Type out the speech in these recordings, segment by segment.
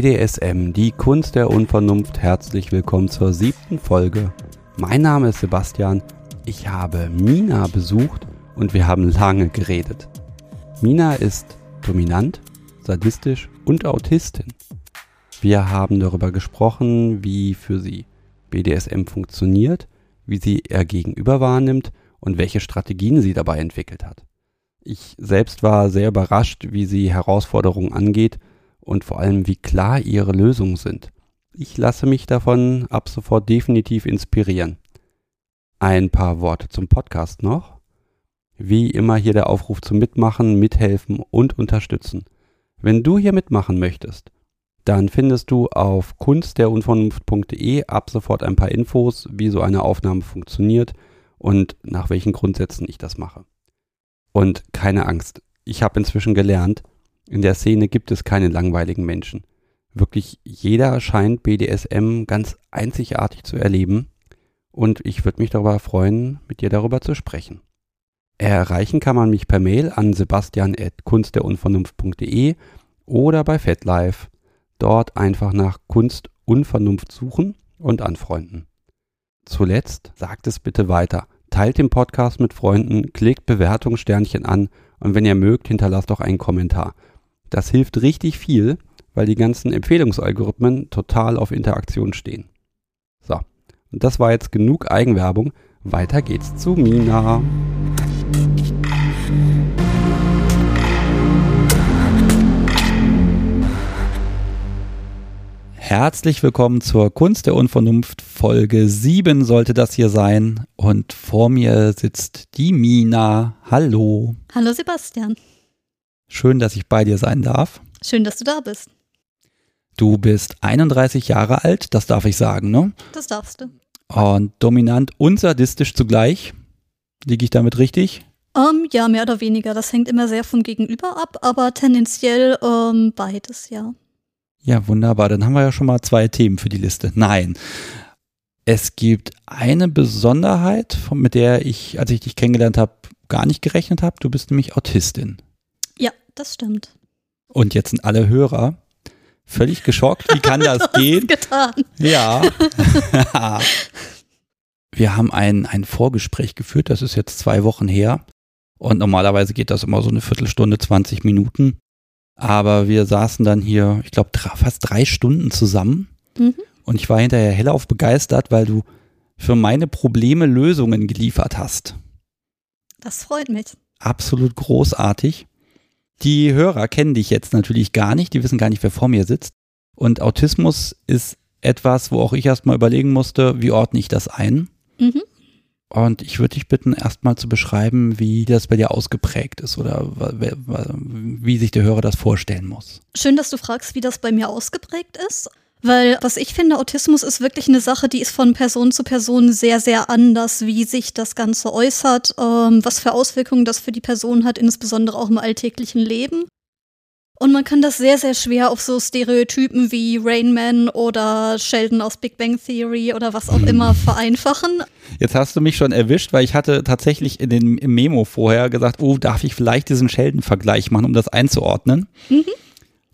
BDSM, die Kunst der Unvernunft. Herzlich willkommen zur siebten Folge. Mein Name ist Sebastian. Ich habe Mina besucht und wir haben lange geredet. Mina ist dominant, sadistisch und Autistin. Wir haben darüber gesprochen, wie für sie BDSM funktioniert, wie sie ihr Gegenüber wahrnimmt und welche Strategien sie dabei entwickelt hat. Ich selbst war sehr überrascht, wie sie Herausforderungen angeht und vor allem, wie klar ihre Lösungen sind. Ich lasse mich davon ab sofort definitiv inspirieren. Ein paar Worte zum Podcast noch. Wie immer hier der Aufruf zum Mitmachen, Mithelfen und Unterstützen. Wenn du hier mitmachen möchtest, dann findest du auf kunstderunvernunft.de ab sofort ein paar Infos, wie so eine Aufnahme funktioniert und nach welchen Grundsätzen ich das mache. Und keine Angst, ich habe inzwischen gelernt, in der Szene gibt es keine langweiligen Menschen. Wirklich jeder scheint BDSM ganz einzigartig zu erleben und ich würde mich darüber freuen, mit dir darüber zu sprechen. Erreichen kann man mich per Mail an sebastian.kunstderunvernunft.de oder bei FetLife. Dort einfach nach Kunst Unvernunft suchen und anfreunden. Zuletzt sagt es bitte weiter. Teilt den Podcast mit Freunden, klickt Bewertungssternchen an und wenn ihr mögt, hinterlasst auch einen Kommentar. Das hilft richtig viel, weil die ganzen Empfehlungsalgorithmen total auf Interaktion stehen. So, und das war jetzt genug Eigenwerbung. Weiter geht's zu Mina. Herzlich willkommen zur Kunst der Unvernunft. Folge 7 sollte das hier sein. Und vor mir sitzt die Mina. Hallo. Hallo Sebastian. Schön, dass ich bei dir sein darf. Schön, dass du da bist. Du bist 31 Jahre alt, das darf ich sagen, ne? Das darfst du. Und dominant und sadistisch zugleich. Liege ich damit richtig? Um, ähm, ja, mehr oder weniger. Das hängt immer sehr vom Gegenüber ab, aber tendenziell um, ähm, beides, ja. Ja, wunderbar. Dann haben wir ja schon mal zwei Themen für die Liste. Nein. Es gibt eine Besonderheit, mit der ich, als ich dich kennengelernt habe, gar nicht gerechnet habe. Du bist nämlich Autistin das stimmt. Und jetzt sind alle Hörer völlig geschockt. Wie kann das gehen? getan. Ja. Wir haben ein, ein Vorgespräch geführt, das ist jetzt zwei Wochen her. Und normalerweise geht das immer so eine Viertelstunde, 20 Minuten. Aber wir saßen dann hier, ich glaube, fast drei Stunden zusammen. Mhm. Und ich war hinterher hellauf begeistert, weil du für meine Probleme Lösungen geliefert hast. Das freut mich. Absolut großartig. Die Hörer kennen dich jetzt natürlich gar nicht, die wissen gar nicht, wer vor mir sitzt. Und Autismus ist etwas, wo auch ich erstmal überlegen musste, wie ordne ich das ein? Mhm. Und ich würde dich bitten, erstmal zu beschreiben, wie das bei dir ausgeprägt ist oder wie sich der Hörer das vorstellen muss. Schön, dass du fragst, wie das bei mir ausgeprägt ist. Weil was ich finde, Autismus ist wirklich eine Sache, die ist von Person zu Person sehr, sehr anders, wie sich das Ganze äußert, ähm, was für Auswirkungen das für die Person hat, insbesondere auch im alltäglichen Leben. Und man kann das sehr, sehr schwer auf so Stereotypen wie Rain Man oder Sheldon aus Big Bang Theory oder was auch immer vereinfachen. Jetzt hast du mich schon erwischt, weil ich hatte tatsächlich in den im Memo vorher gesagt, oh, darf ich vielleicht diesen Sheldon-Vergleich machen, um das einzuordnen? Mhm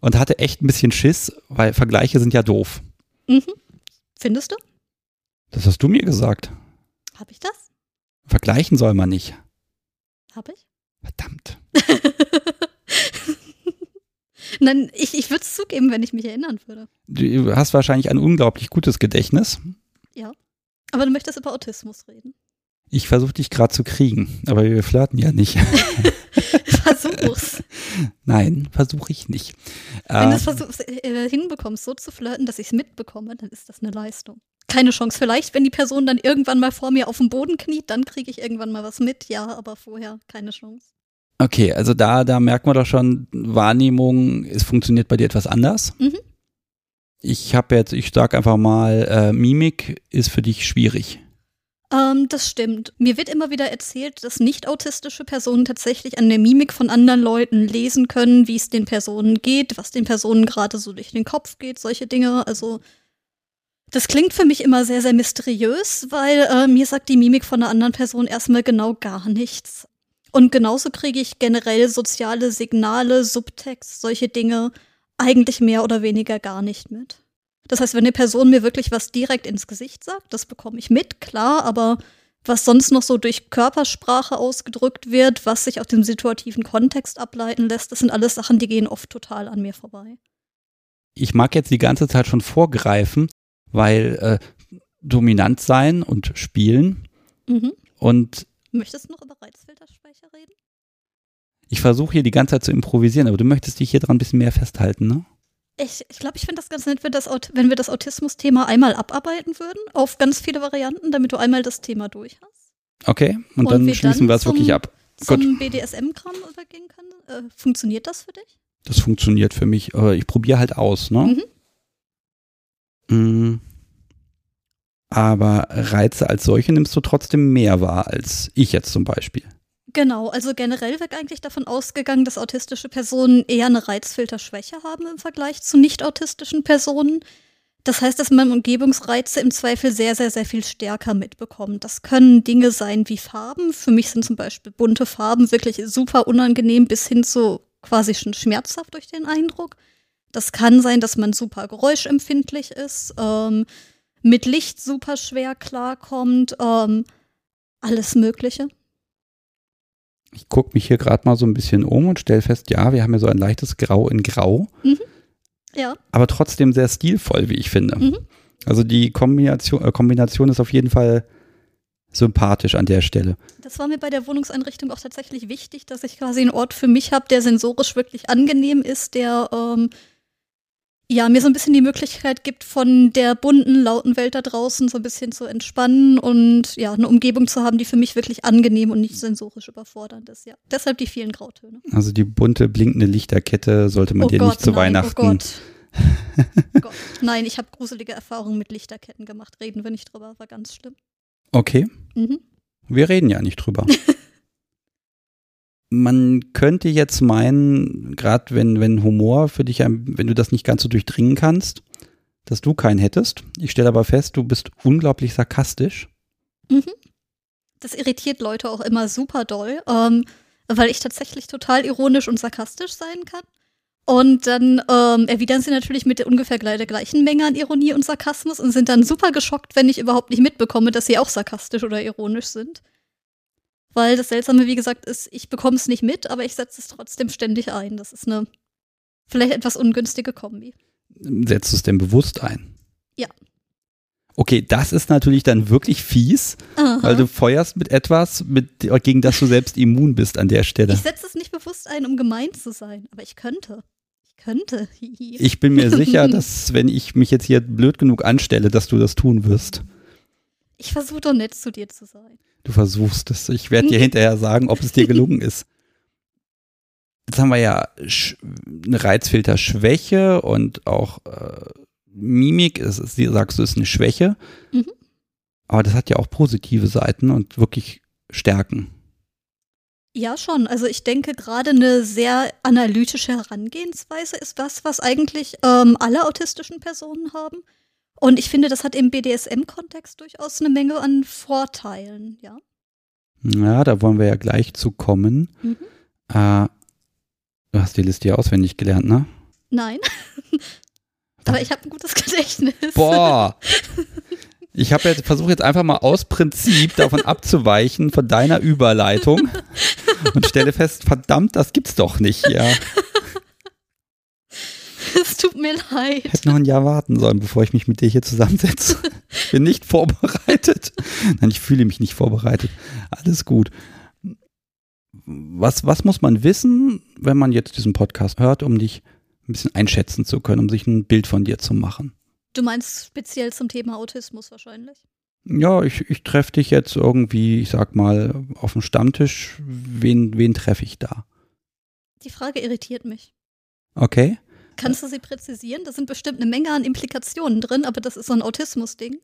und hatte echt ein bisschen Schiss, weil Vergleiche sind ja doof. Mhm. Findest du? Das hast du mir gesagt. Hab ich das? Vergleichen soll man nicht. Hab ich? Verdammt. Nein, ich, ich würde es zugeben, wenn ich mich erinnern würde. Du hast wahrscheinlich ein unglaublich gutes Gedächtnis. Ja. Aber du möchtest über Autismus reden. Ich versuche dich gerade zu kriegen, aber wir flirten ja nicht. Versuch's. Nein, versuche ich nicht. Wenn du es äh, hinbekommst, so zu flirten, dass ich es mitbekomme, dann ist das eine Leistung. Keine Chance. Vielleicht, wenn die Person dann irgendwann mal vor mir auf dem Boden kniet, dann kriege ich irgendwann mal was mit. Ja, aber vorher keine Chance. Okay, also da, da merkt man doch schon, Wahrnehmung, es funktioniert bei dir etwas anders. Mhm. Ich habe jetzt, ich sage einfach mal, äh, Mimik ist für dich schwierig. Ähm, das stimmt. Mir wird immer wieder erzählt, dass nicht autistische Personen tatsächlich an der Mimik von anderen Leuten lesen können, wie es den Personen geht, was den Personen gerade so durch den Kopf geht, solche Dinge. Also das klingt für mich immer sehr, sehr mysteriös, weil äh, mir sagt die Mimik von einer anderen Person erstmal genau gar nichts. Und genauso kriege ich generell soziale Signale, Subtext, solche Dinge eigentlich mehr oder weniger gar nicht mit. Das heißt, wenn eine Person mir wirklich was direkt ins Gesicht sagt, das bekomme ich mit, klar, aber was sonst noch so durch Körpersprache ausgedrückt wird, was sich aus dem situativen Kontext ableiten lässt, das sind alles Sachen, die gehen oft total an mir vorbei. Ich mag jetzt die ganze Zeit schon vorgreifen, weil äh, dominant sein und spielen Mhm. und Möchtest du noch über Reizfilterspeicher reden? ich versuche hier die ganze Zeit zu improvisieren, aber du möchtest dich hier dran ein bisschen mehr festhalten, ne? Ich glaube, ich, glaub, ich finde das ganz nett, wenn, das, wenn wir das Autismus-Thema einmal abarbeiten würden, auf ganz viele Varianten, damit du einmal das Thema durch hast. Okay, und, Und dann wir schließen dann wir es wirklich ab. Zum BDSM-Kram übergehen können. Äh, funktioniert das für dich? Das funktioniert für mich. Ich probiere halt aus, ne? Mm. Aber Reize als solche nimmst du trotzdem mehr wahr als ich jetzt zum Beispiel. Genau, also generell wird eigentlich davon ausgegangen, dass autistische Personen eher eine Reizfilterschwäche haben im Vergleich zu nicht-autistischen Personen. Das heißt, dass man Umgebungsreize im Zweifel sehr, sehr, sehr viel stärker mitbekommt. Das können Dinge sein wie Farben. Für mich sind zum Beispiel bunte Farben wirklich super unangenehm bis hin zu quasi schon schmerzhaft durch den Eindruck. Das kann sein, dass man super geräuschempfindlich ist, ähm, mit Licht super schwer klarkommt, ähm, alles Mögliche. Ich gucke mich hier gerade mal so ein bisschen um und stelle fest, ja, wir haben ja so ein leichtes Grau in Grau, Ja. aber trotzdem sehr stilvoll, wie ich finde. Mhm. Also die Kombination, äh, Kombination ist auf jeden Fall sympathisch an der Stelle. Das war mir bei der Wohnungseinrichtung auch tatsächlich wichtig, dass ich quasi einen Ort für mich habe, der sensorisch wirklich angenehm ist, der ähm, ja mir so ein bisschen die Möglichkeit gibt, von der bunten, lauten Welt da draußen so ein bisschen zu entspannen und ja, eine Umgebung zu haben, die für mich wirklich angenehm und nicht sensorisch überfordernd ist. Ja, deshalb die vielen Grautöne. Also die bunte blinkende Lichterkette sollte man dir nicht zu nein, Weihnachten. Oh Gott. Oh Gott. Nein, ich habe gruselige Erfahrungen mit Lichterketten gemacht. Reden wir nicht drüber, war ganz schlimm. Okay, Mhm. wir reden ja nicht drüber. Man könnte jetzt meinen, gerade wenn, wenn Humor für dich, wenn du das nicht ganz so durchdringen kannst, dass du keinen hättest. Ich stelle aber fest, du bist unglaublich sarkastisch. Mhm. Das irritiert Leute auch immer super doll, ähm, weil ich tatsächlich total ironisch und sarkastisch sein kann. Und dann ähm, erwidern sie natürlich mit ungefähr der gleichen Menge an Ironie und Sarkasmus und sind dann super geschockt, wenn ich überhaupt nicht mitbekomme, dass sie auch sarkastisch oder ironisch sind. Weil das Seltsame, wie gesagt, ist, ich bekomme es nicht mit, aber ich setze es trotzdem ständig ein. Das ist eine vielleicht etwas ungünstige Kombi. Setzt du es denn bewusst ein? Ja. Okay, das ist natürlich dann wirklich fies, Aha. weil du feuerst mit etwas, mit, gegen das du selbst immun bist an der Stelle. ich setze es nicht bewusst ein, um gemein zu sein, aber ich könnte. Ich könnte. Ich bin mir sicher, dass wenn ich mich jetzt hier blöd genug anstelle, dass du das tun wirst. Ich versuche doch nett zu dir zu sein. Du versuchst es. Ich werde dir hinterher sagen, ob es dir gelungen ist. Jetzt haben wir ja eine Reizfilterschwäche und auch äh, Mimik, ist, ist, sagst du, ist eine Schwäche. Mhm. Aber das hat ja auch positive Seiten und wirklich Stärken. Ja, schon. Also ich denke, gerade eine sehr analytische Herangehensweise ist was, was eigentlich ähm, alle autistischen Personen haben. Und ich finde, das hat im BDSM-Kontext durchaus eine Menge an Vorteilen, ja. Ja, da wollen wir ja gleich zu kommen. Mhm. Äh, du hast die Liste ja auswendig gelernt, ne? Nein. Aber ich habe ein gutes Gedächtnis. Boah! Ich habe jetzt versuche jetzt einfach mal aus Prinzip davon abzuweichen von deiner Überleitung und stelle fest, verdammt, das gibt's doch nicht. Ja, Es tut mir leid. hätte noch ein Jahr warten sollen, bevor ich mich mit dir hier zusammensetze. Ich bin nicht vorbereitet. Nein, ich fühle mich nicht vorbereitet. Alles gut. Was, was muss man wissen, wenn man jetzt diesen Podcast hört, um dich ein bisschen einschätzen zu können, um sich ein Bild von dir zu machen? Du meinst speziell zum Thema Autismus wahrscheinlich. Ja, ich, ich treffe dich jetzt irgendwie, ich sag mal, auf dem Stammtisch. Wen, wen treffe ich da? Die Frage irritiert mich. Okay. Kannst du sie präzisieren? Da sind bestimmt eine Menge an Implikationen drin, aber das ist so ein Autismus-Ding.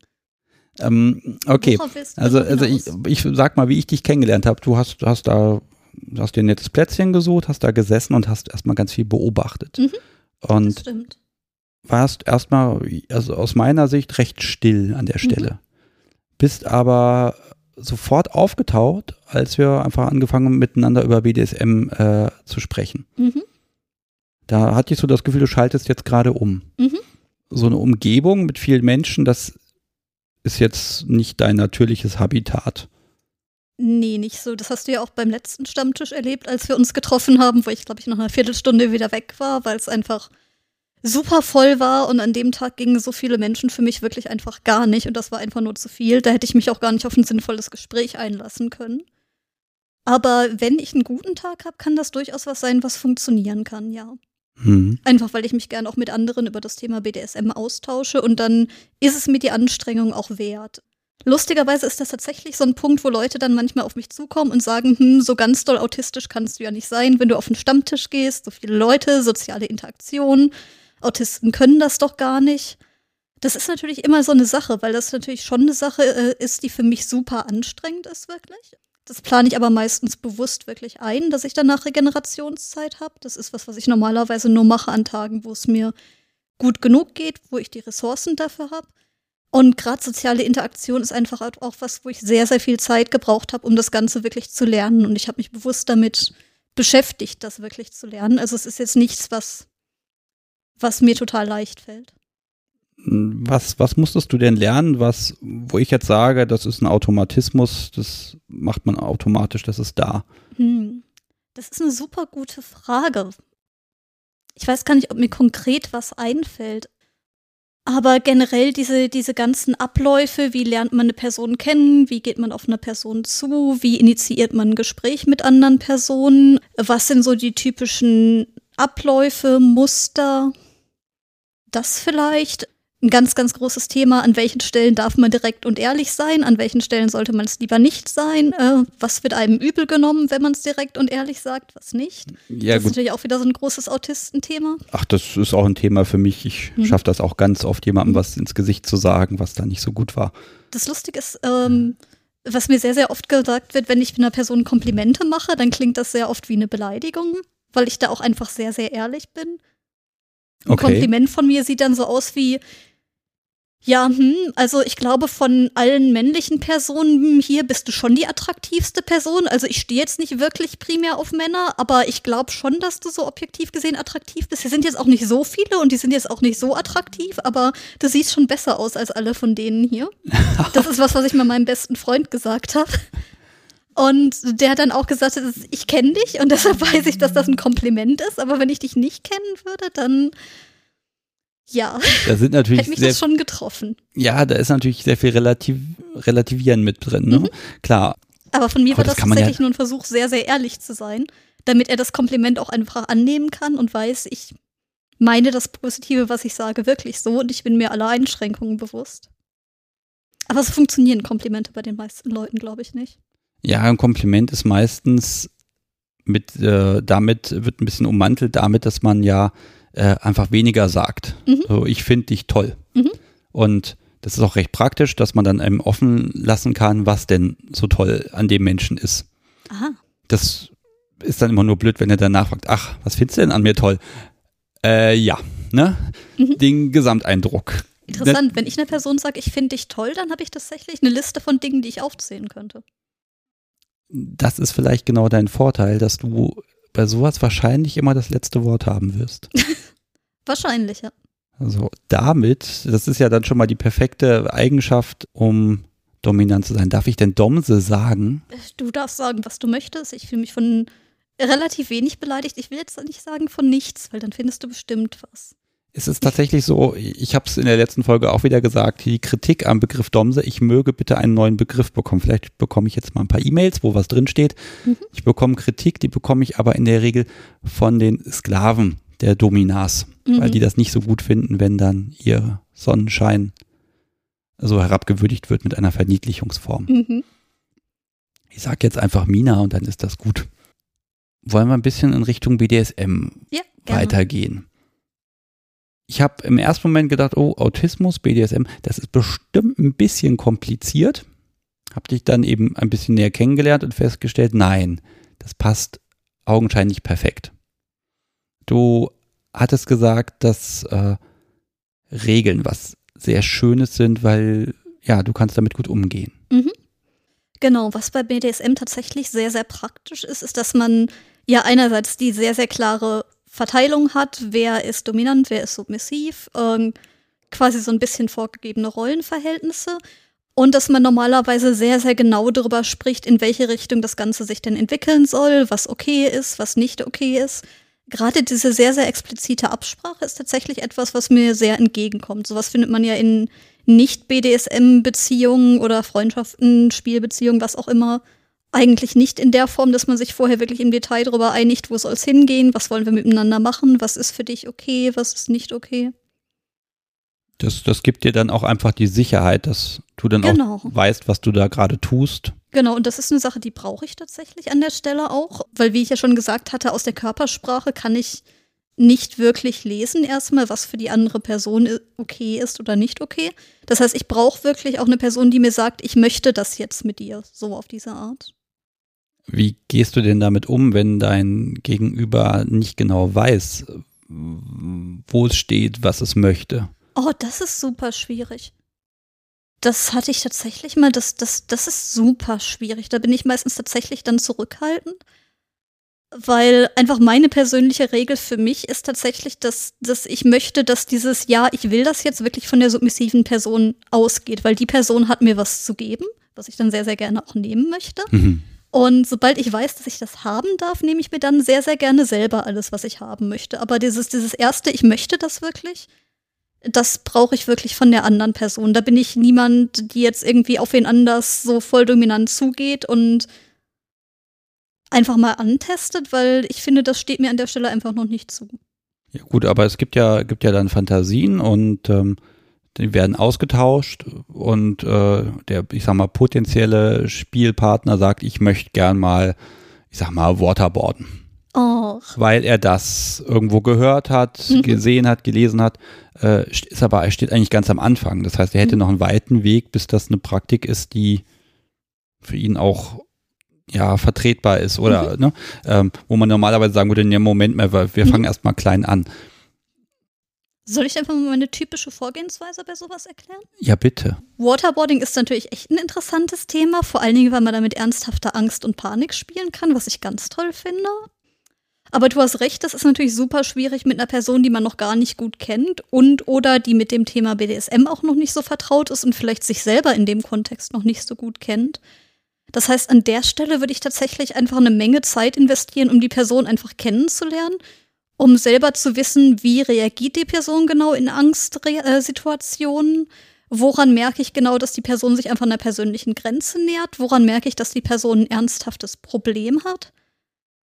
Ähm, okay. Also, also ich, ich sag mal, wie ich dich kennengelernt habe. Du hast, hast da, hast dir ein nettes Plätzchen gesucht, hast da gesessen und hast erstmal ganz viel beobachtet. Mhm. Das Und stimmt. warst erstmal, also aus meiner Sicht, recht still an der Stelle. Bist aber sofort aufgetaucht, als wir einfach angefangen haben, miteinander über BDSM äh, zu sprechen. Mhm. Da hatte ich so das Gefühl, du schaltest jetzt gerade um. Mhm. So eine Umgebung mit vielen Menschen, das ist jetzt nicht dein natürliches Habitat. Nee, nicht so. Das hast du ja auch beim letzten Stammtisch erlebt, als wir uns getroffen haben, wo ich, glaube ich, nach einer Viertelstunde wieder weg war, weil es einfach super voll war und an dem Tag gingen so viele Menschen für mich wirklich einfach gar nicht und das war einfach nur zu viel. Da hätte ich mich auch gar nicht auf ein sinnvolles Gespräch einlassen können. Aber wenn ich einen guten Tag habe, kann das durchaus was sein, was funktionieren kann, ja. Hm. Einfach weil ich mich gerne auch mit anderen über das Thema BDSM austausche und dann ist es mir die Anstrengung auch wert. Lustigerweise ist das tatsächlich so ein Punkt, wo Leute dann manchmal auf mich zukommen und sagen, hm, so ganz doll autistisch kannst du ja nicht sein, wenn du auf den Stammtisch gehst, so viele Leute, soziale Interaktion, Autisten können das doch gar nicht. Das ist natürlich immer so eine Sache, weil das natürlich schon eine Sache äh, ist, die für mich super anstrengend ist, wirklich. Das plane ich aber meistens bewusst wirklich ein, dass ich danach Regenerationszeit habe. Das ist was, was ich normalerweise nur mache an Tagen, wo es mir gut genug geht, wo ich die Ressourcen dafür habe. Und gerade soziale Interaktion ist einfach auch was, wo ich sehr, sehr viel Zeit gebraucht habe, um das Ganze wirklich zu lernen. Und ich habe mich bewusst damit beschäftigt, das wirklich zu lernen. Also es ist jetzt nichts, was, was mir total leicht fällt. Was, was musstest du denn lernen, was, wo ich jetzt sage, das ist ein Automatismus, das macht man automatisch, das ist da? Hm. Das ist eine super gute Frage. Ich weiß gar nicht, ob mir konkret was einfällt. Aber generell diese, diese ganzen Abläufe, wie lernt man eine Person kennen, wie geht man auf eine Person zu, wie initiiert man ein Gespräch mit anderen Personen, was sind so die typischen Abläufe, Muster, das vielleicht ein ganz, ganz großes Thema. An welchen Stellen darf man direkt und ehrlich sein? An welchen Stellen sollte man es lieber nicht sein? Äh, was wird einem übel genommen, wenn man es direkt und ehrlich sagt? Was nicht? Ja, das gut. ist natürlich auch wieder so ein großes Autistenthema. Ach, das ist auch ein Thema für mich. Ich Mhm. schaffe das auch ganz oft, jemandem was ins Gesicht zu sagen, was da nicht so gut war. Das Lustige ist, ähm, was mir sehr, sehr oft gesagt wird, wenn ich einer Person Komplimente mache, dann klingt das sehr oft wie eine Beleidigung, weil ich da auch einfach sehr, sehr ehrlich bin. Ein Okay. Kompliment von mir sieht dann so aus wie, ja, hm, also ich glaube, von allen männlichen Personen hier bist du schon die attraktivste Person. Also ich stehe jetzt nicht wirklich primär auf Männer, aber ich glaube schon, dass du so objektiv gesehen attraktiv bist. Hier sind jetzt auch nicht so viele und die sind jetzt auch nicht so attraktiv, aber du siehst schon besser aus als alle von denen hier. Das ist was, was ich mal meinem besten Freund gesagt habe. Und der hat dann auch gesagt, hat, ich kenne dich und deshalb weiß ich, dass das ein Kompliment ist. Aber wenn ich dich nicht kennen würde, dann ja, Da sind natürlich hätte mich sehr, das schon getroffen. ja, da ist natürlich sehr viel Relativ, Relativieren mit drin. Ne? Mhm. Klar, Aber von mir Aber war das das man ja- tatsächlich nur ein Versuch, sehr, sehr ehrlich zu sein, damit er das Kompliment auch einfach annehmen kann und weiß, ich meine das Positive, was ich sage, wirklich so und ich bin mir aller Einschränkungen bewusst. Aber so funktionieren Komplimente bei den meisten Leuten, glaube ich, nicht. ja, ein Kompliment ist meistens mit, äh, damit wird ein bisschen ummantelt, damit, dass man ja äh, einfach weniger sagt. Mhm. So, ich finde dich toll. Mhm. Und das ist auch recht praktisch, dass man dann einem offen lassen kann, was denn so toll an dem Menschen ist. Aha. Das ist dann immer nur blöd, wenn er danach fragt, ach, was findest du denn an mir toll? Äh, ja, ne? Mhm. Den Gesamteindruck. Interessant, wenn ich einer Person sage, ich finde dich toll, dann habe ich tatsächlich eine Liste von Dingen, die ich aufzählen könnte. Das ist vielleicht genau dein Vorteil, dass du bei sowas wahrscheinlich immer das letzte Wort haben wirst. Wahrscheinlich, ja. Also damit, das ist ja dann schon mal die perfekte Eigenschaft, um dominant zu sein. Darf ich denn Domse sagen? Du darfst sagen, was du möchtest. Ich fühle mich von relativ wenig beleidigt. Ich will jetzt nicht sagen von nichts, weil dann findest du bestimmt was. Es ist tatsächlich so, ich habe es in der letzten Folge auch wieder gesagt, die Kritik am Begriff Domse, ich möge bitte einen neuen Begriff bekommen. Vielleicht bekomme ich jetzt mal ein paar E-Mails, wo was drin steht. Mhm. Ich bekomme Kritik, die bekomme ich aber in der Regel von den Sklaven der Dominas, weil Mhm. die das nicht so gut finden, wenn dann ihr Sonnenschein so herabgewürdigt wird mit einer Verniedlichungsform. Mhm. Ich sage jetzt einfach Mina und dann ist das gut. Wollen wir ein bisschen in Richtung BDSM Ja, weitergehen? Ich habe im ersten Moment gedacht, oh, Autismus, BDSM, das ist bestimmt ein bisschen kompliziert. Hab dich dann eben ein bisschen näher kennengelernt und festgestellt, nein, das passt augenscheinlich perfekt. Du hattest gesagt, dass äh, Regeln was sehr Schönes sind, weil ja, du kannst damit gut umgehen. Genau, was bei BDSM tatsächlich sehr, sehr praktisch ist, ist, dass man ja einerseits die sehr, sehr klare Verteilung hat, wer ist dominant, wer ist submissiv, ähm, quasi so ein bisschen vorgegebene Rollenverhältnisse und dass man normalerweise sehr, sehr genau darüber spricht, in welche Richtung das Ganze sich denn entwickeln soll, was okay ist, was nicht okay ist. Gerade diese sehr, sehr explizite Absprache ist tatsächlich etwas, was mir sehr entgegenkommt. Sowas findet man ja in Nicht-BDSM-Beziehungen oder Freundschaften, Spielbeziehungen, was auch immer, eigentlich nicht in der Form, dass man sich vorher wirklich im Detail darüber einigt, wo soll es hingehen, was wollen wir miteinander machen, was ist für dich okay, was ist nicht okay. Das, das gibt dir dann auch einfach die Sicherheit, dass du dann genau. auch weißt, was du da gerade tust. Genau, und das ist eine Sache, die brauche ich tatsächlich an der Stelle auch, weil wie ich ja schon gesagt hatte, aus der Körpersprache kann ich nicht wirklich lesen erstmal, was für die andere Person okay ist oder nicht okay. Das heißt, ich brauche wirklich auch eine Person, die mir sagt, ich möchte das jetzt mit dir, so auf diese Art. Wie gehst du denn damit um, wenn dein Gegenüber nicht genau weiß, wo es steht, was es möchte? Oh, das ist super schwierig. Das hatte ich tatsächlich mal, das, das, das ist super schwierig. Da bin ich meistens tatsächlich dann zurückhaltend, weil einfach meine persönliche Regel für mich ist tatsächlich, dass, dass ich möchte, dass dieses Ja, ich will das jetzt wirklich von der submissiven Person ausgeht, weil die Person hat mir was zu geben, was ich dann sehr, sehr gerne auch nehmen möchte. Mhm. Und sobald ich weiß, dass ich das haben darf, nehme ich mir dann sehr, sehr gerne selber alles, was ich haben möchte. Aber dieses, dieses erste, ich möchte das wirklich, das brauche ich wirklich von der anderen Person. Da bin ich niemand, die jetzt irgendwie auf wen anders so voll dominant zugeht und einfach mal antestet, weil ich finde, das steht mir an der Stelle einfach noch nicht zu. Ja gut, aber es gibt ja, gibt ja dann Fantasien und ähm, die werden ausgetauscht und äh, der, ich sag mal, potenzielle Spielpartner sagt, ich möchte gern mal, ich sag mal, Waterboarden. Oh. Weil er das irgendwo gehört hat, mhm. gesehen hat, gelesen hat, äh, ist aber, er steht eigentlich ganz am Anfang. Das heißt, er hätte mhm. noch einen weiten Weg, bis das eine Praktik ist, die für ihn auch ja, vertretbar ist oder mhm. ne, ähm, wo man normalerweise sagen würde, nee, Moment mal, wir fangen mhm. erstmal klein an. Soll ich einfach mal meine typische Vorgehensweise bei sowas erklären? Ja, bitte. Waterboarding ist natürlich echt ein interessantes Thema, vor allen Dingen, weil man damit ernsthafter Angst und Panik spielen kann, was ich ganz toll finde. Aber du hast recht, das ist natürlich super schwierig mit einer Person, die man noch gar nicht gut kennt und oder die mit dem Thema BDSM auch noch nicht so vertraut ist und vielleicht sich selber in dem Kontext noch nicht so gut kennt. Das heißt, an der Stelle würde ich tatsächlich einfach eine Menge Zeit investieren, um die Person einfach kennenzulernen um selber zu wissen, wie reagiert die Person genau in Angstsituationen. Woran merke ich genau, dass die Person sich einfach einer persönlichen Grenze nähert? Woran merke ich, dass die Person ein ernsthaftes Problem hat?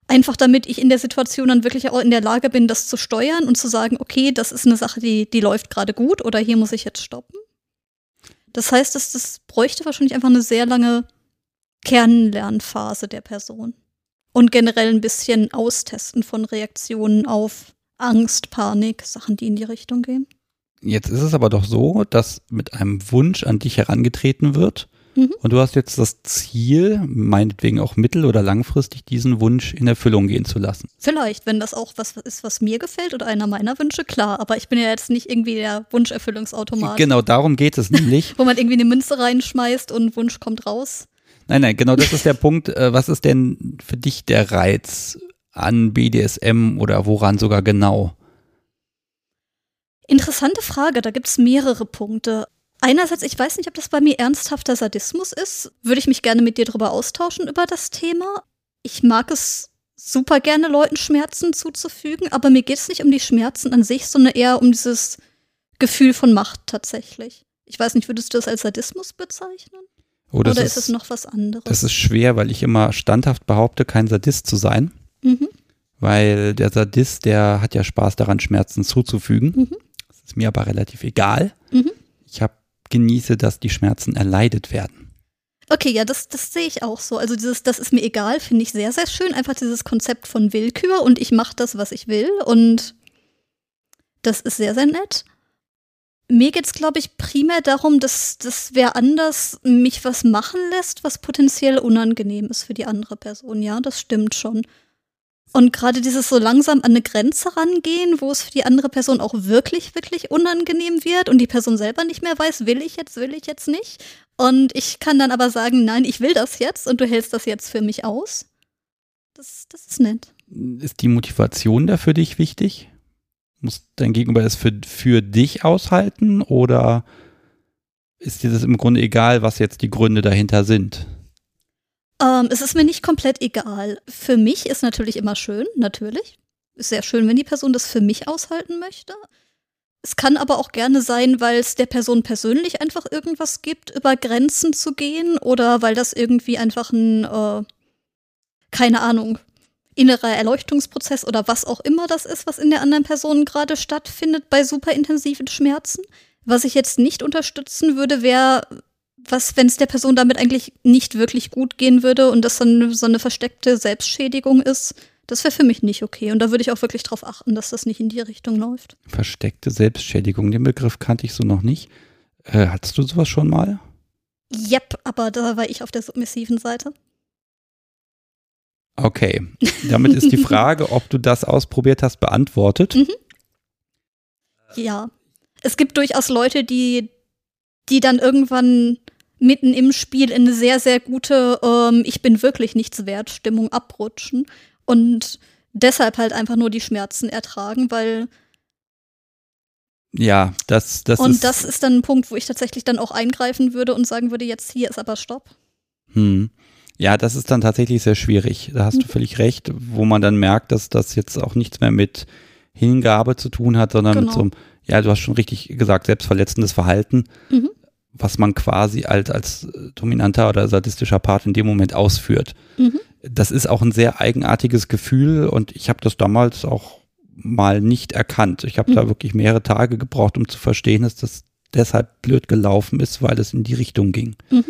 Einfach damit ich in der Situation dann wirklich auch in der Lage bin, das zu steuern und zu sagen, okay, das ist eine Sache, die, die läuft gerade gut oder hier muss ich jetzt stoppen. Das heißt, dass das bräuchte wahrscheinlich einfach eine sehr lange Kennenlernphase der Person und generell ein bisschen austesten von Reaktionen auf Angst, Panik, Sachen, die in die Richtung gehen. Jetzt ist es aber doch so, dass mit einem Wunsch an dich herangetreten wird mhm. und du hast jetzt das Ziel, meinetwegen auch mittel- oder langfristig diesen Wunsch in Erfüllung gehen zu lassen. Vielleicht, wenn das auch was ist, was mir gefällt oder einer meiner Wünsche, klar. Aber ich bin ja jetzt nicht irgendwie der Wunscherfüllungsautomat. Genau, darum geht es nämlich. Wo man irgendwie eine Münze reinschmeißt und Wunsch kommt raus. Nein, nein, genau das ist der Punkt. Äh, was ist denn für dich der Reiz an BDSM oder woran sogar genau? Interessante Frage, da gibt es mehrere Punkte. Einerseits, ich weiß nicht, ob das bei mir ernsthafter Sadismus ist. Würde ich mich gerne mit dir darüber austauschen über das Thema. Ich mag es super gerne, Leuten Schmerzen zuzufügen, aber mir geht es nicht um die Schmerzen an sich, sondern eher um dieses Gefühl von Macht tatsächlich. Ich weiß nicht, würdest du das als Sadismus bezeichnen? Oh, Oder ist, ist, es noch was anderes? Das ist schwer, weil ich immer standhaft behaupte, kein Sadist zu sein. Mhm. Weil der Sadist, der hat ja Spaß daran, Schmerzen zuzufügen. Mhm. Das ist mir aber relativ egal. Mhm. Genieße, dass die Schmerzen erleidet werden. Okay, ja, das, das sehe ich auch so. Also dieses, das ist mir egal, finde ich sehr, sehr schön. Einfach dieses Konzept von Willkür und ich mache das, was ich will. Und das ist sehr, sehr nett. Mir geht es, glaube ich, primär darum, dass, dass wer anders mich was machen lässt, was potenziell unangenehm ist für die andere Person. Ja, das stimmt schon. Und gerade dieses so langsam an eine Grenze rangehen, wo es für die andere Person auch wirklich, wirklich unangenehm wird und die Person selber nicht mehr weiß, will ich jetzt, will ich jetzt nicht. Und ich kann dann aber sagen, nein, ich will das jetzt und du hältst das jetzt für mich aus. Das, das ist nett. ist die Motivation da für dich wichtig? Muss dein Gegenüber es für, für dich aushalten oder ist dir das im Grunde egal, was jetzt die Gründe dahinter sind? Ähm, es ist mir nicht komplett egal. Für mich ist natürlich immer schön, natürlich. Ist sehr schön, wenn die Person das für mich aushalten möchte. Es kann aber auch gerne sein, weil es der Person persönlich einfach irgendwas gibt, über Grenzen zu gehen oder weil das irgendwie einfach ein, äh, keine Ahnung, innerer Erleuchtungsprozess oder was auch immer das ist, was in der anderen Person gerade stattfindet bei superintensiven Schmerzen. Was ich jetzt nicht unterstützen würde, wäre, was, wenn es der Person damit eigentlich nicht wirklich gut gehen würde und das dann so eine versteckte Selbstschädigung ist. Das wäre für mich nicht okay. Und da würde ich auch wirklich darauf achten, dass das nicht in die Richtung läuft. Versteckte Selbstschädigung, den Begriff kannte ich so noch nicht. Äh, hattest du sowas schon mal? Yep, aber da war ich auf der submissiven Seite. Okay, damit ist die Frage, ob du das ausprobiert hast, beantwortet. Mhm. Ja, es gibt durchaus Leute, die, die dann irgendwann mitten im Spiel in eine sehr, sehr gute ähm, Ich bin wirklich nichts wert Stimmung abrutschen und deshalb halt einfach nur die Schmerzen ertragen, weil ja, das, das und ist. Und das ist dann ein Punkt, wo ich tatsächlich dann auch eingreifen würde und sagen würde, jetzt hier ist aber Stopp. Hm. Ja, das ist dann tatsächlich sehr schwierig. Da hast mhm. du völlig recht, wo man dann merkt, dass das jetzt auch nichts mehr mit Hingabe zu tun hat, sondern genau. mit so einem, ja, du hast schon richtig gesagt, selbstverletzendes Verhalten, mhm. Was man quasi als, als dominanter oder sadistischer Part in dem Moment ausführt. Mhm. Das ist auch ein sehr eigenartiges Gefühl und ich habe das damals auch mal nicht erkannt. Ich habe da mhm. wirklich mehrere Tage gebraucht, um zu verstehen, dass das deshalb blöd gelaufen ist, weil es in die Richtung ging. Mhm.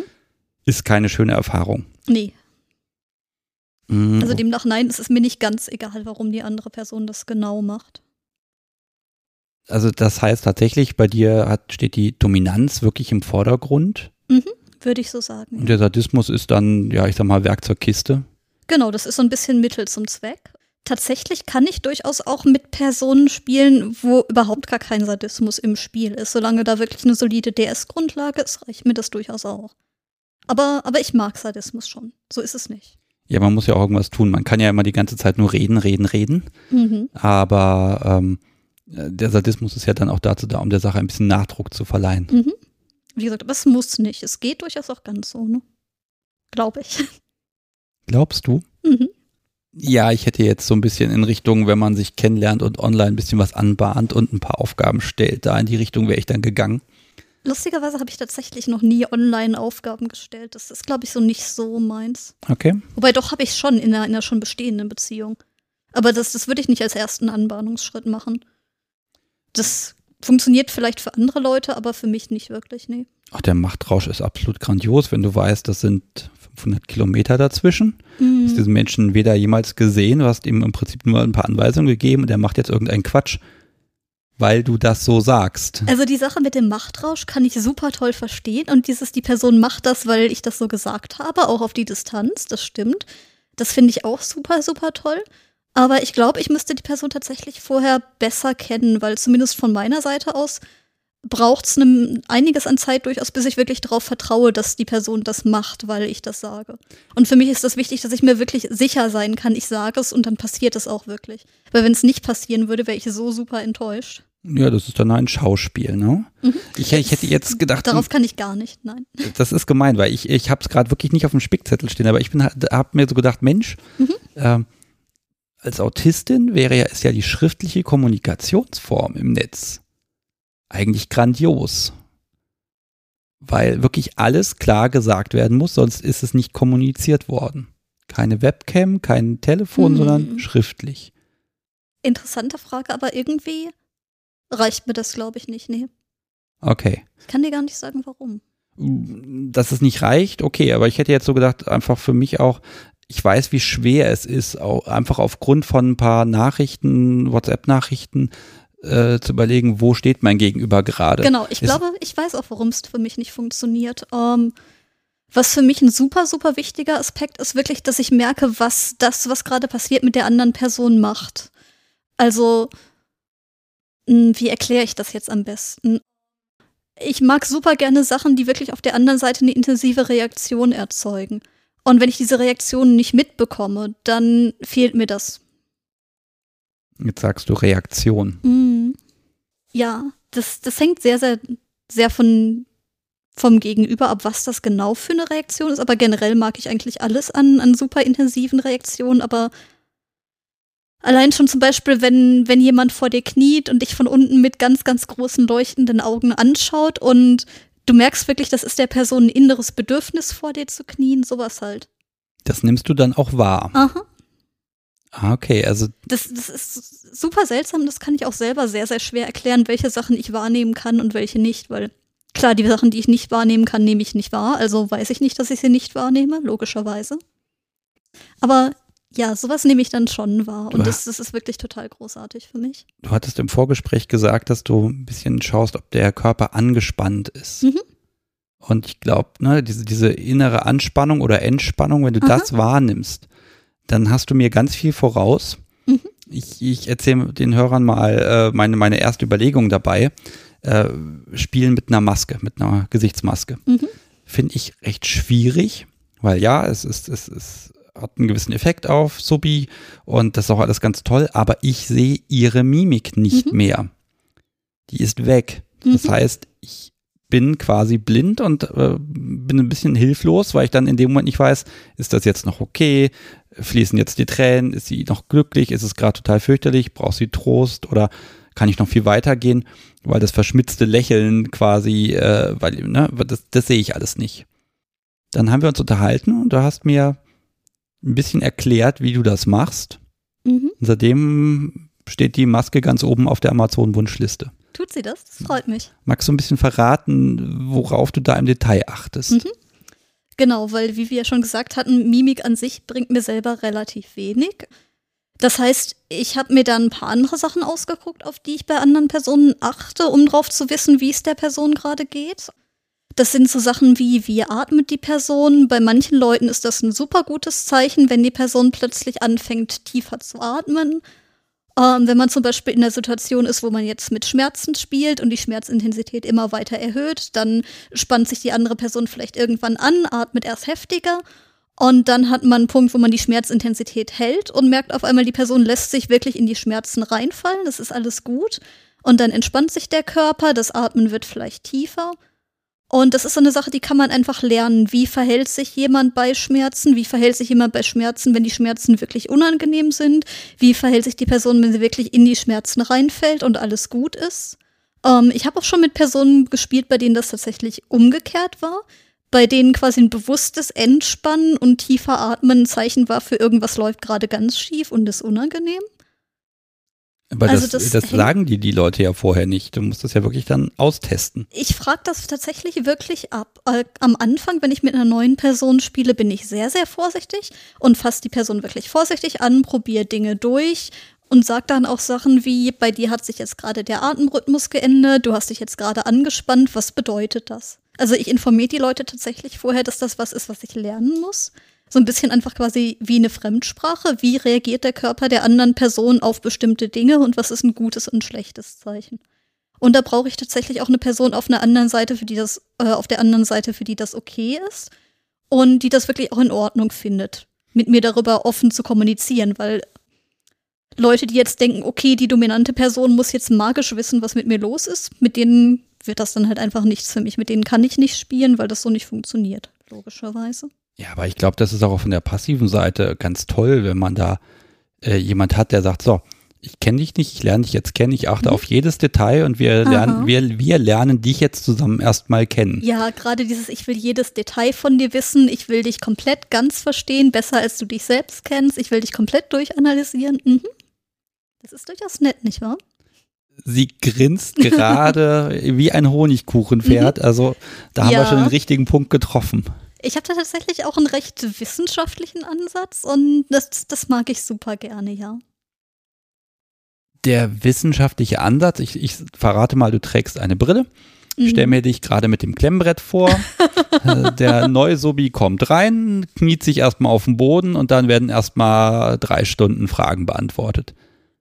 Ist keine schöne Erfahrung. Nee. Mhm. Also demnach nein, es ist mir nicht ganz egal, warum die andere Person das genau macht. Also das heißt tatsächlich, bei dir hat, steht die Dominanz wirklich im Vordergrund. Mhm, würde ich so sagen. Und der Sadismus ist dann, ja, ich sag mal, Werkzeugkiste. Genau, das ist so ein bisschen Mittel zum Zweck. Tatsächlich kann ich durchaus auch mit Personen spielen, wo überhaupt gar kein Sadismus im Spiel ist. Solange da wirklich eine solide DS-Grundlage ist, reicht mir das durchaus auch. Aber, aber ich mag Sadismus schon. So ist es nicht. Ja, man muss ja auch irgendwas tun. Man kann ja immer die ganze Zeit nur reden, reden, reden. Mhm. Aber ähm, der Sadismus ist ja dann auch dazu da, um der Sache ein bisschen Nachdruck zu verleihen. Mhm. Wie gesagt, aber es muss nicht. Es geht durchaus auch ganz so, ne? Glaube ich. Glaubst du? Mhm. Ja, ich hätte jetzt so ein bisschen in Richtung, wenn man sich kennenlernt und online ein bisschen was anbahnt und ein paar Aufgaben stellt, da in die Richtung wäre ich dann gegangen. Lustigerweise habe ich tatsächlich noch nie Online-Aufgaben gestellt. Das ist, glaube ich, so nicht so meins. Okay. Wobei doch habe ich schon in einer, in einer schon bestehenden Beziehung. Aber das, das würde ich nicht als ersten Anbahnungsschritt machen. Das funktioniert vielleicht für andere Leute, aber für mich nicht wirklich, nee. Ach, der Machtrausch ist absolut grandios, wenn du weißt, das sind 500 Kilometer dazwischen. Mhm. Du hast diesen Menschen weder jemals gesehen, du hast ihm im Prinzip nur ein paar Anweisungen gegeben und er macht jetzt irgendeinen Quatsch weil du das so sagst. Also die Sache mit dem Machtrausch kann ich super toll verstehen und dieses, die Person macht das, weil ich das so gesagt habe, auch auf die Distanz, das stimmt. Das finde ich auch super, super toll. Aber ich glaube, ich müsste die Person tatsächlich vorher besser kennen, weil zumindest von meiner Seite aus braucht es einiges an Zeit durchaus, bis ich wirklich darauf vertraue, dass die Person das macht, weil ich das sage. Und für mich ist das wichtig, dass ich mir wirklich sicher sein kann, ich sage es und dann passiert es auch wirklich. Weil wenn es nicht passieren würde, wäre ich so super enttäuscht. Ja, das ist dann ein Schauspiel, ne? Mhm. Ich, ich, hätte jetzt gedacht. Darauf kann ich gar nicht, nein. Das ist gemein, weil ich, ich habe es gerade wirklich nicht auf dem Spickzettel stehen, aber ich habe mir so gedacht, Mensch, mhm. äh, als Autistin wäre ja, ist ja die schriftliche Kommunikationsform im Netz eigentlich grandios. Weil wirklich alles klar gesagt werden muss, sonst ist es nicht kommuniziert worden. Keine Webcam, kein Telefon, mhm. sondern schriftlich. Interessante Frage, aber irgendwie reicht mir das, glaube ich, nicht. Nee. Okay. Ich kann dir gar nicht sagen, warum. Dass es nicht reicht, okay, aber ich hätte jetzt so gedacht, einfach für mich auch, ich weiß, wie schwer es ist, auch einfach aufgrund von ein paar Nachrichten, WhatsApp-Nachrichten, äh, zu überlegen, wo steht mein Gegenüber gerade. Genau, ich ist, glaube, ich weiß auch, warum es für mich nicht funktioniert. Ähm, was für mich ein super, super wichtiger Aspekt ist wirklich, dass ich merke, was das, was gerade passiert, mit der anderen Person macht. Also, hm, wie erkläre ich das jetzt am besten? Ich mag super gerne Sachen, die wirklich auf der anderen Seite eine intensive Reaktion erzeugen. Und wenn ich diese Reaktion nicht mitbekomme, dann fehlt mir das. Jetzt sagst du Reaktion. Mhm. Ja, das, das hängt sehr, sehr, sehr von, vom Gegenüber ab, was das genau für eine Reaktion ist. Aber generell mag ich eigentlich alles an, an super intensiven Reaktionen. Aber allein schon zum Beispiel, wenn, wenn jemand vor dir kniet und dich von unten mit ganz, ganz großen leuchtenden Augen anschaut und du merkst wirklich, das ist der Person ein inneres Bedürfnis, vor dir zu knien, sowas halt. Das nimmst du dann auch wahr. Aha. Ah, okay, also Das, das ist super seltsam, das kann ich auch selber sehr, sehr schwer erklären, welche Sachen ich wahrnehmen kann und welche nicht, weil klar, die Sachen, die ich nicht wahrnehmen kann, nehme ich nicht wahr, also weiß ich nicht, dass ich sie nicht wahrnehme, logischerweise. Aber ja, sowas nehme ich dann schon wahr und das, das ist wirklich total großartig für mich. du hattest im Vorgespräch gesagt, dass du ein bisschen schaust, ob der Körper angespannt ist. Mhm. Und ich glaube, ne, diese, diese innere Anspannung oder Entspannung, wenn du Aha. das wahrnimmst, dann hast du mir ganz viel voraus. Mhm. Ich, ich erzähle den Hörern mal äh, meine, meine erste Überlegung dabei. Äh, spielen mit einer Maske, mit einer Gesichtsmaske. Mhm. Finde ich recht schwierig, weil ja, es ist, es ist, hat einen gewissen Effekt auf Subi und das ist auch alles ganz toll, aber ich sehe ihre Mimik nicht Mhm. mehr. Die ist weg. Das Mhm. heißt, ich bin quasi blind und äh, bin ein bisschen hilflos, weil ich dann in dem Moment nicht weiß, ist das jetzt noch okay? Fließen jetzt die Tränen? Ist sie noch glücklich? Ist es gerade total fürchterlich? Braucht sie Trost? Oder kann ich noch viel weitergehen? Weil das verschmitzte Lächeln quasi, äh, weil, ne, das, das sehe ich alles nicht. Dann haben wir uns unterhalten und du hast mir ein bisschen erklärt, wie du das machst. Mhm. Seitdem steht die Maske ganz oben auf der Amazon-Wunschliste. Tut sie das? Das freut mich. Magst du ein bisschen verraten, worauf du da im Detail achtest? Mhm. Genau, weil wie wir ja schon gesagt hatten, Mimik an sich bringt mir selber relativ wenig. Das heißt, ich habe mir dann ein paar andere Sachen ausgeguckt, auf die ich bei anderen Personen achte, um drauf zu wissen, wie es der Person gerade geht. Das sind so Sachen wie, wie atmet die Person. Bei manchen Leuten ist das ein super gutes Zeichen, wenn die Person plötzlich anfängt, tiefer zu atmen. Ähm, wenn man zum Beispiel in der Situation ist, wo man jetzt mit Schmerzen spielt und die Schmerzintensität immer weiter erhöht, dann spannt sich die andere Person vielleicht irgendwann an, atmet erst heftiger und dann hat man einen Punkt, wo man die Schmerzintensität hält und merkt auf einmal, die Person lässt sich wirklich in die Schmerzen reinfallen, das ist alles gut und dann entspannt sich der Körper, das Atmen wird vielleicht tiefer. Und das ist so eine Sache, die kann man einfach lernen. Wie verhält sich jemand bei Schmerzen? Wie verhält sich jemand bei Schmerzen, wenn die Schmerzen wirklich unangenehm sind? Wie verhält sich die Person, wenn sie wirklich in die Schmerzen reinfällt und alles gut ist? Ähm, ich habe auch schon mit Personen gespielt, bei denen das tatsächlich umgekehrt war. Bei denen quasi ein bewusstes Entspannen und tiefer Atmen ein Zeichen war für irgendwas läuft gerade ganz schief und ist unangenehm. Aber Also das, das das, sagen die die Leute ja vorher nicht. Du musst das ja wirklich dann austesten. Ich frage das tatsächlich wirklich ab. Äh, Am Anfang, wenn ich mit einer neuen Person spiele, bin ich sehr, sehr vorsichtig und fasse die Person wirklich vorsichtig an, probiere Dinge durch und sage dann auch Sachen wie, bei dir hat sich jetzt gerade der Atemrhythmus geändert, du hast dich jetzt gerade angespannt, was bedeutet das? Also ich informiere die Leute tatsächlich vorher, dass das was ist, was ich lernen muss. So ein bisschen einfach quasi wie eine Fremdsprache. Wie reagiert der Körper der anderen Person auf bestimmte Dinge und was ist ein gutes und schlechtes Zeichen? Und da brauche ich tatsächlich auch eine Person auf einer anderen Seite, für die das, äh, auf der anderen Seite, für die das okay ist und die das wirklich auch in Ordnung findet, mit mir darüber offen zu kommunizieren, weil Leute, die jetzt denken, okay, die dominante Person muss jetzt magisch wissen, was mit mir los ist, mit denen wird das dann halt einfach nichts für mich. Mit denen kann ich nicht spielen, weil das so nicht funktioniert, logischerweise. Ja, aber ich glaube, das ist auch von der passiven Seite ganz toll, wenn man da äh, jemand hat, der sagt, so, ich kenne dich nicht, ich lerne dich jetzt kennen, ich achte Mhm. auf jedes Detail und wir Aha. lernen, wir, wir lernen dich jetzt zusammen erstmal kennen. Ja, gerade dieses, ich will jedes Detail von dir wissen, ich will dich komplett ganz verstehen, besser als du dich selbst kennst, ich will dich komplett durchanalysieren. Mhm. Das ist durchaus nett, nicht wahr? Sie grinst gerade wie ein Honigkuchenpferd, also da haben wir Mhm. Ja. schon den richtigen Punkt getroffen. Ich habe da tatsächlich auch einen recht wissenschaftlichen Ansatz und das, das mag ich super gerne, ja. Der wissenschaftliche Ansatz, ich, ich verrate mal, du trägst eine Brille. Mhm. Stell mir dich gerade mit dem Klemmbrett vor. Äh, der neue Sobi kommt rein, kniet sich erstmal auf den Boden und dann werden erstmal drei Stunden Fragen beantwortet.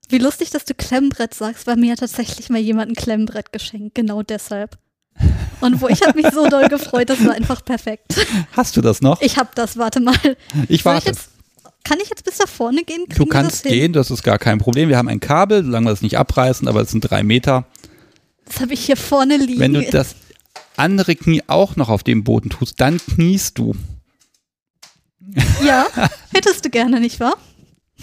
Wie lustig, dass du Klemmbrett sagst, weil mir hat tatsächlich mal jemand ein Klemmbrett geschenkt, genau deshalb. Und wo ich habe mich so doll gefreut, das war einfach perfekt. Hast du das noch? Ich hab das, warte mal. Ich Soll ich warte. jetzt, Kann ich jetzt bis da vorne gehen? du kannst das gehen, das ist gar kein Problem. Wir haben ein Kabel, solange wir es nicht abreißen, aber es sind drei Meter. Das habe ich hier vorne liegen. Wenn du das andere Knie auch noch auf dem Boden tust, dann kniest du. Ja, hättest du gerne, nicht wahr?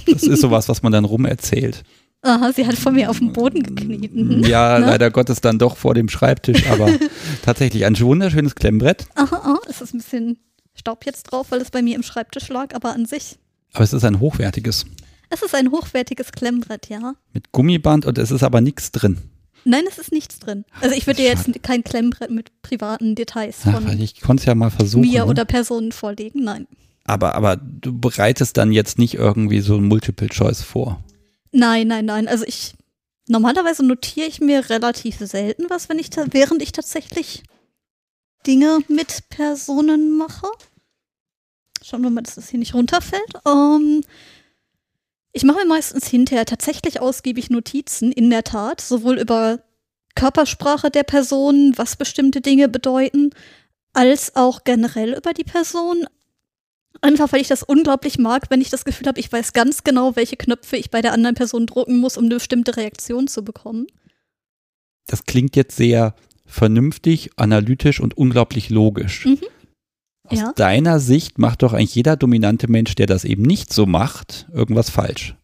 Das ist sowas, was man dann rum erzählt. Aha, sie hat von mir auf dem Boden gekniet. Mhm. Ja, ne? leider Gottes dann doch vor dem Schreibtisch, aber tatsächlich ein wunderschönes Klemmbrett. Aha, aha, es ist ein bisschen Staub jetzt drauf, weil es bei mir im Schreibtisch lag, aber an sich. Aber es ist ein hochwertiges. Es ist ein hochwertiges Klemmbrett, ja. Mit Gummiband und es ist aber nichts drin. Nein, es ist nichts drin. Also ich würde dir jetzt kein Klemmbrett mit privaten Details von Ach, ich konnte es ja mal versuchen. mir ne? oder Personen vorlegen, nein. Aber, aber du bereitest dann jetzt nicht irgendwie so ein Multiple Choice vor. Nein, nein, nein. Also ich normalerweise notiere ich mir relativ selten was, wenn ich während ich tatsächlich Dinge mit Personen mache. Schauen wir mal, dass das hier nicht runterfällt. Ähm, ich mache mir meistens hinterher tatsächlich ausgiebig Notizen, in der Tat, sowohl über Körpersprache der Person, was bestimmte Dinge bedeuten, als auch generell über die Person. Einfach weil ich das unglaublich mag, wenn ich das Gefühl habe, ich weiß ganz genau, welche Knöpfe ich bei der anderen Person drucken muss, um eine bestimmte Reaktion zu bekommen. Das klingt jetzt sehr vernünftig, analytisch und unglaublich logisch. Mhm. Aus ja. deiner Sicht macht doch eigentlich jeder dominante Mensch, der das eben nicht so macht, irgendwas falsch.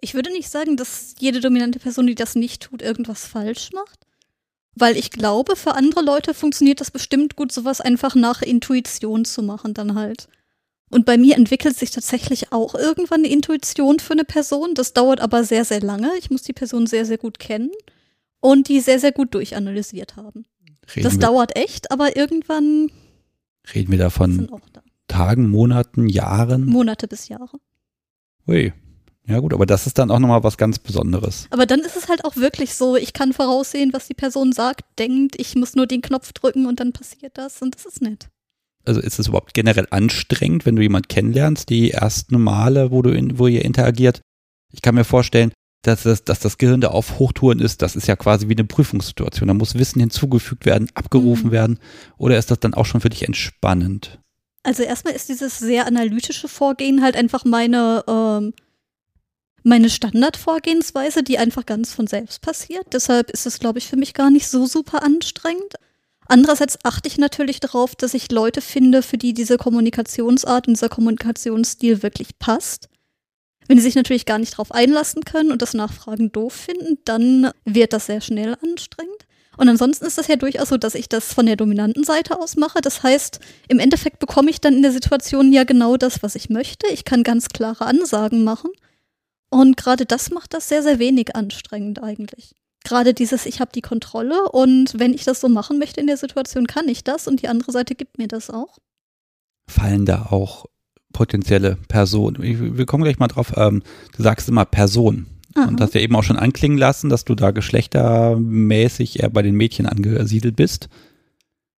Ich würde nicht sagen, dass jede dominante Person, die das nicht tut, irgendwas falsch macht. Weil ich glaube, für andere Leute funktioniert das bestimmt gut, sowas einfach nach Intuition zu machen, dann halt. Und bei mir entwickelt sich tatsächlich auch irgendwann eine Intuition für eine Person. Das dauert aber sehr, sehr lange. Ich muss die Person sehr, sehr gut kennen und die sehr, sehr gut durchanalysiert haben. Reden das dauert echt, aber irgendwann Reden wir da von da. Tagen, Monaten, Jahren? Monate bis Jahre. Ui. Ja gut, aber das ist dann auch nochmal was ganz Besonderes. Aber dann ist es halt auch wirklich so, ich kann voraussehen, was die Person sagt, denkt, ich muss nur den Knopf drücken und dann passiert das und das ist nett. Also ist es überhaupt generell anstrengend, wenn du jemanden kennenlernst, die ersten Male, wo du in, wo ihr interagiert? Ich kann mir vorstellen, dass das, dass das Gehirn da auf Hochtouren ist, das ist ja quasi wie eine Prüfungssituation. Da muss Wissen hinzugefügt werden, abgerufen mhm. werden. Oder ist das dann auch schon für dich entspannend? Also erstmal ist dieses sehr analytische Vorgehen halt einfach meine, ähm, meine Standardvorgehensweise, die einfach ganz von selbst passiert. Deshalb ist es, glaube ich, für mich gar nicht so super anstrengend. Andererseits achte ich natürlich darauf, dass ich Leute finde, für die diese Kommunikationsart und dieser Kommunikationsstil wirklich passt. Wenn die sich natürlich gar nicht darauf einlassen können und das Nachfragen doof finden, dann wird das sehr schnell anstrengend. Und ansonsten ist das ja durchaus so, dass ich das von der dominanten Seite aus mache. Das heißt, im Endeffekt bekomme ich dann in der Situation ja genau das, was ich möchte. Ich kann ganz klare Ansagen machen. Und gerade das macht das sehr, sehr wenig anstrengend eigentlich. Gerade dieses, ich habe die Kontrolle und wenn ich das so machen möchte in der Situation, kann ich das und die andere Seite gibt mir das auch. Fallen da auch potenzielle Person. Wir kommen gleich mal drauf. Ähm, du sagst immer Person. Aha. Und hast ja eben auch schon anklingen lassen, dass du da geschlechtermäßig eher bei den Mädchen angesiedelt bist.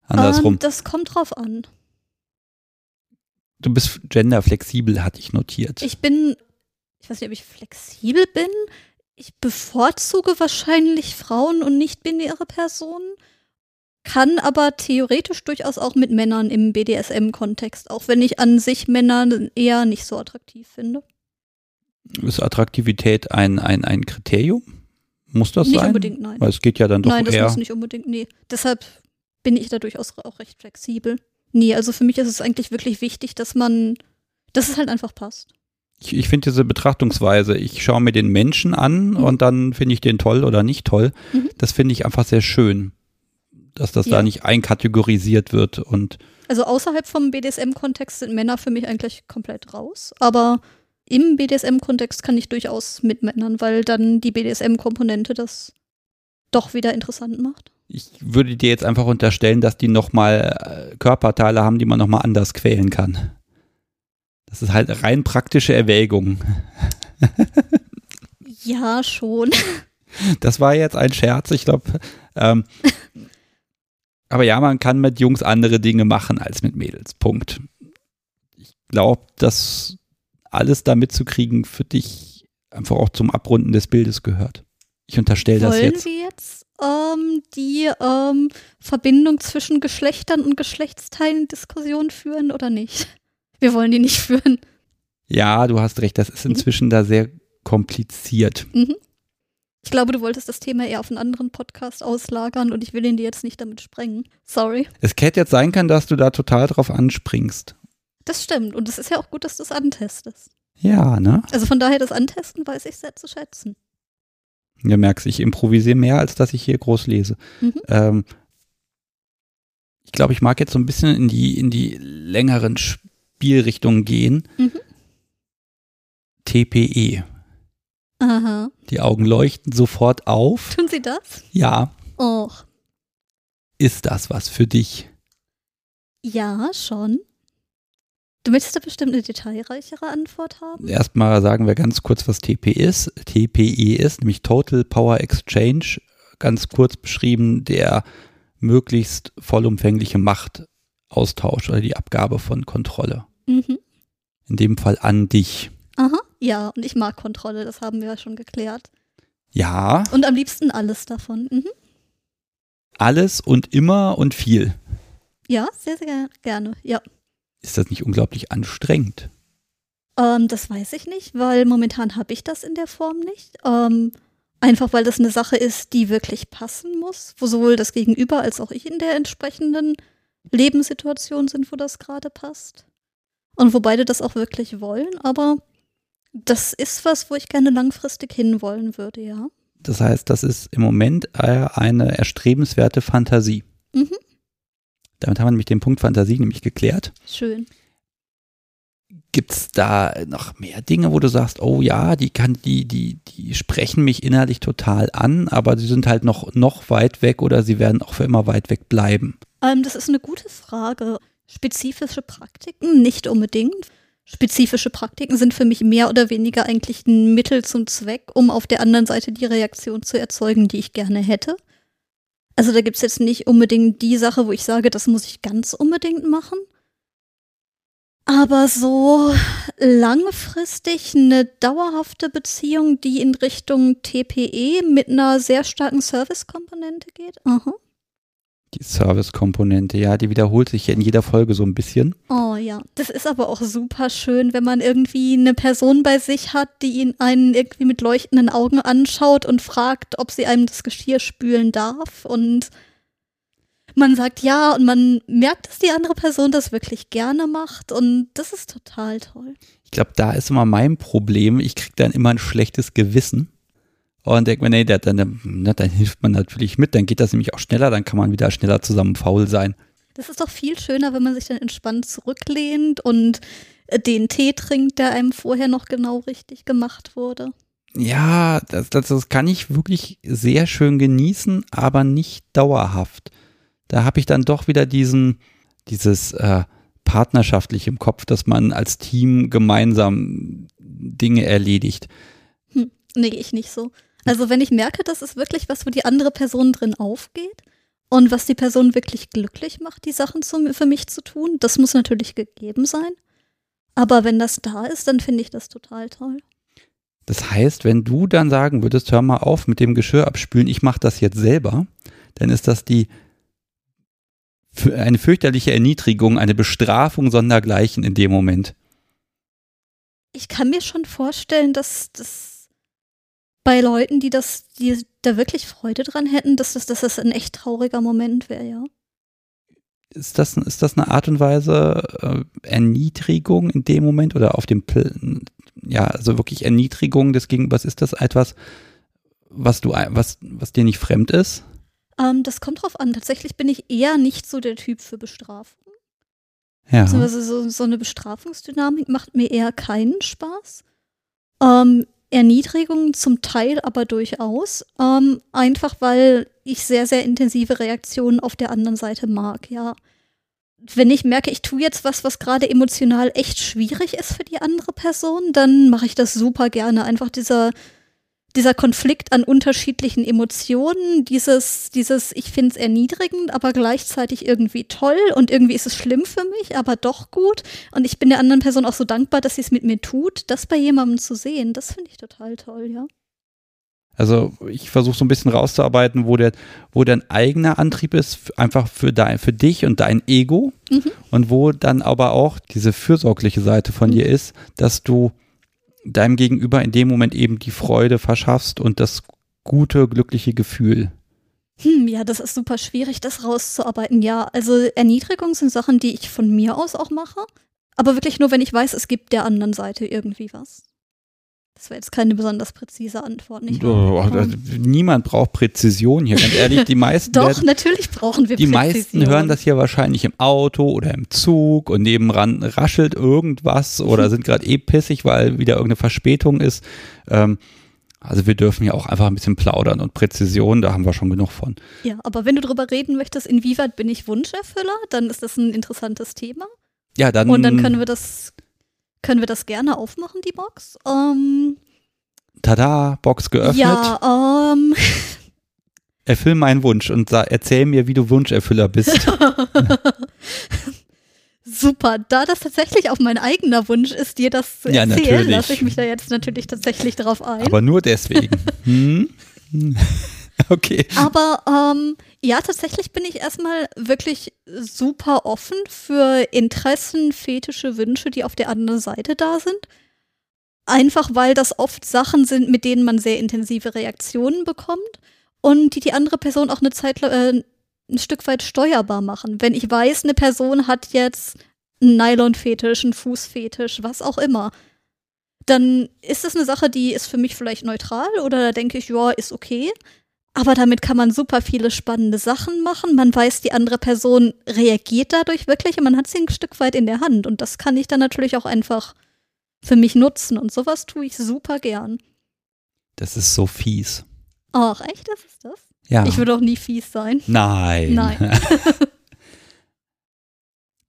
Andersrum. Um, ähm, das kommt drauf an. Du bist genderflexibel, hatte ich notiert. Ich bin, ich weiß nicht, ob ich flexibel bin. Ich bevorzuge wahrscheinlich Frauen und nicht-binäre Personen kann aber theoretisch durchaus auch mit Männern im BDSM-Kontext, auch wenn ich an sich Männer eher nicht so attraktiv finde. Ist Attraktivität ein, ein, ein Kriterium? Muss das nicht sein? Nicht unbedingt, nein. Weil es geht ja dann doch Nein, das eher muss nicht unbedingt, nee. Deshalb bin ich da durchaus auch recht flexibel. Nee, also für mich ist es eigentlich wirklich wichtig, dass man, dass es halt einfach passt. Ich, ich finde diese Betrachtungsweise, ich schaue mir den Menschen an mhm. und dann finde ich den toll oder nicht toll, mhm. das finde ich einfach sehr schön dass das ja. da nicht einkategorisiert wird und also außerhalb vom BDSM-Kontext sind Männer für mich eigentlich komplett raus, aber im BDSM-Kontext kann ich durchaus mit Männern, weil dann die BDSM-Komponente das doch wieder interessant macht. Ich würde dir jetzt einfach unterstellen, dass die nochmal äh, Körperteile haben, die man nochmal anders quälen kann. Das ist halt rein praktische Erwägung. ja, schon. Das war jetzt ein Scherz. Ich glaube, ähm, aber ja, man kann mit Jungs andere Dinge machen als mit Mädels. Punkt. Ich glaube, dass alles da mitzukriegen für dich einfach auch zum Abrunden des Bildes gehört. Ich unterstelle das jetzt. Wollen wir jetzt ähm, die ähm, Verbindung zwischen Geschlechtern und Geschlechtsteilen Diskussion führen oder nicht? Wir wollen die nicht führen. Ja, du hast recht, das ist inzwischen mhm. da sehr kompliziert. Mhm. Ich glaube, du wolltest das Thema eher auf einen anderen Podcast auslagern und ich will ihn dir jetzt nicht damit sprengen. Sorry. Es hätte jetzt sein können, dass du da total drauf anspringst. Das stimmt und es ist ja auch gut, dass du es antestest. Ja, ne? Also von daher, das Antesten weiß ich sehr zu schätzen. Ja, merkst, ich improvisiere mehr, als dass ich hier groß lese. Mhm. Ähm, ich glaube, ich mag jetzt so ein bisschen in die, in die längeren Spielrichtungen gehen. Mhm. TPE. Aha. Die Augen leuchten sofort auf. Tun sie das? Ja. Och. Ist das was für dich? Ja, schon. Du möchtest da bestimmt eine detailreichere Antwort haben? Erstmal sagen wir ganz kurz, was TP ist. TPE ist, nämlich Total Power Exchange, ganz kurz beschrieben, der möglichst vollumfängliche Machtaustausch oder die Abgabe von Kontrolle. Mhm. In dem Fall an dich. Aha, ja, und ich mag Kontrolle, das haben wir ja schon geklärt. Ja. Und am liebsten alles davon. Mhm. Alles und immer und viel. Ja, sehr, sehr gerne, ja. Ist das nicht unglaublich anstrengend? Ähm, das weiß ich nicht, weil momentan habe ich das in der Form nicht. Ähm, einfach weil das eine Sache ist, die wirklich passen muss, wo sowohl das Gegenüber als auch ich in der entsprechenden Lebenssituation sind, wo das gerade passt. Und wo beide das auch wirklich wollen, aber das ist was, wo ich gerne langfristig hinwollen würde, ja. Das heißt, das ist im Moment eine erstrebenswerte Fantasie. Mhm. Damit haben wir nämlich den Punkt Fantasie nämlich geklärt. Schön. Gibt es da noch mehr Dinge, wo du sagst, oh ja, die kann, die, die, die sprechen mich innerlich total an, aber sie sind halt noch, noch weit weg oder sie werden auch für immer weit weg bleiben? Ähm, das ist eine gute Frage. Spezifische Praktiken nicht unbedingt. Spezifische Praktiken sind für mich mehr oder weniger eigentlich ein Mittel zum Zweck, um auf der anderen Seite die Reaktion zu erzeugen, die ich gerne hätte. Also da gibt es jetzt nicht unbedingt die Sache, wo ich sage, das muss ich ganz unbedingt machen. Aber so langfristig eine dauerhafte Beziehung, die in Richtung TPE mit einer sehr starken Service-Komponente geht. Aha. Die Service-Komponente, ja, die wiederholt sich ja in jeder Folge so ein bisschen. Oh ja, das ist aber auch super schön, wenn man irgendwie eine Person bei sich hat, die ihn einen irgendwie mit leuchtenden Augen anschaut und fragt, ob sie einem das Geschirr spülen darf. Und man sagt ja und man merkt, dass die andere Person das wirklich gerne macht. Und das ist total toll. Ich glaube, da ist immer mein Problem. Ich kriege dann immer ein schlechtes Gewissen und denkt man, nee, dann, dann, dann hilft man natürlich mit, dann geht das nämlich auch schneller, dann kann man wieder schneller zusammen faul sein. Das ist doch viel schöner, wenn man sich dann entspannt zurücklehnt und äh, den Tee trinkt, der einem vorher noch genau richtig gemacht wurde. Ja, das, das, das kann ich wirklich sehr schön genießen, aber nicht dauerhaft. Da habe ich dann doch wieder diesen, dieses äh, partnerschaftlich im Kopf, dass man als Team gemeinsam Dinge erledigt. Hm, nee, ich nicht so. Also wenn ich merke, das ist wirklich was, wo die andere Person drin aufgeht und was die Person wirklich glücklich macht, die Sachen zu, für mich zu tun, das muss natürlich gegeben sein. Aber wenn das da ist, dann finde ich das total toll. Das heißt, wenn du dann sagen würdest, hör mal auf mit dem Geschirr abspülen, ich mache das jetzt selber, dann ist das die eine fürchterliche Erniedrigung, eine Bestrafung sondergleichen in dem Moment. Ich kann mir schon vorstellen, dass das bei Leuten, die das, die da wirklich Freude dran hätten, dass das, dass das ein echt trauriger Moment wäre, ja. Ist das, ist das eine Art und Weise äh, Erniedrigung in dem Moment oder auf dem, Pl ja, also wirklich Erniedrigung des Gegenübers? Ist das etwas, was du, was, was dir nicht fremd ist? Ähm, das kommt drauf an. Tatsächlich bin ich eher nicht so der Typ für Bestrafung. Ja. Also so, so eine Bestrafungsdynamik macht mir eher keinen Spaß. Ähm, Erniedrigung zum Teil aber durchaus. Ähm, einfach weil ich sehr, sehr intensive Reaktionen auf der anderen Seite mag, ja. Wenn ich merke, ich tue jetzt was, was gerade emotional echt schwierig ist für die andere Person, dann mache ich das super gerne. Einfach dieser dieser Konflikt an unterschiedlichen Emotionen, dieses, dieses, ich finde es erniedrigend, aber gleichzeitig irgendwie toll und irgendwie ist es schlimm für mich, aber doch gut. Und ich bin der anderen Person auch so dankbar, dass sie es mit mir tut, das bei jemandem zu sehen, das finde ich total toll, ja. Also ich versuche so ein bisschen rauszuarbeiten, wo der, wo dein eigener Antrieb ist, einfach für dein, für dich und dein Ego. Mhm. und wo dann aber auch diese fürsorgliche Seite von Mhm. dir ist, dass du deinem Gegenüber in dem Moment eben die Freude verschaffst und das gute, glückliche Gefühl. Hm, ja, das ist super schwierig, das rauszuarbeiten. Ja, also Erniedrigung sind Sachen, die ich von mir aus auch mache. Aber wirklich nur, wenn ich weiß, es gibt der anderen Seite irgendwie was. Das wäre jetzt keine besonders präzise Antwort, nicht wahr? Oh, da, niemand braucht Präzision hier, ganz ehrlich. Die meisten, Doch, werden, natürlich brauchen wir die Präzision. meisten hören das hier wahrscheinlich im Auto oder im Zug und nebenan raschelt irgendwas oder sind gerade eh pissig, weil wieder irgendeine Verspätung ist. Ähm, also wir dürfen ja auch einfach ein bisschen plaudern und Präzision, da haben wir schon genug von. Ja, aber wenn du drüber reden möchtest, inwieweit bin ich Wunscherfüller, dann ist das ein interessantes Thema. Ja, dann, Und dann können wir das, können wir das gerne aufmachen, die Box. Ähm, tada, Box geöffnet. ja, ähm, Erfüll meinen Wunsch und sa- erzähl mir, wie du Wunscherfüller bist. super. Da das tatsächlich auch mein eigener Wunsch ist, dir das zu Ja, erzählen, lasse ich mich da jetzt natürlich tatsächlich drauf ein. Aber nur deswegen. Hm? Okay. Aber ähm, ja, tatsächlich bin ich erstmal wirklich super offen für Interessen, Fetische, Wünsche, die auf der anderen Seite da sind. Einfach weil das oft Sachen sind, mit denen man sehr intensive Reaktionen bekommt und die die andere Person auch eine Zeit äh, ein Stück weit steuerbar machen. Wenn ich weiß, eine Person hat jetzt einen Nylon-Fetisch, einen Fußfetisch, was auch immer, dann ist das eine Sache, die ist für mich vielleicht neutral oder da denke ich, ja, ist okay. Aber damit kann man super viele spannende Sachen machen. Man weiß, die andere Person reagiert dadurch wirklich und man hat sie ein Stück weit in der Hand. Und das kann ich dann natürlich auch einfach für mich nutzen. Und sowas tue ich super gern. Das ist so fies. Ach, echt? Das ist das? Ja. Ich würde auch nie fies sein. Nein. Nein.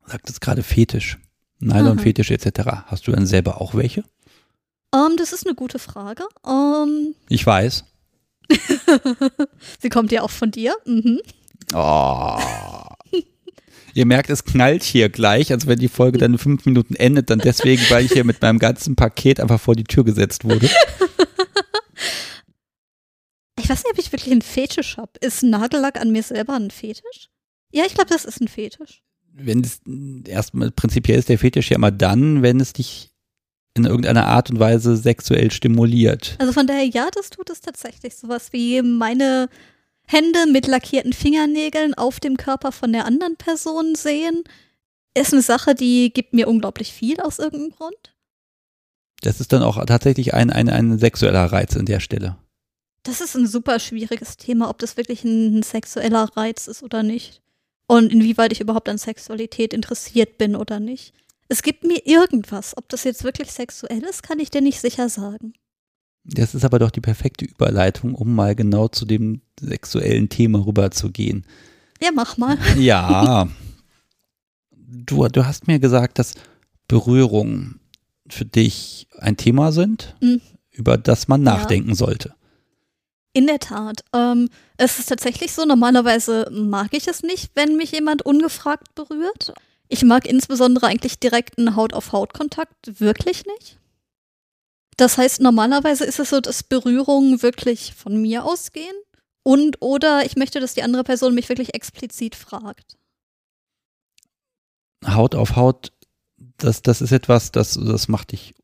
Sagt es gerade Fetisch. Nylon-Fetisch etc. Hast du dann selber auch welche? Ähm, das ist eine gute Frage. Ähm, Ich weiß. sie kommt ja auch von dir. Mhm. Oh. Ihr merkt, es knallt hier gleich, als wenn die Folge dann in fünf Minuten endet, dann deswegen, weil ich hier mit meinem ganzen Paket einfach vor die Tür gesetzt wurde. Ich weiß nicht, ob ich wirklich einen Fetisch habe. Ist Nagellack an mir selber ein Fetisch? Ja, ich glaube, das ist ein Fetisch. Wenn es erstmal prinzipiell ist der Fetisch ja immer dann, wenn es dich in irgendeiner Art und Weise sexuell stimuliert. Also von daher, ja, das tut es tatsächlich. Sowas wie meine Hände mit lackierten Fingernägeln auf dem Körper von der anderen Person sehen, ist eine Sache, die gibt mir unglaublich viel aus irgendeinem Grund. Das ist dann auch tatsächlich ein, ein, ein sexueller Reiz an der Stelle. Das ist ein super schwieriges Thema, ob das wirklich ein sexueller Reiz ist oder nicht. Und inwieweit ich überhaupt an Sexualität interessiert bin oder nicht. Es gibt mir irgendwas. Ob das jetzt wirklich sexuell ist, kann ich dir nicht sicher sagen. Das ist aber doch die perfekte Überleitung, um mal genau zu dem sexuellen Thema rüberzugehen. Ja, mach mal. Ja. du, du hast mir gesagt, dass Berührungen für dich ein Thema sind, Mhm. über das man Ja. nachdenken sollte. In der Tat. Ähm, es ist tatsächlich so, normalerweise mag ich es nicht, wenn mich jemand ungefragt berührt. Ich mag insbesondere eigentlich direkten Haut-auf-Haut-Kontakt wirklich nicht. Das heißt, normalerweise ist es so, dass Berührungen wirklich von mir ausgehen und oder ich möchte, dass die andere Person mich wirklich explizit fragt. Haut auf Haut, das, das ist etwas, das, das macht dich,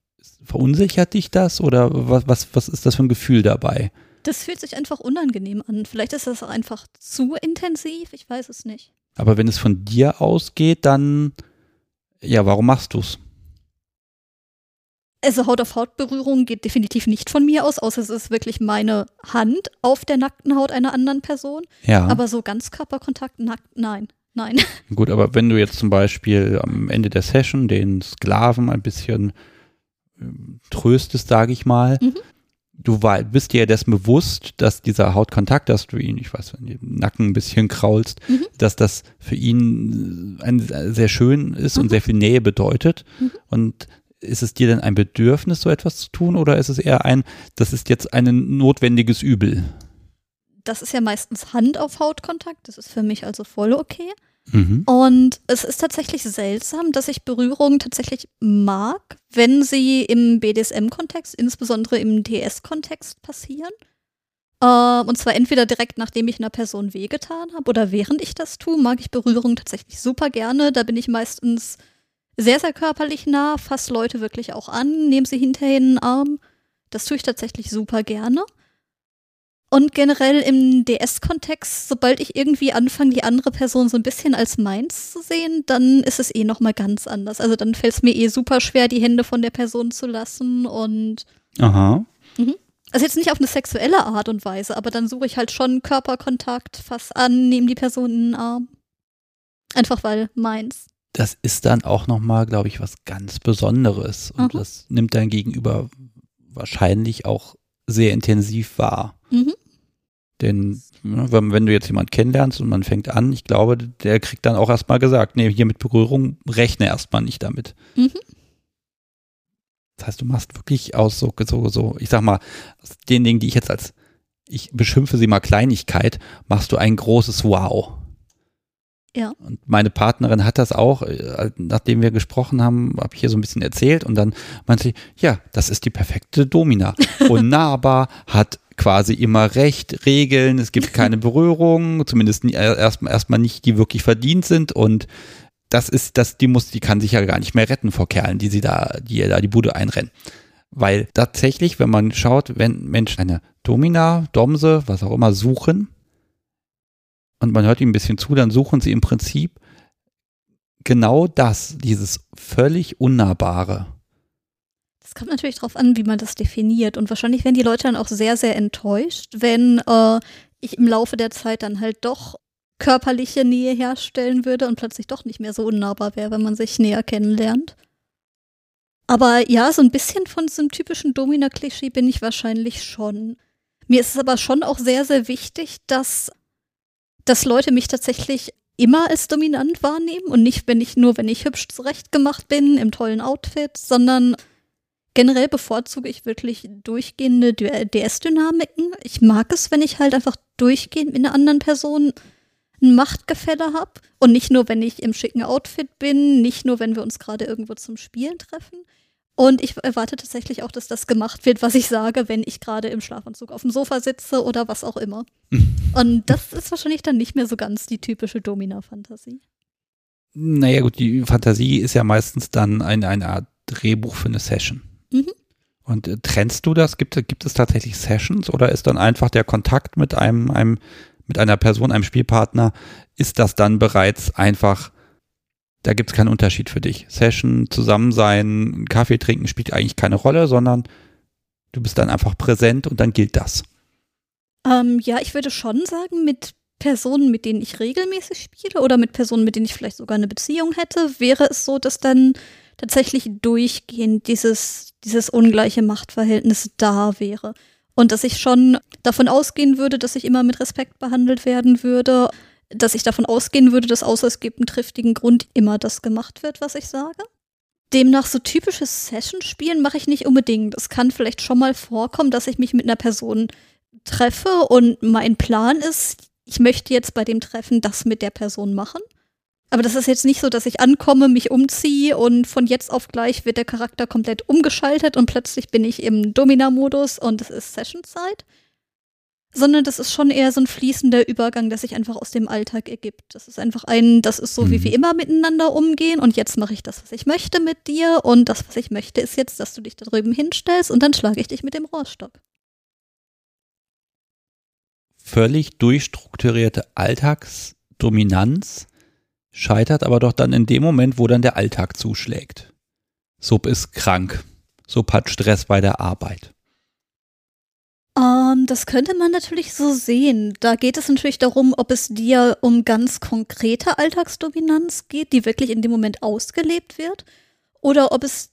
verunsichert dich das oder was, was, was ist das für ein Gefühl dabei? Das fühlt sich einfach unangenehm an. Vielleicht ist das einfach zu intensiv, ich weiß es nicht. Aber wenn es von dir ausgeht, dann, ja, warum machst du's? Also Haut-auf-Haut-Berührung geht definitiv nicht von mir aus, außer es ist wirklich meine Hand auf der nackten Haut einer anderen Person. Ja. Aber so Ganzkörperkontakt, nackt, nein, nein. Gut, aber wenn du jetzt zum Beispiel am Ende der Session den Sklaven ein bisschen ähm, tröstest, sage ich mal, Mhm. Du wei- bist dir ja dessen bewusst, dass dieser Hautkontakt, dass du ihn, ich weiß, nicht, im Nacken ein bisschen kraulst, Mhm. dass das für ihn äh, ein, sehr schön ist und Mhm. sehr viel Nähe bedeutet. Mhm. Und ist es dir denn ein Bedürfnis, so etwas zu tun, oder ist es eher ein, das ist jetzt ein notwendiges Übel? Das ist ja meistens Hand-auf-Haut-Kontakt, das ist für mich also voll okay. Mhm. Und es ist tatsächlich seltsam, dass ich Berührungen tatsächlich mag, wenn sie im BDSM-Kontext, insbesondere im DS-Kontext passieren. Ähm, und zwar entweder direkt nachdem ich einer Person wehgetan habe oder während ich das tue, mag ich Berührung tatsächlich super gerne. Da bin ich meistens sehr, sehr körperlich nah, fasse Leute wirklich auch an, nehme sie hinterher in den Arm. Das tue ich tatsächlich super gerne. Und generell im DS-Kontext, sobald ich irgendwie anfange, die andere Person so ein bisschen als meins zu sehen, dann ist es eh nochmal ganz anders. Also dann fällt es mir eh super schwer, die Hände von der Person zu lassen und. Aha. Mhm. Also jetzt nicht auf eine sexuelle Art und Weise, aber dann suche ich halt schon Körperkontakt, fass an, nehme die Person in den Arm. Einfach weil meins. Das ist dann auch nochmal, glaube ich, was ganz Besonderes. Und mhm. das nimmt dein Gegenüber wahrscheinlich auch sehr intensiv wahr. Mhm. Denn ne, wenn, du jetzt jemanden kennenlernst und man fängt an, ich glaube, der kriegt dann auch erstmal gesagt, nee, hier mit Berührung rechne erstmal nicht damit. Mhm. Das heißt, du machst wirklich aus so, so, so, ich sag mal, aus den Dingen, die ich jetzt als, ich beschimpfe sie mal Kleinigkeit, machst du ein großes Wow. Ja. Und meine Partnerin hat das auch, äh, nachdem wir gesprochen haben, habe ich hier so ein bisschen erzählt und dann meinte sie, ja, das ist die perfekte Domina. Unnahbar, hat quasi immer recht, Regeln, es gibt keine Berührung, zumindest erstmal erstmal nicht, die wirklich verdient sind und das ist, das, die muss, die kann sich ja gar nicht mehr retten vor Kerlen, die sie da, die ihr da die Bude einrennen. Weil tatsächlich, wenn man schaut, wenn Menschen eine Domina, Domse, was auch immer suchen, und man hört ihnen ein bisschen zu, dann suchen sie im Prinzip genau das, dieses völlig Unnahbare. Es kommt natürlich darauf an, wie man das definiert. Und wahrscheinlich werden die Leute dann auch sehr, sehr enttäuscht, wenn äh, ich im Laufe der Zeit dann halt doch körperliche Nähe herstellen würde und plötzlich doch nicht mehr so unnahbar wäre, wenn man sich näher kennenlernt. Aber ja, so ein bisschen von diesem typischen Domina-Klischee bin ich wahrscheinlich schon. Mir ist es aber schon auch sehr, sehr wichtig, dass dass Leute mich tatsächlich immer als dominant wahrnehmen und nicht, wenn ich nur, wenn ich hübsch zurechtgemacht bin, im tollen Outfit, sondern generell bevorzuge ich wirklich durchgehende DS-Dynamiken. Ich mag es, wenn ich halt einfach durchgehend mit einer anderen Person ein Machtgefälle habe und nicht nur, wenn ich im schicken Outfit bin, nicht nur, wenn wir uns gerade irgendwo zum Spielen treffen, und ich erwarte tatsächlich auch, dass das gemacht wird, was ich sage, wenn ich gerade im Schlafanzug auf dem Sofa sitze oder was auch immer. Und das ist wahrscheinlich dann nicht mehr so ganz die typische Domina-Fantasie. Naja, gut, die Fantasie ist ja meistens dann eine, eine Art Drehbuch für eine Session. Mhm. Und äh, trennst du das? Gibt, gibt es tatsächlich Sessions oder ist dann einfach der Kontakt mit einem, einem, mit einer Person, einem Spielpartner, ist das dann bereits einfach da gibt es keinen Unterschied für dich. Session, zusammen sein, Kaffee trinken spielt eigentlich keine Rolle, sondern du bist dann einfach präsent und dann gilt das. Ähm, ja, ich würde schon sagen, mit Personen, mit denen ich regelmäßig spiele oder mit Personen, mit denen ich vielleicht sogar eine Beziehung hätte, wäre es so, dass dann tatsächlich durchgehend dieses, dieses ungleiche Machtverhältnis da wäre. Und dass ich schon davon ausgehen würde, dass ich immer mit Respekt behandelt werden würde dass ich davon ausgehen würde, dass außer es gibt einen triftigen Grund immer das gemacht wird, was ich sage. Demnach so typisches Session-Spielen mache ich nicht unbedingt. Es kann vielleicht schon mal vorkommen, dass ich mich mit einer Person treffe und mein Plan ist, ich möchte jetzt bei dem Treffen das mit der Person machen. Aber das ist jetzt nicht so, dass ich ankomme, mich umziehe und von jetzt auf gleich wird der Charakter komplett umgeschaltet und plötzlich bin ich im Domina-Modus und es ist Session-Zeit, sondern das ist schon eher so ein fließender Übergang, der sich einfach aus dem Alltag ergibt. Das ist einfach ein, das ist so, mhm. wie wir immer miteinander umgehen und jetzt mache ich das, was ich möchte mit dir und das, was ich möchte, ist jetzt, dass du dich da drüben hinstellst und dann schlage ich dich mit dem Rohrstock. Völlig durchstrukturierte Alltagsdominanz scheitert aber doch dann in dem Moment, wo dann der Alltag zuschlägt. Sub ist krank. Sub hat Stress bei der Arbeit. Um, ähm, das könnte man natürlich so sehen. Da geht es natürlich darum, ob es dir um ganz konkrete Alltagsdominanz geht, die wirklich in dem Moment ausgelebt wird, oder ob es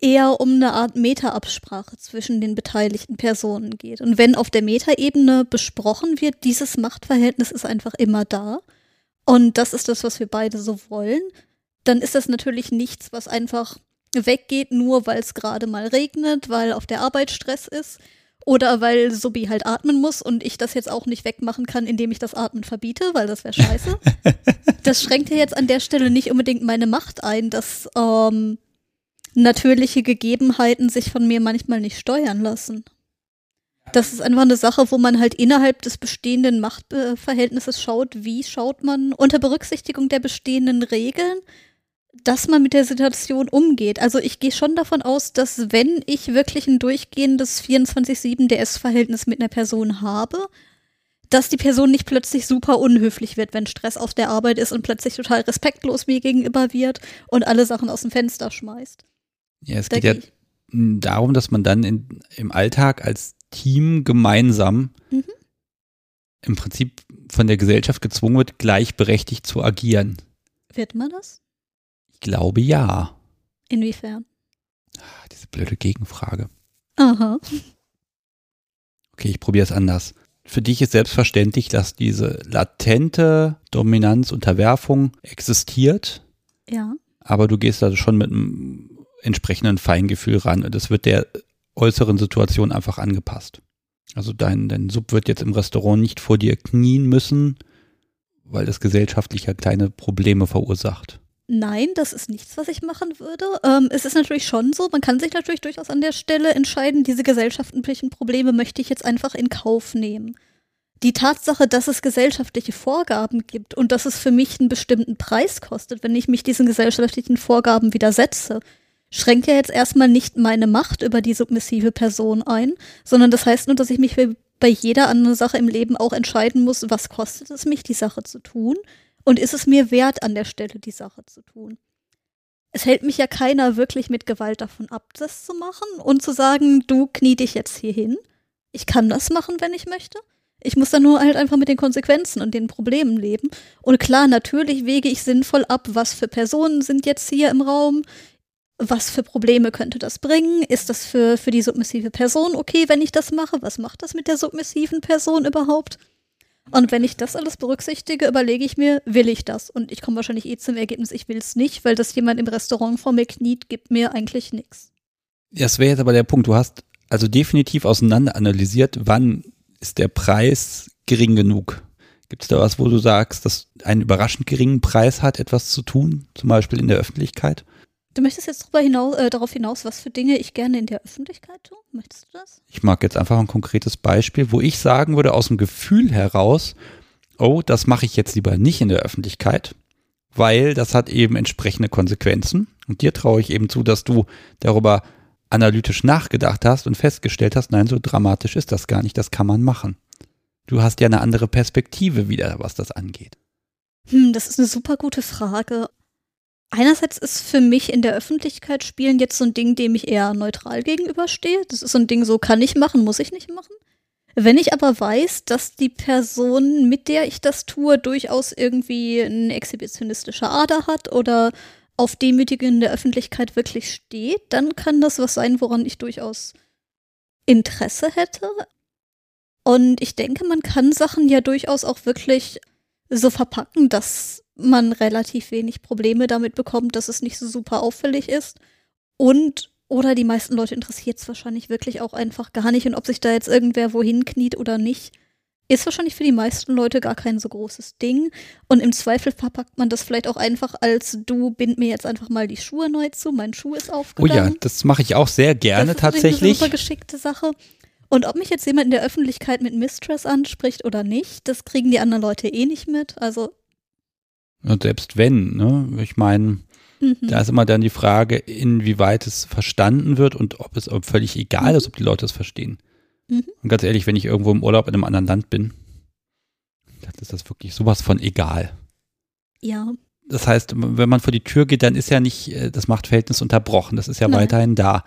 eher um eine Art Meta-Absprache zwischen den beteiligten Personen geht. Und wenn auf der Meta-Ebene besprochen wird, dieses Machtverhältnis ist einfach immer da, und das ist das, was wir beide so wollen, dann ist das natürlich nichts, was einfach weggeht, nur weil es gerade mal regnet, weil auf der Arbeit Stress ist, oder weil Subi halt atmen muss und ich das jetzt auch nicht wegmachen kann, indem ich das Atmen verbiete, weil das wäre scheiße. das schränkt ja jetzt an der Stelle nicht unbedingt meine Macht ein, dass ähm, natürliche Gegebenheiten sich von mir manchmal nicht steuern lassen. Das ist einfach eine Sache, wo man halt innerhalb des bestehenden Machtverhältnisses schaut, wie schaut man unter Berücksichtigung der bestehenden Regeln, dass man mit der Situation umgeht. Also ich gehe schon davon aus, dass wenn ich wirklich ein durchgehendes 24-7 DS-Verhältnis mit einer Person habe, dass die Person nicht plötzlich super unhöflich wird, wenn Stress auf der Arbeit ist und plötzlich total respektlos mir gegenüber wird und alle Sachen aus dem Fenster schmeißt. Ja, es da geht ja darum, dass man dann in, im Alltag als Team gemeinsam mhm. im Prinzip von der Gesellschaft gezwungen wird, gleichberechtigt zu agieren. Wird man das? Ich glaube ja. Inwiefern? Ah, diese blöde Gegenfrage. Aha. Okay, ich probiere es anders. Für dich ist selbstverständlich, dass diese latente Dominanz, Unterwerfung existiert. Ja. Aber du gehst da schon mit einem entsprechenden Feingefühl ran. Das wird der äußeren Situation einfach angepasst. Also dein, dein Sub wird jetzt im Restaurant nicht vor dir knien müssen, weil das gesellschaftlich ja kleine Probleme verursacht. Nein, das ist nichts, was ich machen würde. Ähm, es ist natürlich schon so, man kann sich natürlich durchaus an der Stelle entscheiden, diese gesellschaftlichen Probleme möchte ich jetzt einfach in Kauf nehmen. Die Tatsache, dass es gesellschaftliche Vorgaben gibt und dass es für mich einen bestimmten Preis kostet, wenn ich mich diesen gesellschaftlichen Vorgaben widersetze, schränke jetzt erstmal nicht meine Macht über die submissive Person ein, sondern das heißt nur, dass ich mich bei jeder anderen Sache im Leben auch entscheiden muss, was kostet es mich, die Sache zu tun und ist es mir wert, an der Stelle die Sache zu tun. Es hält mich ja keiner wirklich mit Gewalt davon ab, das zu machen und zu sagen, du knie dich jetzt hier hin. Ich kann das machen, wenn ich möchte. Ich muss dann nur halt einfach mit den Konsequenzen und den Problemen leben. Und klar, natürlich wege ich sinnvoll ab, was für Personen sind jetzt hier im Raum, was für Probleme könnte das bringen? Ist das für, für die submissive Person okay, wenn ich das mache? Was macht das mit der submissiven Person überhaupt? Und wenn ich das alles berücksichtige, überlege ich mir, will ich das? Und ich komme wahrscheinlich eh zum Ergebnis, ich will es nicht, weil das jemand im Restaurant vor mir kniet, gibt mir eigentlich nichts. Das wäre jetzt aber der Punkt. Du hast also definitiv auseinander analysiert, wann ist der Preis gering genug? Gibt es da was, wo du sagst, dass einen überraschend geringen Preis hat, etwas zu tun, zum Beispiel in der Öffentlichkeit? Du möchtest jetzt darüber hinaus, äh, darauf hinaus, was für Dinge ich gerne in der Öffentlichkeit tue? Möchtest du das? Ich mag jetzt einfach ein konkretes Beispiel, wo ich sagen würde, aus dem Gefühl heraus, oh, das mache ich jetzt lieber nicht in der Öffentlichkeit, weil das hat eben entsprechende Konsequenzen. Und dir traue ich eben zu, dass du darüber analytisch nachgedacht hast und festgestellt hast, nein, so dramatisch ist das gar nicht, das kann man machen. Du hast ja eine andere Perspektive wieder, was das angeht. Hm, das ist eine super gute Frage. Einerseits ist für mich in der Öffentlichkeit spielen jetzt so ein Ding, dem ich eher neutral gegenüberstehe. Das ist so ein Ding, so kann ich machen, muss ich nicht machen. Wenn ich aber weiß, dass die Person, mit der ich das tue, durchaus irgendwie eine exhibitionistische Ader hat oder auf Demütigung in der Öffentlichkeit wirklich steht, dann kann das was sein, woran ich durchaus Interesse hätte. Und ich denke, man kann Sachen ja durchaus auch wirklich so verpacken, dass man relativ wenig Probleme damit bekommt, dass es nicht so super auffällig ist. Und oder die meisten Leute interessiert es wahrscheinlich wirklich auch einfach gar nicht. Und ob sich da jetzt irgendwer wohin kniet oder nicht, ist wahrscheinlich für die meisten Leute gar kein so großes Ding. Und im Zweifel verpackt man das vielleicht auch einfach als du bind mir jetzt einfach mal die Schuhe neu zu, mein Schuh ist aufgegangen. Oh ja, das mache ich auch sehr gerne das ist tatsächlich. Eine super geschickte Sache. Und ob mich jetzt jemand in der Öffentlichkeit mit Mistress anspricht oder nicht, das kriegen die anderen Leute eh nicht mit. Also und selbst wenn, ne, ich meine, mhm. da ist immer dann die Frage, inwieweit es verstanden wird und ob es ob völlig egal ist, ob die Leute es verstehen. Mhm. Und ganz ehrlich, wenn ich irgendwo im Urlaub in einem anderen Land bin, dann ist das wirklich sowas von egal. Ja. Das heißt, wenn man vor die Tür geht, dann ist ja nicht äh, das Machtverhältnis unterbrochen. Das ist ja Nein. weiterhin da.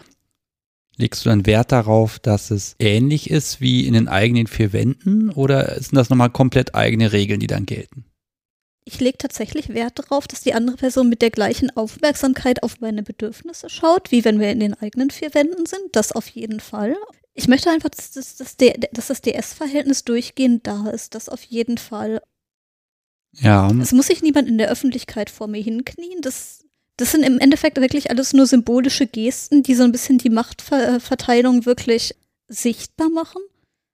Legst du dann Wert darauf, dass es ähnlich ist wie in den eigenen vier Wänden oder sind das nochmal komplett eigene Regeln, die dann gelten? Ich lege tatsächlich Wert darauf, dass die andere Person mit der gleichen Aufmerksamkeit auf meine Bedürfnisse schaut, wie wenn wir in den eigenen vier Wänden sind. Das auf jeden Fall. Ich möchte einfach, dass, dass, dass, dass das DS-Verhältnis durchgehend da ist. Das auf jeden Fall. Ja. Es muss sich niemand in der Öffentlichkeit vor mir hinknien. Das, das sind im Endeffekt wirklich alles nur symbolische Gesten, die so ein bisschen die Machtverteilung wirklich sichtbar machen.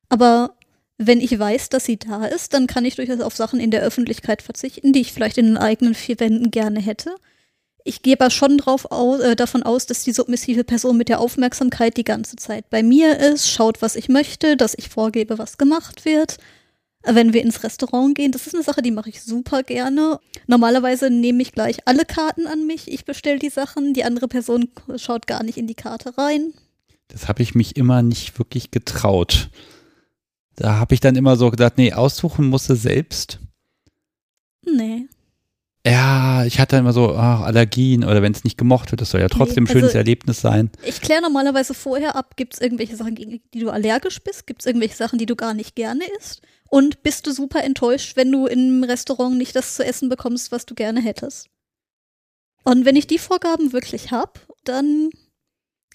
Aber wenn ich weiß, dass sie da ist, dann kann ich durchaus auf Sachen in der Öffentlichkeit verzichten, die ich vielleicht in den eigenen vier Wänden gerne hätte. Ich gehe aber schon drauf aus, äh, davon aus, dass die submissive Person mit der Aufmerksamkeit die ganze Zeit bei mir ist, schaut, was ich möchte, dass ich vorgebe, was gemacht wird. Wenn wir ins Restaurant gehen, das ist eine Sache, die mache ich super gerne. Normalerweise nehme ich gleich alle Karten an mich, ich bestelle die Sachen, die andere Person schaut gar nicht in die Karte rein. Das habe ich mich immer nicht wirklich getraut. Da habe ich dann immer so gedacht, nee, aussuchen musste selbst. Nee. Ja, ich hatte immer so ach, Allergien oder wenn es nicht gemocht wird, das soll ja trotzdem ein nee, schönes also, Erlebnis sein. Ich kläre normalerweise vorher ab, gibt es irgendwelche Sachen, gegen die du allergisch bist? Gibt es irgendwelche Sachen, die du gar nicht gerne isst? Und bist du super enttäuscht, wenn du im Restaurant nicht das zu essen bekommst, was du gerne hättest? Und wenn ich die Vorgaben wirklich habe, dann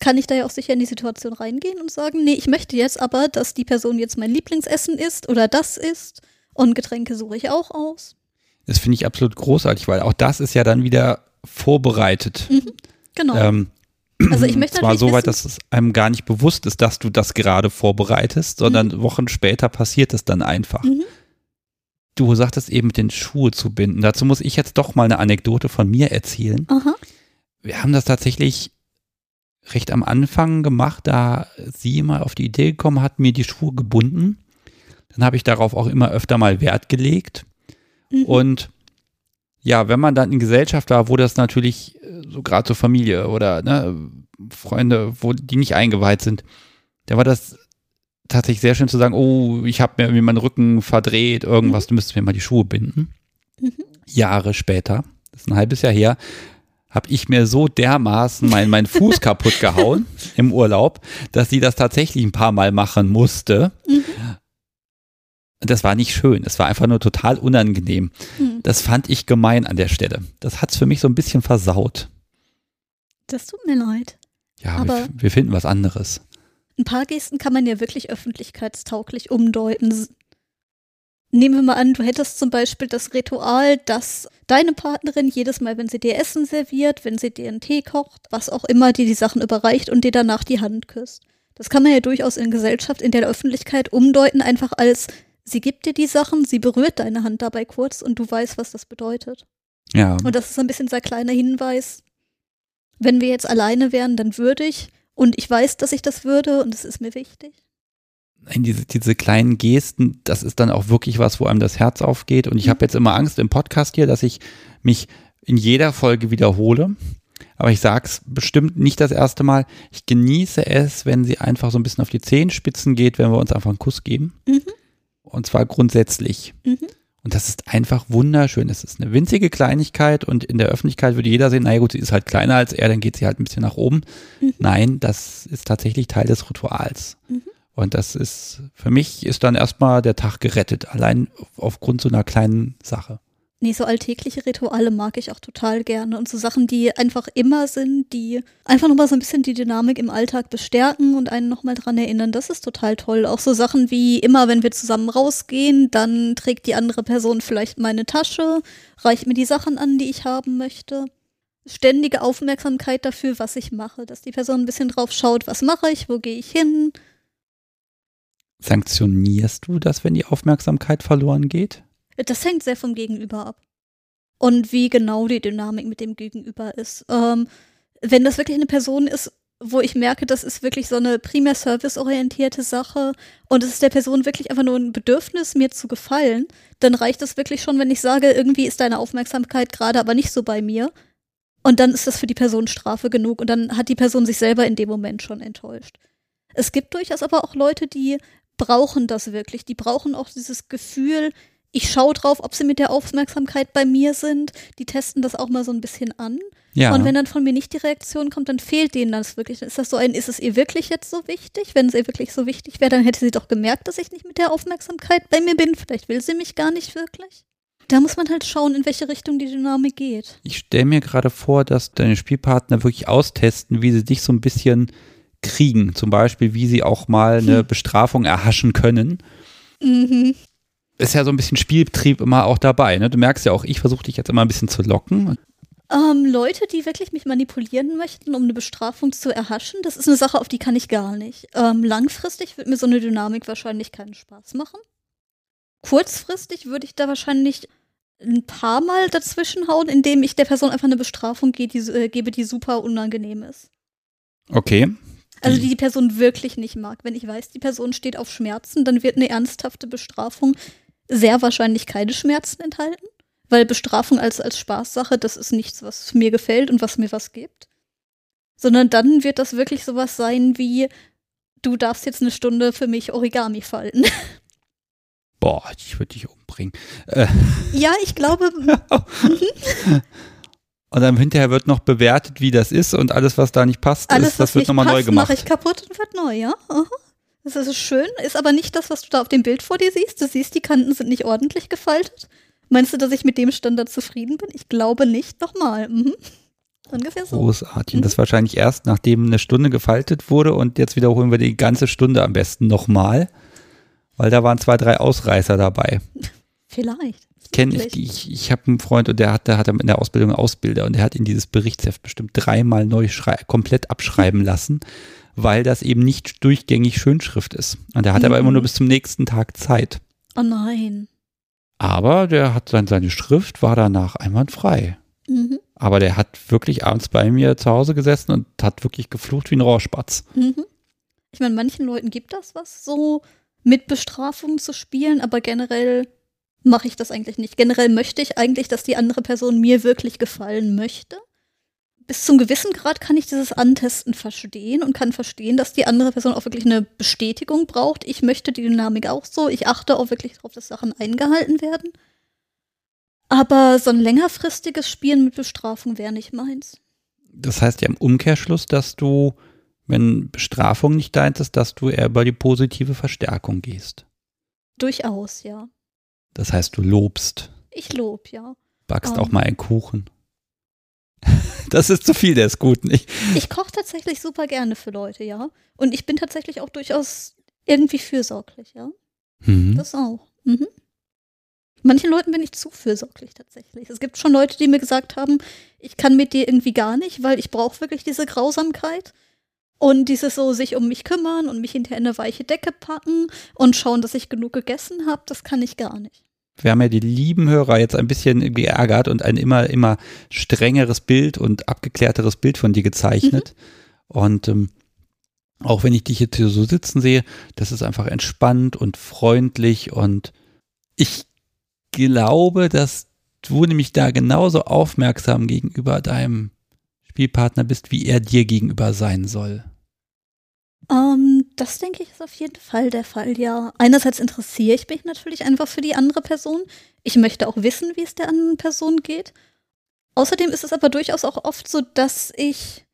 kann ich da ja auch sicher in die Situation reingehen und sagen, nee, ich möchte jetzt aber, dass die Person jetzt mein Lieblingsessen isst oder das isst und Getränke suche ich auch aus. Das finde ich absolut großartig, weil auch das ist ja dann wieder vorbereitet. Mhm, genau. Ähm, also ich möchte zwar so weit, dass es einem gar nicht bewusst ist, dass du das gerade vorbereitest, sondern mhm. Wochen später passiert es dann einfach. Mhm. Du sagtest eben mit den Schuhe zu binden. Dazu muss ich jetzt doch mal eine Anekdote von mir erzählen. Aha. Wir haben das tatsächlich recht am Anfang gemacht, da sie mal auf die Idee gekommen hat, mir die Schuhe gebunden. Dann habe ich darauf auch immer öfter mal Wert gelegt. Mhm. Und ja, wenn man dann in Gesellschaft war, wo das natürlich äh, so gerade zur Familie oder ne, Freunde, wo die nicht eingeweiht sind, da war das tatsächlich sehr schön zu sagen, oh, ich habe mir irgendwie meinen Rücken verdreht, irgendwas, mhm. du müsstest mir mal die Schuhe binden. Mhm. Jahre später, das ist ein halbes Jahr her, habe ich mir so dermaßen meinen mein Fuß kaputt gehauen im Urlaub, dass sie das tatsächlich ein paar Mal machen musste. Mhm das war nicht schön. Es war einfach nur total unangenehm. Mhm. Das fand ich gemein an der Stelle. Das hat es für mich so ein bisschen versaut. Das tut mir leid. Ja, aber wir, wir, finden was anderes. Ein paar Gesten kann man ja wirklich öffentlichkeitstauglich umdeuten. Nehmen wir mal an, du hättest zum Beispiel das Ritual, dass deine Partnerin jedes Mal, wenn sie dir Essen serviert, wenn sie dir einen Tee kocht, was auch immer, dir die Sachen überreicht und dir danach die Hand küsst. Das kann man ja durchaus in Gesellschaft, in der Öffentlichkeit umdeuten, einfach als sie gibt dir die Sachen, sie berührt deine Hand dabei kurz und du weißt, was das bedeutet. Ja. Und das ist ein bisschen ein kleiner Hinweis. Wenn wir jetzt alleine wären, dann würde ich. Und ich weiß, dass ich das würde und es ist mir wichtig. Nein, diese, diese kleinen Gesten, das ist dann auch wirklich was, wo einem das Herz aufgeht. Und ich mhm. habe jetzt immer Angst im Podcast hier, dass ich mich in jeder Folge wiederhole. Aber ich sage es bestimmt nicht das erste Mal. Ich genieße es, wenn sie einfach so ein bisschen auf die Zehenspitzen geht, wenn wir uns einfach einen Kuss geben. Mhm. Und zwar grundsätzlich. Mhm. Und das ist einfach wunderschön. Es ist eine winzige Kleinigkeit und in der Öffentlichkeit würde jeder sehen, naja gut, sie ist halt kleiner als er, dann geht sie halt ein bisschen nach oben. Mhm. Nein, das ist tatsächlich Teil des Rituals. Und das ist, für mich ist dann erstmal der Tag gerettet, allein aufgrund so einer kleinen Sache. Nee, so alltägliche Rituale mag ich auch total gerne. Und so Sachen, die einfach immer sind, die einfach nochmal so ein bisschen die Dynamik im Alltag bestärken und einen nochmal dran erinnern, das ist total toll. Auch so Sachen wie immer, wenn wir zusammen rausgehen, dann trägt die andere Person vielleicht meine Tasche, reicht mir die Sachen an, die ich haben möchte. Ständige Aufmerksamkeit dafür, was ich mache, dass die Person ein bisschen drauf schaut, was mache ich, wo gehe ich hin. Sanktionierst du das, wenn die Aufmerksamkeit verloren geht? Das hängt sehr vom Gegenüber ab. Und wie genau die Dynamik mit dem Gegenüber ist. Ähm, wenn das wirklich eine Person ist, wo ich merke, das ist wirklich so eine primär serviceorientierte Sache und es ist der Person wirklich einfach nur ein Bedürfnis, mir zu gefallen, dann reicht es wirklich schon, wenn ich sage, irgendwie ist deine Aufmerksamkeit gerade aber nicht so bei mir. Und dann ist das für die Person Strafe genug und dann hat die Person sich selber in dem Moment schon enttäuscht. Es gibt durchaus aber auch Leute, die brauchen das wirklich. Die brauchen auch dieses Gefühl, ich schaue drauf, ob sie mit der Aufmerksamkeit bei mir sind. Die testen das auch mal so ein bisschen an. Ja. Und wenn dann von mir nicht die Reaktion kommt, dann fehlt denen das wirklich. Dann ist das so ein, ist es ihr wirklich jetzt so wichtig? Wenn es ihr wirklich so wichtig wäre, dann hätte sie doch gemerkt, dass ich nicht mit der Aufmerksamkeit bei mir bin. Vielleicht will sie mich gar nicht wirklich. Da muss man halt schauen, in welche Richtung die Dynamik geht. Ich stelle mir gerade vor, dass deine Spielpartner wirklich austesten, wie sie dich so ein bisschen kriegen. Zum Beispiel, wie sie auch mal eine hm. Bestrafung erhaschen können. Mhm ist ja so ein bisschen Spielbetrieb immer auch dabei. Ne? Du merkst ja auch, ich versuche dich jetzt immer ein bisschen zu locken. Ähm, Leute, die wirklich mich manipulieren möchten, um eine Bestrafung zu erhaschen, das ist eine Sache, auf die kann ich gar nicht. Ähm, langfristig wird mir so eine Dynamik wahrscheinlich keinen Spaß machen. Kurzfristig würde ich da wahrscheinlich ein paar Mal dazwischenhauen, indem ich der Person einfach eine Bestrafung ge die, äh, gebe, die super unangenehm ist. Okay. Also die die Person wirklich nicht mag. Wenn ich weiß, die Person steht auf Schmerzen, dann wird eine ernsthafte Bestrafung sehr wahrscheinlich keine Schmerzen enthalten. Weil Bestrafung als, als Spaßsache, das ist nichts, was mir gefällt und was mir was gibt. Sondern dann wird das wirklich sowas sein wie, du darfst jetzt eine Stunde für mich Origami falten. Boah, ich würde dich umbringen. Äh. Ja, ich glaube. und dann hinterher wird noch bewertet, wie das ist und alles, was da nicht passt, alles, ist, das wird nochmal neu gemacht. mache ich kaputt und wird neu, ja. Aha. Das ist schön, ist aber nicht das, was du da auf dem Bild vor dir siehst. Du siehst, die Kanten sind nicht ordentlich gefaltet. Meinst du, dass ich mit dem Standard zufrieden bin? Ich glaube nicht. Nochmal. Mhm. Ungefähr so. Großartig. Und das wahrscheinlich erst, nachdem eine Stunde gefaltet wurde und jetzt wiederholen wir die ganze Stunde am besten nochmal, weil da waren zwei, drei Ausreißer dabei. Vielleicht. Kenn ich ich, ich habe einen Freund und der hat, der hat in der Ausbildung einen Ausbilder und der hat in dieses Berichtsheft bestimmt dreimal neu komplett abschreiben lassen, weil das eben nicht durchgängig Schönschrift ist. Und der hat mhm. aber immer nur bis zum nächsten Tag Zeit. Oh nein. Aber der hat dann seine Schrift, war danach einwandfrei. Mhm. Aber der hat wirklich abends bei mir zu Hause gesessen und hat wirklich geflucht wie ein Rohrspatz. Mhm. Ich meine, manchen Leuten gibt das was, so mit Bestrafung zu spielen, aber generell mache ich das eigentlich nicht. Generell möchte ich eigentlich, dass die andere Person mir wirklich gefallen möchte. Bis zum gewissen Grad kann ich dieses Antesten verstehen und kann verstehen, dass die andere Person auch wirklich eine Bestätigung braucht. Ich möchte die Dynamik auch so. Ich achte auch wirklich darauf, dass Sachen eingehalten werden. Aber so ein längerfristiges Spielen mit Bestrafung wäre nicht meins. Das heißt ja im Umkehrschluss, dass du, wenn Bestrafung nicht deins ist, dass du eher über die positive Verstärkung gehst. Durchaus, ja. Das heißt, du lobst. Ich lob, ja. Backst um. auch ähm. mal einen Kuchen. Das ist zu viel, der ist gut nicht. Ich koche tatsächlich super gerne für Leute, ja. Und ich bin tatsächlich auch durchaus irgendwie fürsorglich, ja. Mhm. Das auch. Mhm. Manchen Leuten bin ich zu fürsorglich tatsächlich. Es gibt schon Leute, die mir gesagt haben, ich kann mit dir irgendwie gar nicht, weil ich brauche wirklich diese Grausamkeit. Und dieses so sich um mich kümmern und mich hinter eine weiche Decke packen und schauen, dass ich genug gegessen habe, das kann ich gar nicht. Wir haben ja die lieben Hörer jetzt ein bisschen geärgert und ein immer, immer strengeres Bild und abgeklärteres Bild von dir gezeichnet. Mhm. Und ähm, auch wenn ich dich jetzt hier so sitzen sehe, das ist einfach entspannt und freundlich und ich glaube, dass du nämlich da genauso aufmerksam gegenüber deinem Spielpartner bist, wie er dir gegenüber sein soll. Ähm, das denke ich ist auf jeden Fall der Fall, ja. Einerseits interessiere ich mich natürlich einfach für die andere Person. Ich möchte auch wissen, wie es der anderen Person geht. Außerdem ist es aber durchaus auch oft so, dass ich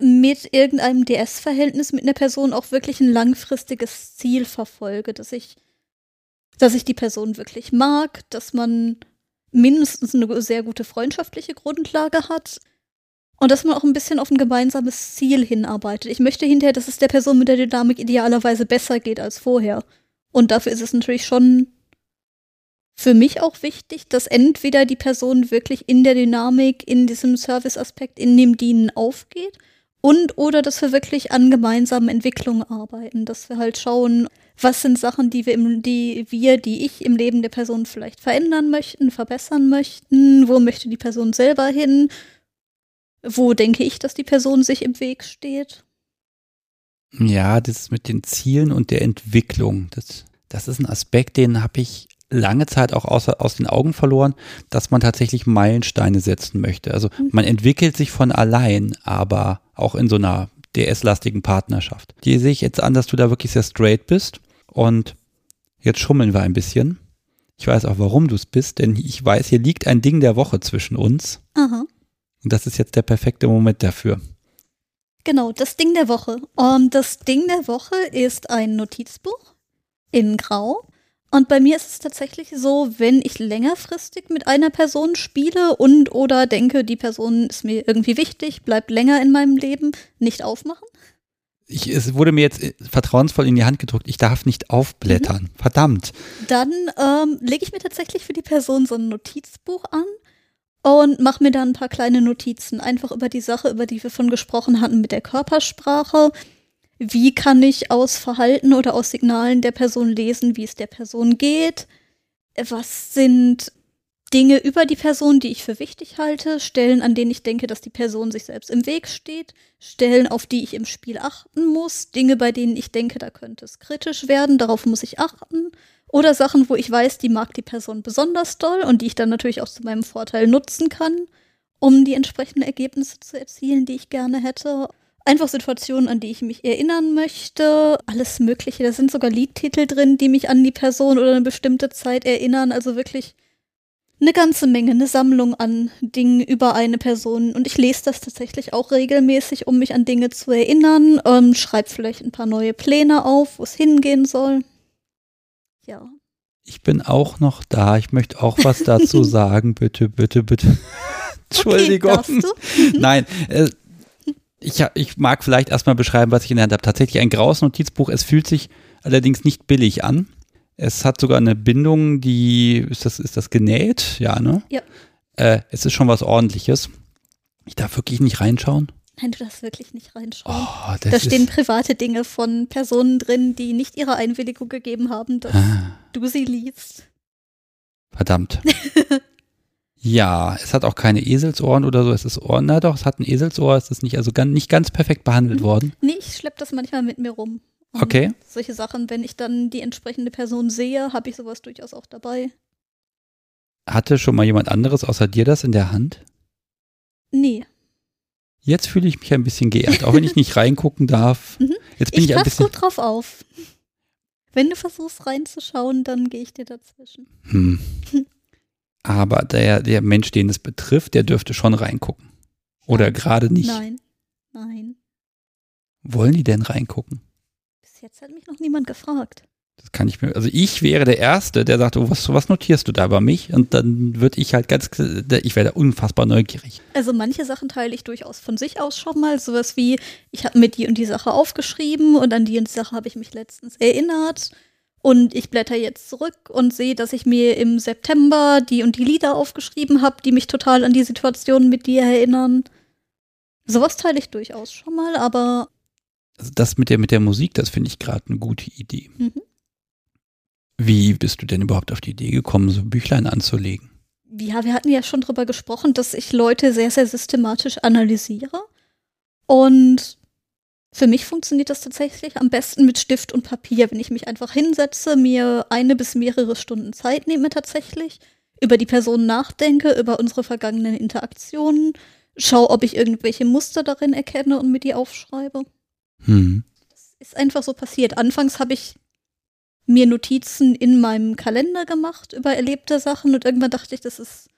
mit irgendeinem DS-Verhältnis mit einer Person auch wirklich ein langfristiges Ziel verfolge, dass ich dass ich die Person wirklich mag, dass man mindestens eine sehr gute freundschaftliche Grundlage hat und dass man auch ein bisschen auf ein gemeinsames Ziel hinarbeitet. Ich möchte hinterher, dass es der Person mit der Dynamik idealerweise besser geht als vorher. Und dafür ist es natürlich schon für mich auch wichtig, dass entweder die Person wirklich in der Dynamik, in diesem Service-Aspekt, in dem Dienen aufgeht und oder dass wir wirklich an gemeinsamen Entwicklungen arbeiten, dass wir halt schauen, was sind Sachen, die wir, im, die wir, die ich im Leben der Person vielleicht verändern möchten, verbessern möchten, wo möchte die Person selber hin, wo denke ich, dass die Person sich im Weg steht. Ja, das mit den Zielen und der Entwicklung, das, das ist ein Aspekt, den habe ich lange Zeit auch aus, aus den Augen verloren, dass man tatsächlich Meilensteine setzen möchte. Also mhm. man entwickelt sich von allein, aber auch in so einer DS-lastigen Partnerschaft. Die sehe ich jetzt an, dass du da wirklich sehr straight bist und jetzt schummeln wir ein bisschen. Ich weiß auch, warum du es bist, denn ich weiß, hier liegt ein Ding der Woche zwischen uns. Aha. Und das ist jetzt der perfekte Moment dafür. Genau, das Ding der Woche. Und das Ding der Woche ist ein Notizbuch in Grau und bei mir ist es tatsächlich so, wenn ich längerfristig mit einer Person spiele und oder denke, die Person ist mir irgendwie wichtig, bleibt länger in meinem Leben, nicht aufmachen. Ich, es wurde mir jetzt äh, vertrauensvoll in die Hand gedruckt, ich darf nicht aufblättern. Mhm. Verdammt. Dann ähm, lege ich mir tatsächlich für die Person so ein Notizbuch an und mache mir dann ein paar kleine Notizen, einfach über die Sache, über die wir von gesprochen hatten mit der Körpersprache. Wie kann ich aus Verhalten oder aus Signalen der Person lesen, wie es der Person geht? Was sind Dinge über die Person, die ich für wichtig halte, Stellen, an denen ich denke, dass die Person sich selbst im Weg steht, Stellen, auf die ich im Spiel achten muss, Dinge, bei denen ich denke, da könnte es kritisch werden, darauf muss ich achten, oder Sachen, wo ich weiß, die mag die Person besonders doll und die ich dann natürlich auch zu meinem Vorteil nutzen kann, um die entsprechenden Ergebnisse zu erzielen, die ich gerne hätte. Einfach Situationen, an die ich mich erinnern möchte, alles Mögliche. Da sind sogar Liedtitel drin, die mich an die Person oder eine bestimmte Zeit erinnern. Also wirklich eine ganze Menge, eine Sammlung an Dingen über eine Person. Und ich lese das tatsächlich auch regelmäßig, um mich an Dinge zu erinnern. Ähm, schreibe vielleicht ein paar neue Pläne auf, wo es hingehen soll. Ja. Ich bin auch noch da. Ich möchte auch was dazu sagen. Bitte, bitte, bitte. Entschuldigung. Okay, Nein. Äh, ich, ich mag vielleicht erstmal beschreiben, was ich in der Hand habe. Tatsächlich ein graues Notizbuch. Es fühlt sich allerdings nicht billig an. Es hat sogar eine Bindung, die, ist das, ist das genäht? Ja, ne? Ja. Äh, es ist schon was ordentliches. Ich darf wirklich nicht reinschauen. Nein, du darfst wirklich nicht reinschauen. Oh, da stehen private Dinge von Personen drin, die nicht ihre Einwilligung gegeben haben, dass ah. du sie liest. Verdammt. ja, es hat auch keine Eselsohren oder so. Es ist Ohren, na doch, es hat ein Eselsohr. Es ist nicht, also ganz, nicht ganz perfekt behandelt mhm. worden. Nee, ich schleppe das manchmal mit mir rum. Und okay. Solche Sachen, wenn ich dann die entsprechende Person sehe, habe ich sowas durchaus auch dabei. Hatte schon mal jemand anderes außer dir das in der Hand? Nee. Jetzt fühle ich mich ein bisschen geehrt, auch wenn ich nicht reingucken darf. Mhm. Jetzt bin ich, ich ein bisschen. gut drauf auf. Wenn du versuchst reinzuschauen, dann gehe ich dir dazwischen. Hm. Aber der, der Mensch, den es betrifft, der dürfte schon reingucken. Oder gerade nicht. Nein, nein. Wollen die denn reingucken? jetzt hat mich noch niemand gefragt. Das kann ich mir, also ich wäre der Erste, der sagt, oh, was, was notierst du da über mich? Und dann würde ich halt ganz, ich wäre da unfassbar neugierig. Also manche Sachen teile ich durchaus von sich aus schon mal. Sowas wie, ich habe mir die und die Sache aufgeschrieben und an die und die Sache habe ich mich letztens erinnert. Und ich blätter jetzt zurück und sehe, dass ich mir im September die und die Lieder aufgeschrieben habe, die mich total an die Situation mit dir erinnern. Sowas teile ich durchaus schon mal, aber also das mit der, mit der Musik, das finde ich gerade eine gute Idee. Mhm. Wie bist du denn überhaupt auf die Idee gekommen, so Büchlein anzulegen? Ja, wir hatten ja schon drüber gesprochen, dass ich Leute sehr, sehr systematisch analysiere. Und für mich funktioniert das tatsächlich am besten mit Stift und Papier, wenn ich mich einfach hinsetze, mir eine bis mehrere Stunden Zeit nehme tatsächlich, über die Person nachdenke, über unsere vergangenen Interaktionen, schaue, ob ich irgendwelche Muster darin erkenne und mir die aufschreibe. Hm. Das ist einfach so passiert. Anfangs habe ich mir Notizen in meinem Kalender gemacht über erlebte Sachen und irgendwann dachte ich, das ist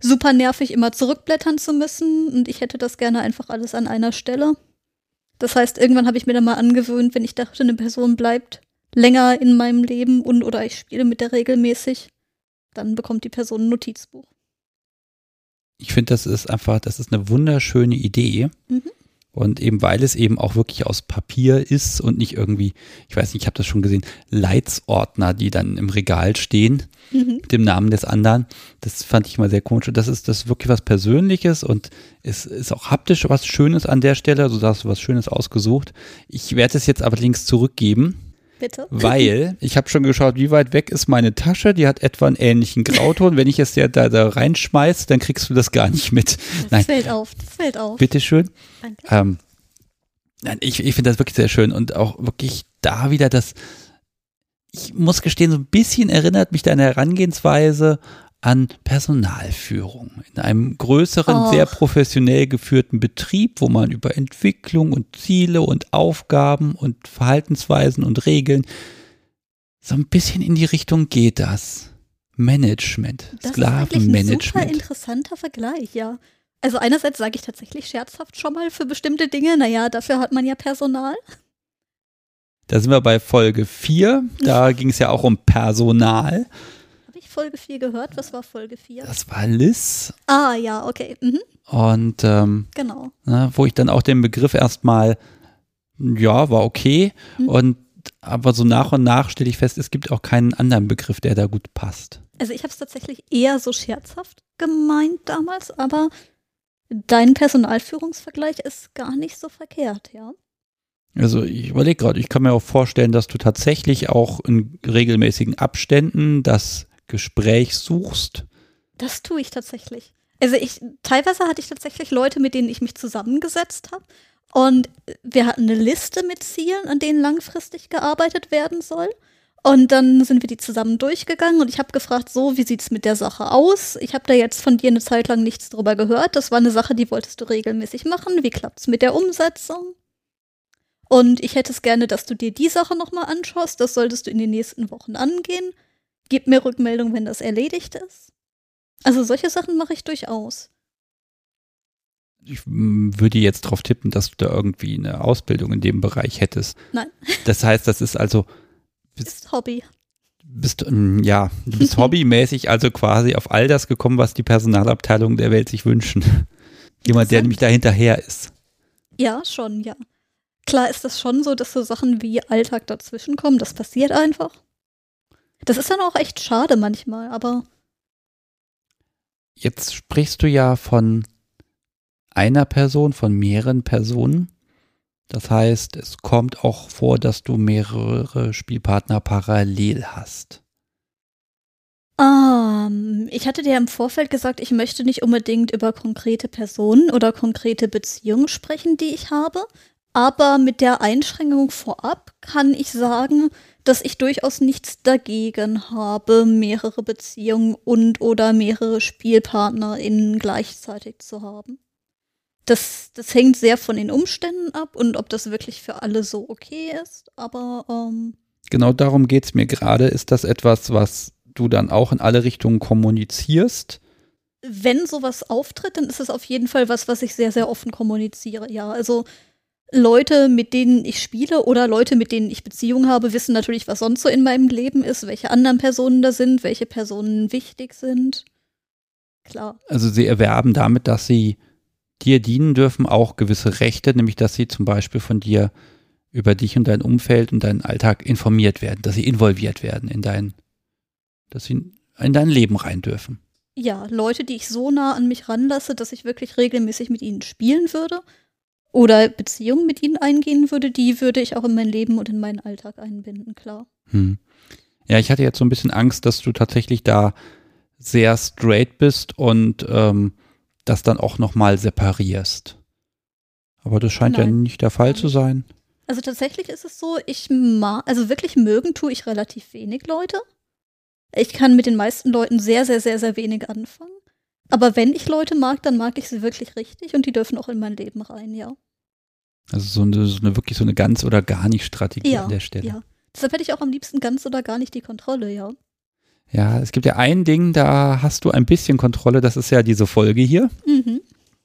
super nervig, immer zurückblättern zu müssen und ich hätte das gerne einfach alles an einer Stelle. Das heißt, irgendwann habe ich mir dann mal angewöhnt, wenn ich dachte, eine Person bleibt länger in meinem Leben und oder ich spiele mit der regelmäßig, dann bekommt die Person ein Notizbuch. Ich finde, das ist einfach, das ist eine wunderschöne Idee. Mhm. Und eben weil es eben auch wirklich aus Papier ist und nicht irgendwie, ich weiß nicht, ich habe das schon gesehen, Leitsordner, die dann im Regal stehen mhm. mit dem Namen des anderen. Das fand ich mal sehr komisch. Und das ist das ist wirklich was Persönliches und es ist auch haptisch was Schönes an der Stelle. Also da hast du was Schönes ausgesucht. Ich werde es jetzt aber links zurückgeben Bitte? Weil ich habe schon geschaut, wie weit weg ist meine Tasche. Die hat etwa einen ähnlichen Grauton. Wenn ich es ja da, da reinschmeiß, dann kriegst du das gar nicht mit. Das Nein. fällt auf, das fällt auf. Bitteschön. Danke. Ähm, nein, ich, ich finde das wirklich sehr schön und auch wirklich da wieder das, ich muss gestehen, so ein bisschen erinnert mich deine Herangehensweise an Personalführung in einem größeren, oh. sehr professionell geführten Betrieb, wo man über Entwicklung und Ziele und Aufgaben und Verhaltensweisen und Regeln so ein bisschen in die Richtung geht das. Management, das Sklavenmanagement. Das ist ein super interessanter Vergleich, ja. Also einerseits sage ich tatsächlich scherzhaft schon mal für bestimmte Dinge, naja, dafür hat man ja Personal. Da sind wir bei Folge 4, da ging es ja auch um Personal. Folge 4 gehört. Was war Folge 4? Das war Liz. Ah, ja, okay. Mhm. Und ähm, genau. Ne, wo ich dann auch den Begriff erstmal, ja, war okay. Mhm. Und aber so nach und nach stelle ich fest, es gibt auch keinen anderen Begriff, der da gut passt. Also ich habe es tatsächlich eher so scherzhaft gemeint damals, aber dein Personalführungsvergleich ist gar nicht so verkehrt, ja. Also ich überlege gerade, ich kann mir auch vorstellen, dass du tatsächlich auch in regelmäßigen Abständen das Gespräch suchst, Das tue ich tatsächlich. Also ich, teilweise hatte ich tatsächlich Leute, mit denen ich mich zusammengesetzt habe. Und wir hatten eine Liste mit Zielen, an denen langfristig gearbeitet werden soll. Und dann sind wir die zusammen durchgegangen und ich habe gefragt, so, wie sieht's mit der Sache aus? Ich habe da jetzt von dir eine Zeit lang nichts drüber gehört. Das war eine Sache, die wolltest du regelmäßig machen. Wie klappt's mit der Umsetzung? Und ich hätte es gerne, dass du dir die Sache nochmal anschaust. Das solltest du in den nächsten Wochen angehen. Gib mir Rückmeldung, wenn das erledigt ist. Also solche Sachen mache ich durchaus. Ich würde jetzt darauf tippen, dass du da irgendwie eine Ausbildung in dem Bereich hättest. Nein. Das heißt, das ist also. Bist, ist Hobby. Bist, ja, du bist hobbymäßig also quasi auf all das gekommen, was die Personalabteilung der Welt sich wünschen. Jemand, der nämlich da hinterher ist. Ja, schon, ja. Klar ist das schon so, dass so Sachen wie Alltag dazwischen kommen. Das passiert einfach. Das ist dann auch echt schade manchmal, aber. Jetzt sprichst du ja von einer Person, von mehreren Personen. Das heißt, es kommt auch vor, dass du mehrere Spielpartner parallel hast. Um, ich hatte dir im Vorfeld gesagt, ich möchte nicht unbedingt über konkrete Personen oder konkrete Beziehungen sprechen, die ich habe. Aber mit der Einschränkung vorab kann ich sagen, dass ich durchaus nichts dagegen habe, mehrere Beziehungen und oder mehrere SpielpartnerInnen gleichzeitig zu haben. Das, das hängt sehr von den Umständen ab und ob das wirklich für alle so okay ist, aber ähm Genau darum geht es mir gerade. Ist das etwas, was du dann auch in alle Richtungen kommunizierst? Wenn sowas auftritt, dann ist es auf jeden Fall was, was ich sehr, sehr offen kommuniziere. Ja, also Leute, mit denen ich spiele oder Leute, mit denen ich Beziehungen habe, wissen natürlich, was sonst so in meinem Leben ist, welche anderen Personen da sind, welche Personen wichtig sind. Klar. Also sie erwerben damit, dass sie dir dienen dürfen, auch gewisse Rechte, nämlich dass sie zum Beispiel von dir über dich und dein Umfeld und deinen Alltag informiert werden, dass sie involviert werden in dein, dass sie in dein Leben rein dürfen. Ja, Leute, die ich so nah an mich ranlasse, dass ich wirklich regelmäßig mit ihnen spielen würde oder Beziehungen mit ihnen eingehen würde, die würde ich auch in mein Leben und in meinen Alltag einbinden, klar. Hm. Ja, ich hatte jetzt so ein bisschen Angst, dass du tatsächlich da sehr straight bist und ähm, das dann auch nochmal separierst. Aber das scheint Nein, ja nicht der Fall zu sein. Also tatsächlich ist es so, ich mag, also wirklich mögen tue ich relativ wenig Leute. Ich kann mit den meisten Leuten sehr, sehr, sehr, sehr wenig anfangen. Aber wenn ich Leute mag, dann mag ich sie wirklich richtig und die dürfen auch in mein Leben rein, ja. Also so eine, so eine wirklich so eine ganz oder gar nicht Strategie ja, an der Stelle. Ja. Deshalb hätte ich auch am liebsten ganz oder gar nicht die Kontrolle, ja. Ja, es gibt ja ein Ding, da hast du ein bisschen Kontrolle, das ist ja diese Folge hier. Mhm.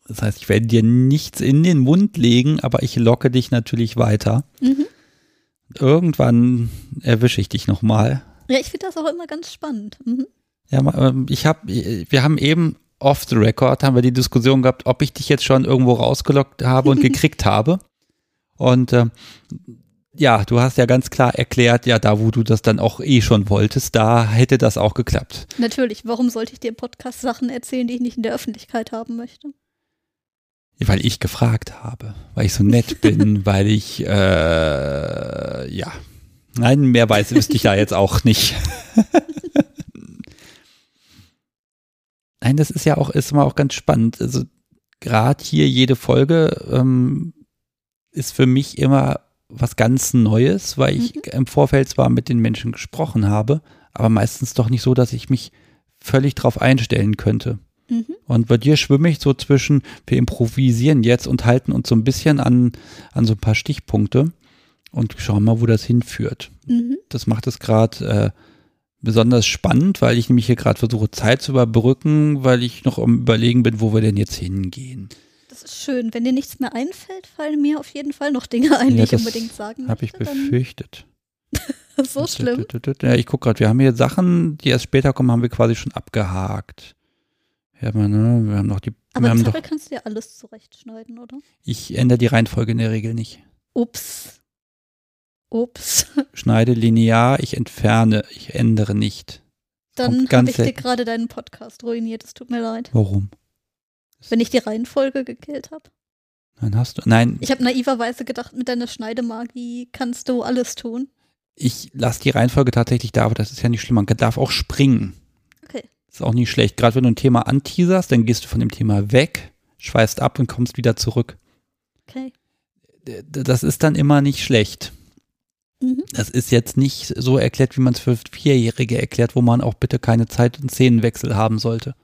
Das heißt, ich werde dir nichts in den Mund legen, aber ich locke dich natürlich weiter. Mhm. Irgendwann erwische ich dich nochmal. Ja, ich finde das auch immer ganz spannend. Mhm. Ja, ähm, ich habe, wir haben eben off the record haben wir die Diskussion gehabt, ob ich dich jetzt schon irgendwo rausgelockt habe und gekriegt habe. Und äh, ja, du hast ja ganz klar erklärt, ja, da wo du das dann auch eh schon wolltest, da hätte das auch geklappt. Natürlich, warum sollte ich dir im Podcast Sachen erzählen, die ich nicht in der Öffentlichkeit haben möchte? Weil ich gefragt habe, weil ich so nett bin, weil ich, äh, ja, nein, mehr weiß wüsste ich da jetzt auch nicht. Nein, das ist ja auch, ist immer auch ganz spannend. Also gerade hier jede Folge ähm, ist für mich immer was ganz Neues, weil ich mhm. im Vorfeld zwar mit den Menschen gesprochen habe, aber meistens doch nicht so, dass ich mich völlig drauf einstellen könnte. Mhm. Und bei dir schwimme ich so zwischen, wir improvisieren jetzt und halten uns so ein bisschen an, an so ein paar Stichpunkte und schauen mal, wo das hinführt. Mhm. Das macht es gerade äh, besonders spannend, weil ich nämlich hier gerade versuche, Zeit zu überbrücken, weil ich noch am Überlegen bin, wo wir denn jetzt hingehen. Das ist schön. Wenn dir nichts mehr einfällt, fallen mir auf jeden Fall noch Dinge ein, ja, die ich unbedingt sagen. Habe ich befürchtet. so schlimm. Ja, ich gucke gerade, wir haben hier Sachen, die erst später kommen, haben wir quasi schon abgehakt. Ja, ne, wir haben noch die. Aber im Zettel kannst du ja alles zurechtschneiden, oder? Ich ändere die Reihenfolge in der Regel nicht. Ups. Ups. Schneide linear, ich entferne, ich ändere nicht. Dann habe ich dir gerade deinen Podcast ruiniert, es tut mir leid. Warum? Wenn ich die Reihenfolge gekillt habe. Nein, hast du. Nein. Ich habe naiverweise gedacht, mit deiner Schneidemagie kannst du alles tun. Ich lasse die Reihenfolge tatsächlich da, aber das ist ja nicht schlimm. Man darf auch springen. Okay. Ist auch nicht schlecht. Gerade wenn du ein Thema anteaserst, dann gehst du von dem Thema weg, schweißt ab und kommst wieder zurück. Okay. Das ist dann immer nicht schlecht. Mhm. Das ist jetzt nicht so erklärt, wie man es für Vierjährige erklärt, wo man auch bitte keine Zeit- und Szenenwechsel haben sollte.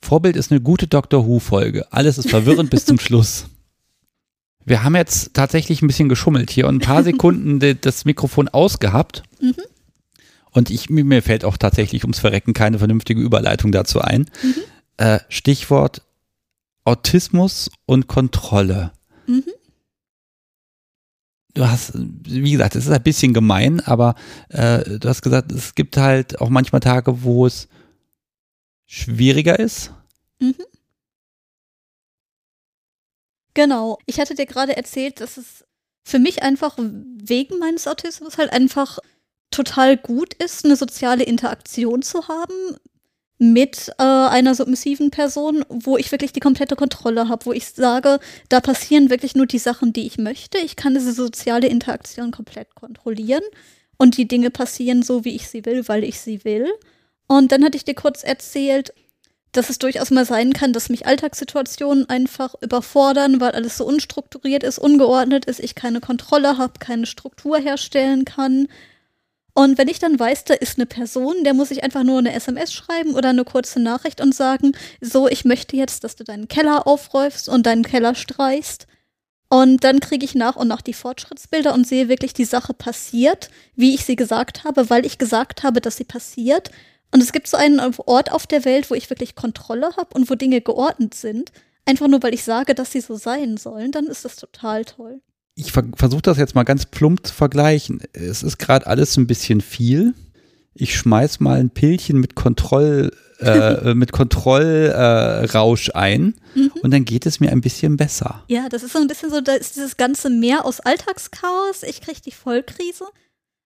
Vorbild ist eine gute Doctor Who-Folge. Alles ist verwirrend bis zum Schluss. Wir haben jetzt tatsächlich ein bisschen geschummelt hier und ein paar Sekunden das Mikrofon ausgehabt. Mhm. Und ich, mir fällt auch tatsächlich ums Verrecken keine vernünftige Überleitung dazu ein. Mhm. Äh, Stichwort Autismus und Kontrolle. Du hast, wie gesagt, es ist ein bisschen gemein, aber äh, du hast gesagt, es gibt halt auch manchmal Tage, wo es schwieriger ist. Mhm. Genau. Ich hatte dir gerade erzählt, dass es für mich einfach wegen meines Autismus halt einfach total gut ist, eine soziale Interaktion zu haben mit äh, einer submissiven Person, wo ich wirklich die komplette Kontrolle habe, wo ich sage, da passieren wirklich nur die Sachen, die ich möchte. Ich kann diese soziale Interaktion komplett kontrollieren und die Dinge passieren so, wie ich sie will, weil ich sie will. Und dann hatte ich dir kurz erzählt, dass es durchaus mal sein kann, dass mich Alltagssituationen einfach überfordern, weil alles so unstrukturiert ist, ungeordnet ist, ich keine Kontrolle habe, keine Struktur herstellen kann. Und wenn ich dann weiß, da ist eine Person, der muss ich einfach nur eine SMS schreiben oder eine kurze Nachricht und sagen, so, ich möchte jetzt, dass du deinen Keller aufräufst und deinen Keller streichst. Und dann kriege ich nach und nach die Fortschrittsbilder und sehe wirklich, die Sache passiert, wie ich sie gesagt habe, weil ich gesagt habe, dass sie passiert. Und es gibt so einen Ort auf der Welt, wo ich wirklich Kontrolle habe und wo Dinge geordnet sind. Einfach nur, weil ich sage, dass sie so sein sollen, dann ist das total toll ich ver versuche das jetzt mal ganz plump zu vergleichen. Es ist gerade alles ein bisschen viel. Ich schmeiß mal ein Pillchen mit Kontroll, äh, mit Kontrollrausch äh, ein mhm. und dann geht es mir ein bisschen besser. Ja, das ist so ein bisschen so, da ist dieses ganze Meer aus Alltagschaos. Ich kriege die Vollkrise.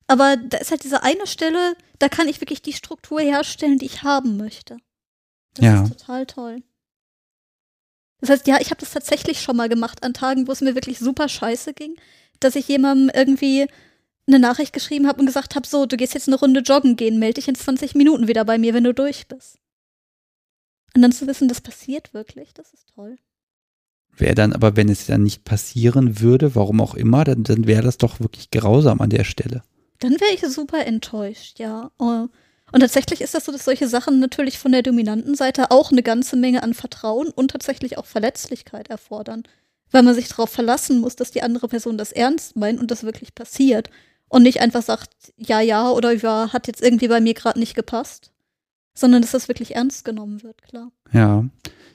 Aber da ist halt diese eine Stelle, da kann ich wirklich die Struktur herstellen, die ich haben möchte. Das ja. ist total toll. Das heißt, ja, ich habe das tatsächlich schon mal gemacht an Tagen, wo es mir wirklich super scheiße ging, dass ich jemandem irgendwie eine Nachricht geschrieben habe und gesagt habe, so, du gehst jetzt eine Runde joggen gehen, melde dich in 20 Minuten wieder bei mir, wenn du durch bist. Und dann zu wissen, das passiert wirklich, das ist toll. Wäre dann aber, wenn es dann nicht passieren würde, warum auch immer, dann, dann wäre das doch wirklich grausam an der Stelle. Dann wäre ich super enttäuscht, ja. Oh. Und tatsächlich ist das so, dass solche Sachen natürlich von der dominanten Seite auch eine ganze Menge an Vertrauen und tatsächlich auch Verletzlichkeit erfordern. Weil man sich darauf verlassen muss, dass die andere Person das ernst meint und das wirklich passiert. Und nicht einfach sagt, ja, ja oder ja, hat jetzt irgendwie bei mir gerade nicht gepasst. Sondern dass das wirklich ernst genommen wird, klar. Ja,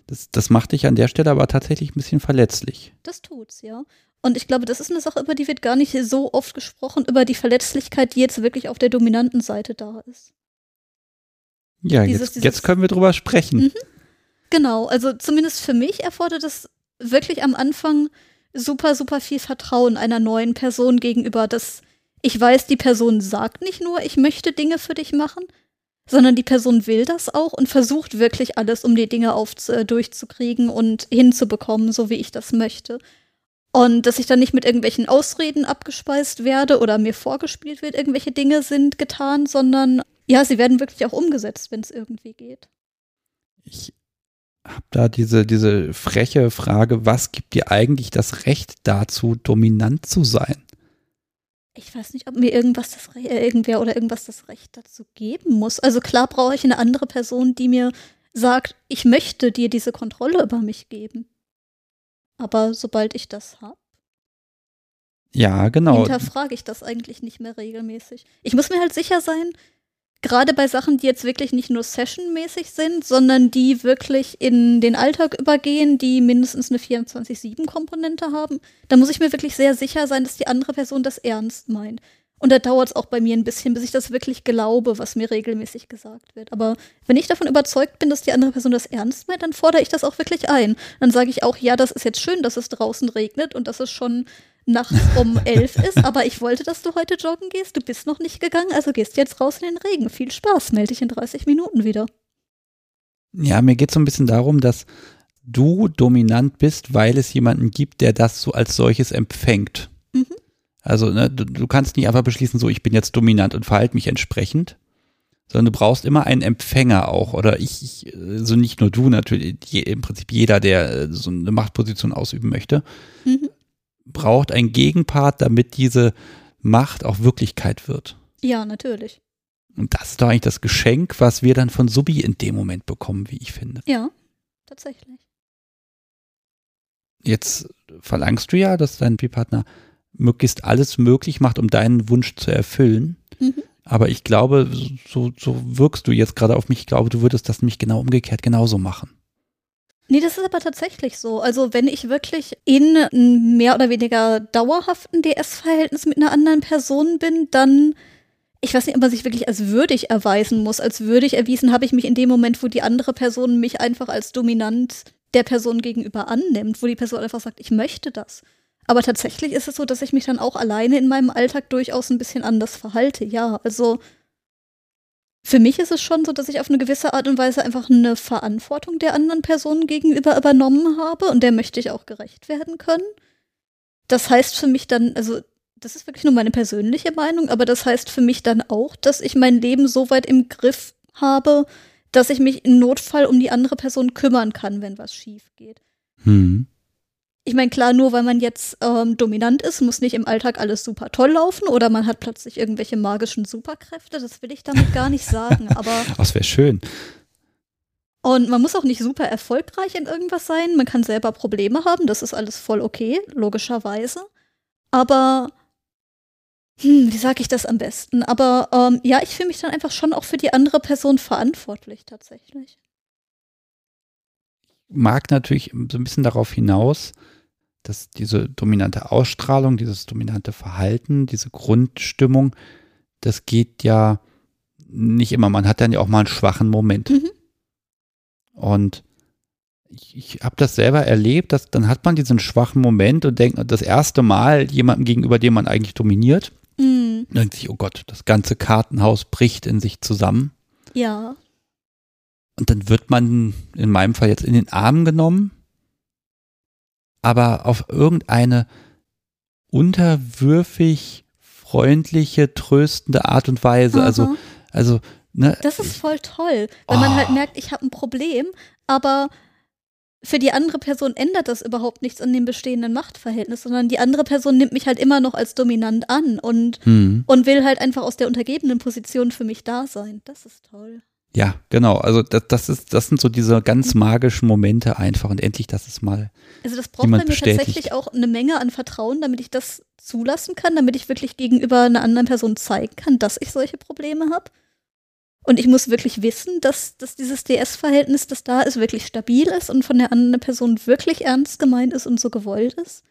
das, das macht dich an der Stelle aber tatsächlich ein bisschen verletzlich. Das tut's, ja. Und ich glaube, das ist eine Sache, über die wird gar nicht so oft gesprochen, über die Verletzlichkeit, die jetzt wirklich auf der dominanten Seite da ist. Ja, dieses, jetzt, dieses, jetzt können wir drüber sprechen. Mhm. Genau, also zumindest für mich erfordert es wirklich am Anfang super, super viel Vertrauen einer neuen Person gegenüber, dass ich weiß, die Person sagt nicht nur, ich möchte Dinge für dich machen, sondern die Person will das auch und versucht wirklich alles, um die Dinge auf, äh, durchzukriegen und hinzubekommen, so wie ich das möchte. Und dass ich dann nicht mit irgendwelchen Ausreden abgespeist werde oder mir vorgespielt wird, irgendwelche Dinge sind getan, sondern ja, sie werden wirklich auch umgesetzt, wenn es irgendwie geht. Ich habe da diese, diese freche Frage, was gibt dir eigentlich das Recht dazu, dominant zu sein? Ich weiß nicht, ob mir irgendwas das Re äh, irgendwer oder irgendwas das Recht dazu geben muss. Also klar brauche ich eine andere Person, die mir sagt, ich möchte dir diese Kontrolle über mich geben. Aber sobald ich das habe, ja, genau. Hinterfrage ich das eigentlich nicht mehr regelmäßig. Ich muss mir halt sicher sein, gerade bei Sachen, die jetzt wirklich nicht nur sessionmäßig sind, sondern die wirklich in den Alltag übergehen, die mindestens eine 24-7-Komponente haben, da muss ich mir wirklich sehr sicher sein, dass die andere Person das ernst meint. Und da dauert es auch bei mir ein bisschen, bis ich das wirklich glaube, was mir regelmäßig gesagt wird. Aber wenn ich davon überzeugt bin, dass die andere Person das ernst meint, dann fordere ich das auch wirklich ein. Dann sage ich auch, ja, das ist jetzt schön, dass es draußen regnet und dass es schon nachts um elf ist, aber ich wollte, dass du heute joggen gehst. Du bist noch nicht gegangen, also gehst jetzt raus in den Regen. Viel Spaß, melde dich in 30 Minuten wieder. Ja, mir geht es so ein bisschen darum, dass du dominant bist, weil es jemanden gibt, der das so als solches empfängt. Mhm. Also, ne, du, du kannst nicht einfach beschließen, so, ich bin jetzt dominant und verhalte mich entsprechend, sondern du brauchst immer einen Empfänger auch. Oder ich, ich so nicht nur du natürlich, je, im Prinzip jeder, der äh, so eine Machtposition ausüben möchte, mhm. Braucht einen Gegenpart, damit diese Macht auch Wirklichkeit wird. Ja, natürlich. Und das ist doch eigentlich das Geschenk, was wir dann von Subi in dem Moment bekommen, wie ich finde. Ja, tatsächlich. Jetzt verlangst du ja, dass dein Partner möglichst alles möglich macht, um deinen Wunsch zu erfüllen. Mhm. Aber ich glaube, so, so wirkst du jetzt gerade auf mich. Ich glaube, du würdest das nämlich genau umgekehrt genauso machen. Nee, das ist aber tatsächlich so. Also wenn ich wirklich in einem mehr oder weniger dauerhaften DS-Verhältnis mit einer anderen Person bin, dann, ich weiß nicht, ob man sich wirklich als würdig erweisen muss. Als würdig erwiesen habe ich mich in dem Moment, wo die andere Person mich einfach als dominant der Person gegenüber annimmt, wo die Person einfach sagt, ich möchte das. Aber tatsächlich ist es so, dass ich mich dann auch alleine in meinem Alltag durchaus ein bisschen anders verhalte. Ja, also für mich ist es schon so, dass ich auf eine gewisse Art und Weise einfach eine Verantwortung der anderen Person gegenüber übernommen habe und der möchte ich auch gerecht werden können. Das heißt für mich dann, also das ist wirklich nur meine persönliche Meinung, aber das heißt für mich dann auch, dass ich mein Leben so weit im Griff habe, dass ich mich im Notfall um die andere Person kümmern kann, wenn was schief geht. Hm. Ich meine, klar, nur weil man jetzt ähm, dominant ist, muss nicht im Alltag alles super toll laufen oder man hat plötzlich irgendwelche magischen Superkräfte. Das will ich damit gar nicht sagen. Aber das wäre schön. Und man muss auch nicht super erfolgreich in irgendwas sein. Man kann selber Probleme haben. Das ist alles voll okay, logischerweise. Aber hm, wie sage ich das am besten? Aber ähm, ja, ich fühle mich dann einfach schon auch für die andere Person verantwortlich tatsächlich. Mag natürlich so ein bisschen darauf hinaus, dass diese dominante Ausstrahlung, dieses dominante Verhalten, diese Grundstimmung, das geht ja nicht immer. Man hat dann ja auch mal einen schwachen Moment. Mhm. Und ich, ich habe das selber erlebt, dass dann hat man diesen schwachen Moment und denkt, das erste Mal jemandem gegenüber, dem man eigentlich dominiert, Mhm. Denkt sich, oh Gott, das ganze Kartenhaus bricht in sich zusammen. Ja. Und dann wird man in meinem Fall jetzt in den Arm genommen, aber auf irgendeine unterwürfig freundliche, tröstende Art und Weise. Aha. Also, also, ne. Das ist voll toll, wenn oh. man halt merkt, ich habe ein Problem, aber für die andere Person ändert das überhaupt nichts an dem bestehenden Machtverhältnis, sondern die andere Person nimmt mich halt immer noch als dominant an und, mhm. und will halt einfach aus der untergebenen Position für mich da sein. Das ist toll. Ja, genau. Also das, das ist, das sind so diese ganz magischen Momente einfach und endlich, das ist mal. Also das braucht bei mir bestätigt. tatsächlich auch eine Menge an Vertrauen, damit ich das zulassen kann, damit ich wirklich gegenüber einer anderen Person zeigen kann, dass ich solche Probleme habe. Und ich muss wirklich wissen, dass, dass dieses DS-Verhältnis, das da ist, wirklich stabil ist und von der anderen Person wirklich ernst gemeint ist und so gewollt ist.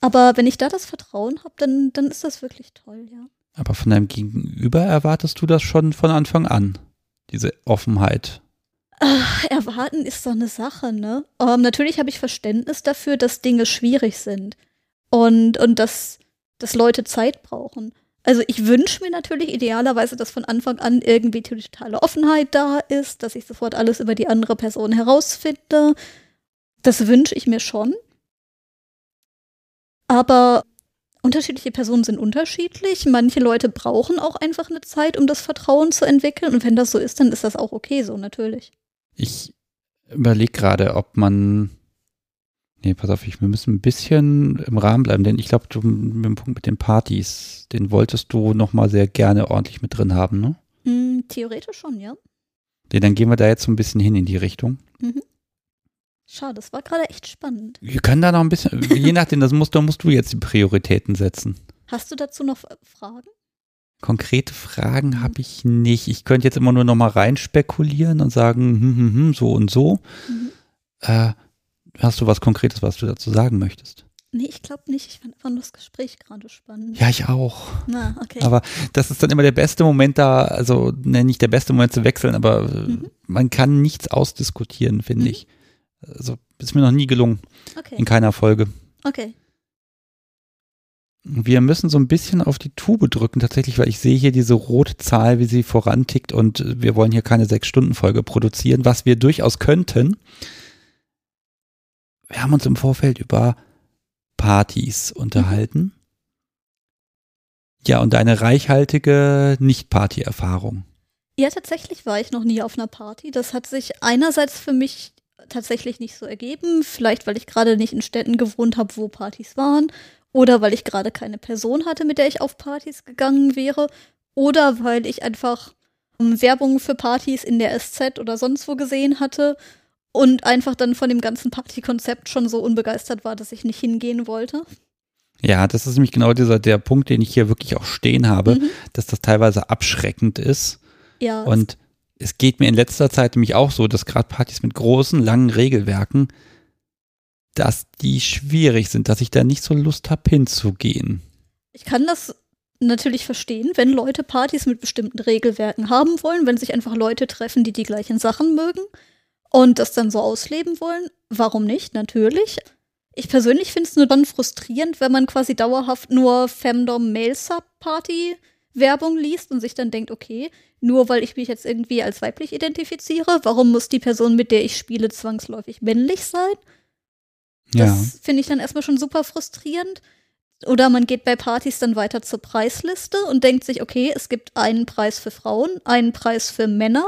Aber wenn ich da das Vertrauen habe, dann, dann ist das wirklich toll, ja. Aber von deinem Gegenüber erwartest du das schon von Anfang an, diese Offenheit? Ach, erwarten ist so eine Sache, ne? Um, ähm, natürlich habe ich Verständnis dafür, dass Dinge schwierig sind und, und dass, dass Leute Zeit brauchen. Also ich wünsche mir natürlich idealerweise, dass von Anfang an irgendwie die totale Offenheit da ist, dass ich sofort alles über die andere Person herausfinde. Das wünsche ich mir schon. Aber unterschiedliche Personen sind unterschiedlich. Manche Leute brauchen auch einfach eine Zeit, um das Vertrauen zu entwickeln. Und wenn das so ist, dann ist das auch okay so, natürlich. Ich überlege gerade, ob man Nee, pass auf, ich, wir müssen ein bisschen im Rahmen bleiben, denn ich glaube, mit dem Punkt mit den Partys, den wolltest du nochmal sehr gerne ordentlich mit drin haben, ne? Mm, theoretisch schon, ja. Nee, dann gehen wir da jetzt so ein bisschen hin in die Richtung. Mhm. Schade, das war gerade echt spannend. Wir können da noch ein bisschen, je nachdem, das musst, da musst du jetzt die Prioritäten setzen. Hast du dazu noch Fragen? Konkrete Fragen habe ich nicht. Ich könnte jetzt immer nur noch mal rein spekulieren und sagen, hm, hm, hm, so und so. Mhm. Äh, Hast du was Konkretes, was du dazu sagen möchtest? Nee, ich glaube nicht. Ich fand einfach nur das Gespräch gerade spannend. Ja, ich auch. Na, okay. Aber das ist dann immer der beste Moment da, also ne, nicht der beste Moment zu wechseln, aber mhm. man kann nichts ausdiskutieren, finde mhm. ich. Also ist mir noch nie gelungen. Okay. In keiner Folge. Okay. Wir müssen so ein bisschen auf die Tube drücken, tatsächlich, weil ich sehe hier diese rote Zahl, wie sie vorantickt und wir wollen hier keine Sechs-Stunden-Folge produzieren, was wir durchaus könnten wir haben uns im Vorfeld über Partys unterhalten. Mhm. Ja, und deine reichhaltige Nicht-Party-Erfahrung. Ja, tatsächlich war ich noch nie auf einer Party. Das hat sich einerseits für mich tatsächlich nicht so ergeben. Vielleicht, weil ich gerade nicht in Städten gewohnt habe, wo Partys waren. Oder weil ich gerade keine Person hatte, mit der ich auf Partys gegangen wäre. Oder weil ich einfach um, Werbung für Partys in der SZ oder sonst wo gesehen hatte und einfach dann von dem ganzen Partykonzept schon so unbegeistert war, dass ich nicht hingehen wollte. Ja, das ist nämlich genau dieser der Punkt, den ich hier wirklich auch stehen habe, mhm. dass das teilweise abschreckend ist. Ja. Und es geht mir in letzter Zeit nämlich auch so, dass gerade Partys mit großen, langen Regelwerken, dass die schwierig sind, dass ich da nicht so Lust habe hinzugehen. Ich kann das natürlich verstehen, wenn Leute Partys mit bestimmten Regelwerken haben wollen, wenn sich einfach Leute treffen, die die gleichen Sachen mögen und das dann so ausleben wollen. Warum nicht? Natürlich. Ich persönlich finde es nur dann frustrierend, wenn man quasi dauerhaft nur Femdom Male Sub Party Werbung liest und sich dann denkt, okay, nur weil ich mich jetzt irgendwie als weiblich identifiziere, warum muss die Person, mit der ich spiele, zwangsläufig männlich sein? Das ja. finde ich dann erstmal schon super frustrierend. Oder man geht bei Partys dann weiter zur Preisliste und denkt sich, okay, es gibt einen Preis für Frauen, einen Preis für Männer.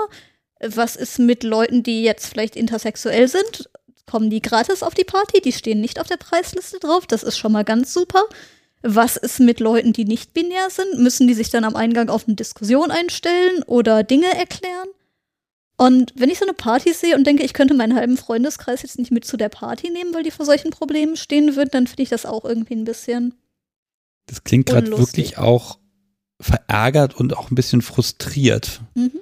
Was ist mit Leuten, die jetzt vielleicht intersexuell sind? Kommen die gratis auf die Party? Die stehen nicht auf der Preisliste drauf. Das ist schon mal ganz super. Was ist mit Leuten, die nicht binär sind? Müssen die sich dann am Eingang auf eine Diskussion einstellen oder Dinge erklären? Und wenn ich so eine Party sehe und denke, ich könnte meinen halben Freundeskreis jetzt nicht mit zu der Party nehmen, weil die vor solchen Problemen stehen würden, dann finde ich das auch irgendwie ein bisschen. Das klingt gerade wirklich auch verärgert und auch ein bisschen frustriert. Mhm.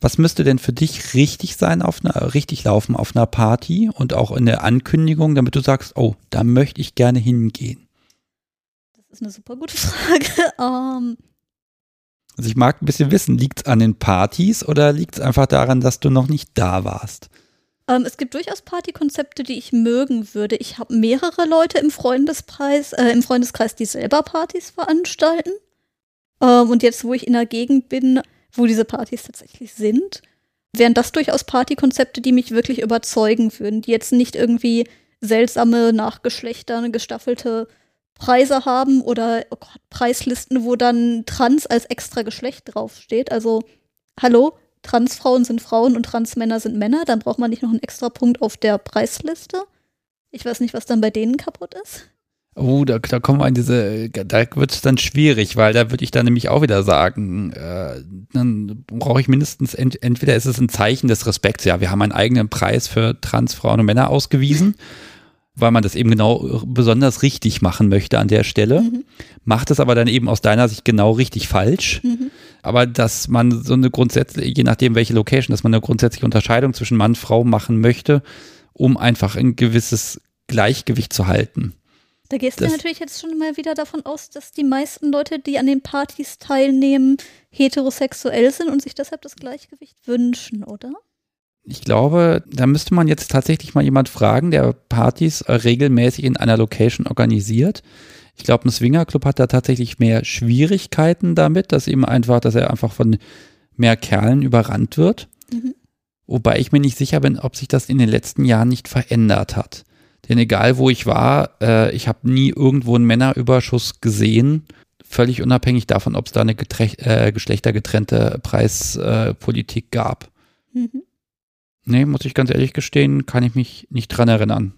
Was müsste denn für dich richtig sein, auf einer, richtig laufen auf einer Party und auch in der Ankündigung, damit du sagst, oh, da möchte ich gerne hingehen? Das ist eine super gute Frage. Um, ähm, also ich mag ein bisschen wissen, liegt es an den Partys oder liegt es einfach daran, dass du noch nicht da warst? Ähm, es gibt durchaus Partykonzepte, die ich mögen würde. Ich habe mehrere Leute im Freundespreis, äh, im Freundeskreis, die selber Partys veranstalten. Ähm, und jetzt, wo ich in der Gegend bin, wo diese Partys tatsächlich sind, wären das durchaus Partykonzepte, die mich wirklich überzeugen würden, die jetzt nicht irgendwie seltsame, nach Geschlechtern gestaffelte Preise haben oder oh Gott, Preislisten, wo dann Trans als extra Geschlecht draufsteht. Also, hallo, Transfrauen sind Frauen und Transmänner sind Männer, dann braucht man nicht noch einen extra Punkt auf der Preisliste. Ich weiß nicht, was dann bei denen kaputt ist. Oh, da, da kommen wir in diese, da wird es dann schwierig, weil da würde ich dann nämlich auch wieder sagen, äh, dann brauche ich mindestens, ent, entweder ist es ein Zeichen des Respekts, ja, wir haben einen eigenen Preis für Transfrauen und Männer ausgewiesen weil man das eben genau besonders richtig machen möchte an der Stelle. Mhm. Macht es aber dann eben aus deiner Sicht genau richtig falsch. Mhm. Aber dass man so eine grundsätzliche, je nachdem welche Location, dass man eine grundsätzliche Unterscheidung zwischen Mann, Frau machen möchte, um einfach ein gewisses Gleichgewicht zu halten. Da gehst das, du natürlich jetzt schon mal wieder davon aus, dass die meisten Leute, die an den Partys teilnehmen, heterosexuell sind und sich deshalb das Gleichgewicht wünschen, oder? Ich glaube, da müsste man jetzt tatsächlich mal jemand fragen, der Partys regelmäßig in einer Location organisiert. Ich glaube, ein Swingerclub hat da tatsächlich mehr Schwierigkeiten damit, dass ihm einfach, dass er einfach von mehr Kerlen überrannt wird. Mhm. Wobei ich mir nicht sicher bin, ob sich das in den letzten Jahren nicht verändert hat. Denn egal wo ich war, äh, ich habe nie irgendwo einen Männerüberschuss gesehen, völlig unabhängig davon, ob es da eine äh, geschlechtergetrennte Preispolitik äh, gab. Mhm. Nee, muss ich ganz ehrlich gestehen, kann ich mich nicht dran erinnern.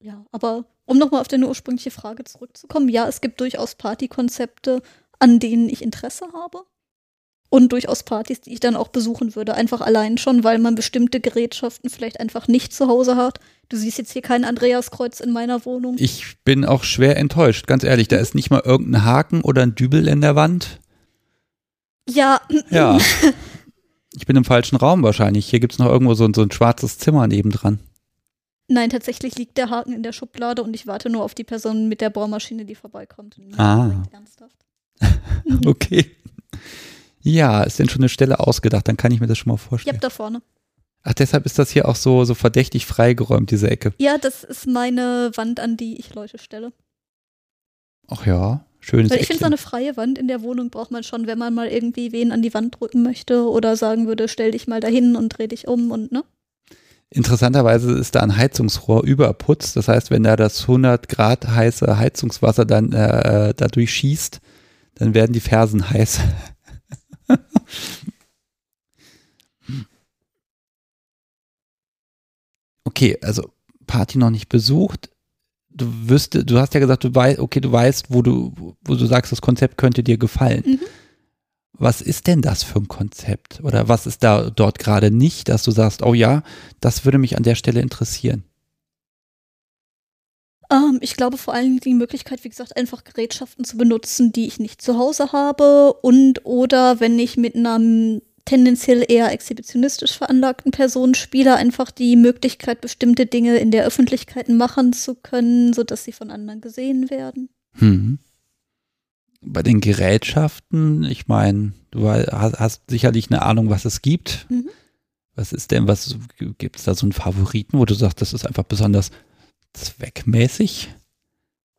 Ja, aber um nochmal auf deine ursprüngliche Frage zurückzukommen, ja, es gibt durchaus Partykonzepte, an denen ich Interesse habe. Und durchaus Partys, die ich dann auch besuchen würde. Einfach allein schon, weil man bestimmte Gerätschaften vielleicht einfach nicht zu Hause hat. Du siehst jetzt hier kein Andreaskreuz in meiner Wohnung. Ich bin auch schwer enttäuscht, ganz ehrlich. Da ist nicht mal irgendein Haken oder ein Dübel in der Wand. Ja. Ja. Ich bin im falschen Raum wahrscheinlich. Hier gibt es noch irgendwo so, so ein schwarzes Zimmer nebendran. Nein, tatsächlich liegt der Haken in der Schublade und ich warte nur auf die Person mit der Bohrmaschine, die vorbeikommt. Ah. okay. Ja, ist denn schon eine Stelle ausgedacht? Dann kann ich mir das schon mal vorstellen. Ja, da vorne. Ach, deshalb ist das hier auch so, so verdächtig freigeräumt, diese Ecke. Ja, das ist meine Wand, an die ich Leute stelle. Ach ja, Schönes Weil ich finde, so eine freie Wand in der Wohnung braucht man schon, wenn man mal irgendwie wen an die Wand drücken möchte oder sagen würde, stell dich mal dahin und dreh dich um und ne? Interessanterweise ist da ein Heizungsrohr überputzt. Das heißt, wenn da das 100 Grad heiße Heizungswasser dann äh, äh dadurch schießt, dann werden die Fersen heiß. okay, also Party noch nicht besucht. Du wüsste, du hast ja gesagt, du weißt, okay, du weißt, wo du, wo du sagst, das Konzept könnte dir gefallen. Mhm. Was ist denn das für ein Konzept? Oder was ist da dort gerade nicht, dass du sagst, oh ja, das würde mich an der Stelle interessieren? Ähm, ich glaube vor allem die Möglichkeit, wie gesagt, einfach Gerätschaften zu benutzen, die ich nicht zu Hause habe und oder wenn ich mit einem tendenziell eher exhibitionistisch veranlagten Person spiele, einfach die Möglichkeit, bestimmte Dinge in der Öffentlichkeit machen zu können, sodass sie von anderen gesehen werden. Hm. Bei den Gerätschaften, ich meine, du hast, hast, sicherlich eine Ahnung, was es gibt. Mhm. Was ist denn, was gibt es da so einen Favoriten, wo du sagst, das ist einfach besonders zweckmäßig?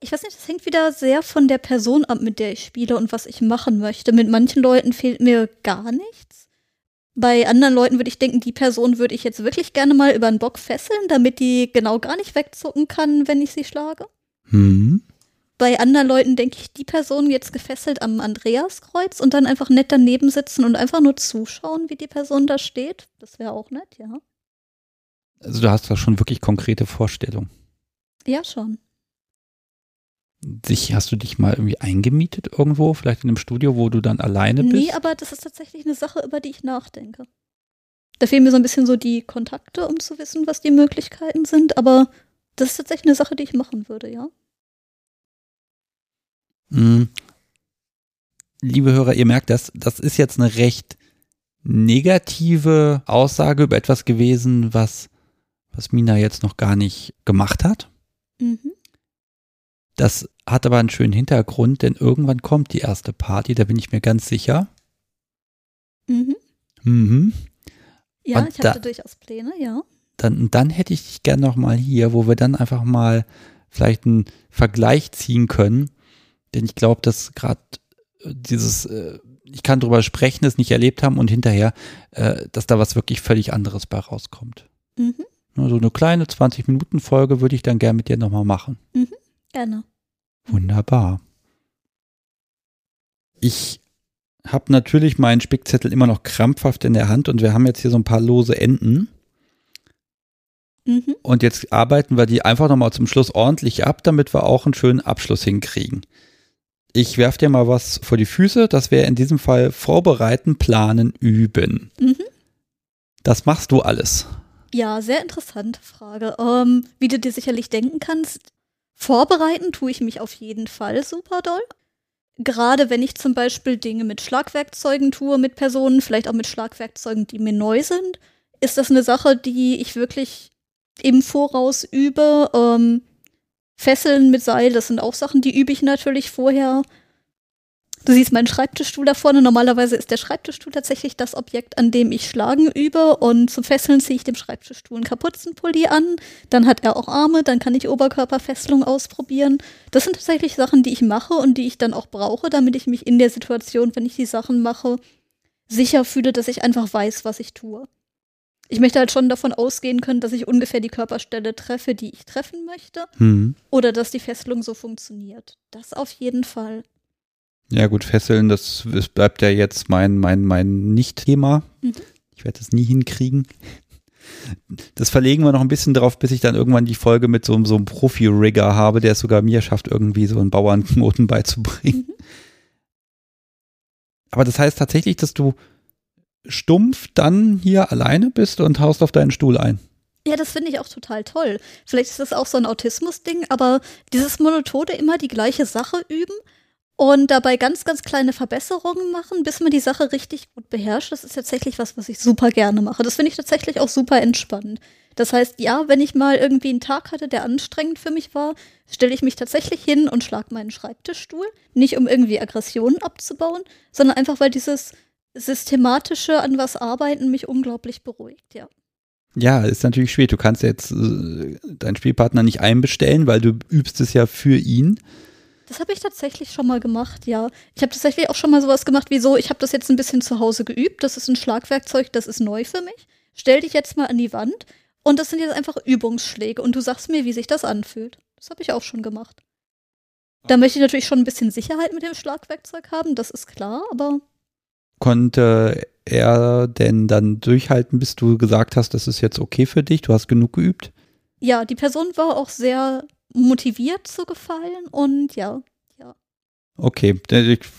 Ich weiß nicht, das hängt wieder sehr von der Person ab, mit der ich spiele und was ich machen möchte. Mit manchen Leuten fehlt mir gar nichts. Bei anderen Leuten würde ich denken, die Person würde ich jetzt wirklich gerne mal über den Bock fesseln, damit die genau gar nicht wegzucken kann, wenn ich sie schlage. Hm. Bei anderen Leuten denke ich, die Person jetzt gefesselt am Andreaskreuz und dann einfach nett daneben sitzen und einfach nur zuschauen, wie die Person da steht. Das wäre auch nett, ja. Also du hast da schon wirklich konkrete Vorstellungen. Ja, schon. Dich, hast du dich mal irgendwie eingemietet irgendwo, vielleicht in einem Studio, wo du dann alleine bist? Nee, aber das ist tatsächlich eine Sache, über die ich nachdenke. Da fehlen mir so ein bisschen so die Kontakte, um zu wissen, was die Möglichkeiten sind, aber das ist tatsächlich eine Sache, die ich machen würde, ja. Mhm. Liebe Hörer, ihr merkt das, das ist jetzt eine recht negative Aussage über etwas gewesen, was, was Mina jetzt noch gar nicht gemacht hat. Mhm. Das hat aber einen schönen Hintergrund, denn irgendwann kommt die erste Party, da bin ich mir ganz sicher. Mhm. Mhm. Ja, Und ich da, durchaus Pläne, ja. Dann, dann hätte ich dich gerne noch mal hier, wo wir dann einfach mal vielleicht einen Vergleich ziehen können. Denn ich glaube, dass gerade dieses, äh, ich kann drüber sprechen, es nicht erlebt haben und hinterher, äh, dass da was wirklich völlig anderes bei rauskommt. Mhm. So eine kleine 20-Minuten-Folge würde ich dann gerne mit dir nochmal machen. Mhm. Gerne. Wunderbar. Ich habe natürlich meinen Spickzettel immer noch krampfhaft in der Hand und wir haben jetzt hier so ein paar lose Enden. Mhm. Und jetzt arbeiten wir die einfach nochmal zum Schluss ordentlich ab, damit wir auch einen schönen Abschluss hinkriegen. Ich werfe dir mal was vor die Füße. Das wäre in diesem Fall vorbereiten, planen, üben. Mhm. Das machst du alles. Ja, sehr interessante Frage. Ähm, wie du dir sicherlich denken kannst, vorbereiten tue ich mich auf jeden Fall super doll. Gerade wenn ich zum Beispiel Dinge mit Schlagwerkzeugen tue, mit Personen, vielleicht auch mit Schlagwerkzeugen, die mir neu sind, ist das eine Sache, die ich wirklich im Voraus übe. Ähm, Fesseln mit Seil, das sind auch Sachen, die übe ich natürlich vorher. Du siehst meinen Schreibtischstuhl da vorne. Normalerweise ist der Schreibtischstuhl tatsächlich das Objekt, an dem ich Schlagen übe. Und zum Fesseln ziehe ich dem Schreibtischstuhl einen Kapuzenpulli an. Dann hat er auch Arme, dann kann ich Oberkörperfesselung ausprobieren. Das sind tatsächlich Sachen, die ich mache und die ich dann auch brauche, damit ich mich in der Situation, wenn ich die Sachen mache, sicher fühle, dass ich einfach weiß, was ich tue. Ich möchte halt schon davon ausgehen können, dass ich ungefähr die Körperstelle treffe, die ich treffen möchte. Hm. Oder dass die Fesselung so funktioniert. Das auf jeden Fall. Ja, gut, Fesseln, das, das bleibt ja jetzt mein, mein, mein Nicht-Thema. Mhm. Ich werde das nie hinkriegen. Das verlegen wir noch ein bisschen drauf, bis ich dann irgendwann die Folge mit so, so einem Profi-Rigger habe, der es sogar mir schafft, irgendwie so einen Bauernknoten beizubringen. Mhm. Aber das heißt tatsächlich, dass du stumpf dann hier alleine bist und haust auf deinen Stuhl ein. Ja, das finde ich auch total toll. Vielleicht ist das auch so ein Autismus-Ding, aber dieses monotone immer die gleiche Sache üben und dabei ganz, ganz kleine Verbesserungen machen, bis man die Sache richtig gut beherrscht, das ist tatsächlich was, was ich super gerne mache. Das finde ich tatsächlich auch super entspannend. Das heißt, ja, wenn ich mal irgendwie einen Tag hatte, der anstrengend für mich war, stelle ich mich tatsächlich hin und schlage meinen Schreibtischstuhl. Nicht um irgendwie Aggressionen abzubauen, sondern einfach, weil dieses systematische an was arbeiten mich unglaublich beruhigt, ja. Ja, ist natürlich schwierig. Du kannst jetzt äh, deinen Spielpartner nicht einbestellen, weil du übst es ja für ihn. Das habe ich tatsächlich schon mal gemacht, ja. Ich habe tatsächlich auch schon mal sowas gemacht wie so, ich habe das jetzt ein bisschen zu Hause geübt, das ist ein Schlagwerkzeug, das ist neu für mich. Stell dich jetzt mal an die Wand und das sind jetzt einfach Übungsschläge und du sagst mir, wie sich das anfühlt. Das habe ich auch schon gemacht. Da möchte ich natürlich schon ein bisschen Sicherheit mit dem Schlagwerkzeug haben, das ist klar, aber Konnte er denn dann durchhalten, bis du gesagt hast, das ist jetzt okay für dich, du hast genug geübt? ja, die Person war auch sehr motiviert zu gefallen und ja, ja. Okay,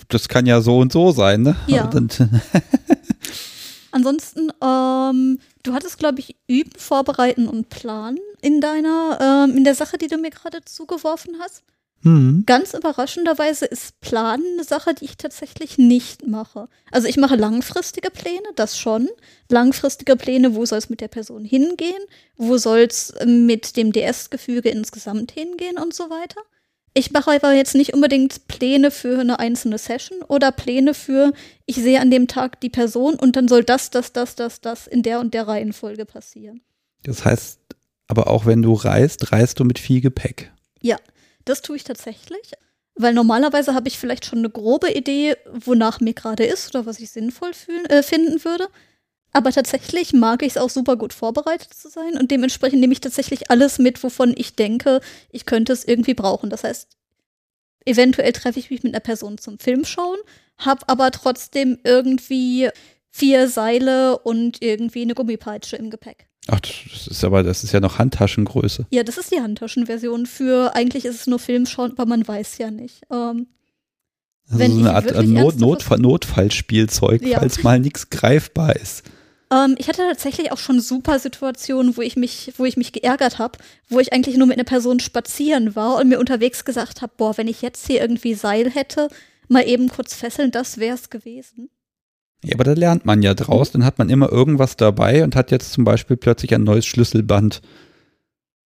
das kann ja so und so sein, ne? Ja. Ansonsten, ähm, du hattest, glaube ich, üben, vorbereiten und planen in deiner, ähm, in der Sache, die du mir gerade zugeworfen hast. Mhm. Ganz überraschenderweise ist Planen eine Sache, die ich tatsächlich nicht mache. Also ich mache langfristige Pläne, das schon. Langfristige Pläne, wo soll es mit der Person hingehen? Wo soll es mit dem DS-Gefüge insgesamt hingehen und so weiter? Ich mache aber jetzt nicht unbedingt Pläne für eine einzelne Session oder Pläne für, ich sehe an dem Tag die Person und dann soll das, das, das, das, das in der und der Reihenfolge passieren. Das heißt, aber auch wenn du reist, reist du mit viel Gepäck. Ja, das tue ich tatsächlich. Weil normalerweise habe ich vielleicht schon eine grobe Idee, wonach mir gerade ist oder was ich sinnvoll fühlen, äh, finden würde. Aber tatsächlich mag ich es auch super gut vorbereitet zu sein und dementsprechend nehme ich tatsächlich alles mit, wovon ich denke, ich könnte es irgendwie brauchen. Das heißt, eventuell treffe ich mich mit einer Person zum Film schauen, habe aber trotzdem irgendwie vier Seile und irgendwie eine Gummipeitsche im Gepäck. Ach, das ist aber, das ist ja noch Handtaschengröße. Ja, das ist die Handtaschenversion für, eigentlich ist es nur Filmschauen, aber man weiß ja nicht. Ähm, also so eine Art Not, Notfall, Notfallspielzeug, ja. falls mal nichts greifbar ist. Ähm, ich hatte tatsächlich auch schon super Situationen, wo ich mich, wo ich mich geärgert habe, wo ich eigentlich nur mit einer Person spazieren war und mir unterwegs gesagt habe, boah, wenn ich jetzt hier irgendwie Seil hätte, mal eben kurz fesseln, das wär's gewesen. Ja, aber da lernt man ja draus, dann hat man immer irgendwas dabei und hat jetzt zum Beispiel plötzlich ein neues Schlüsselband,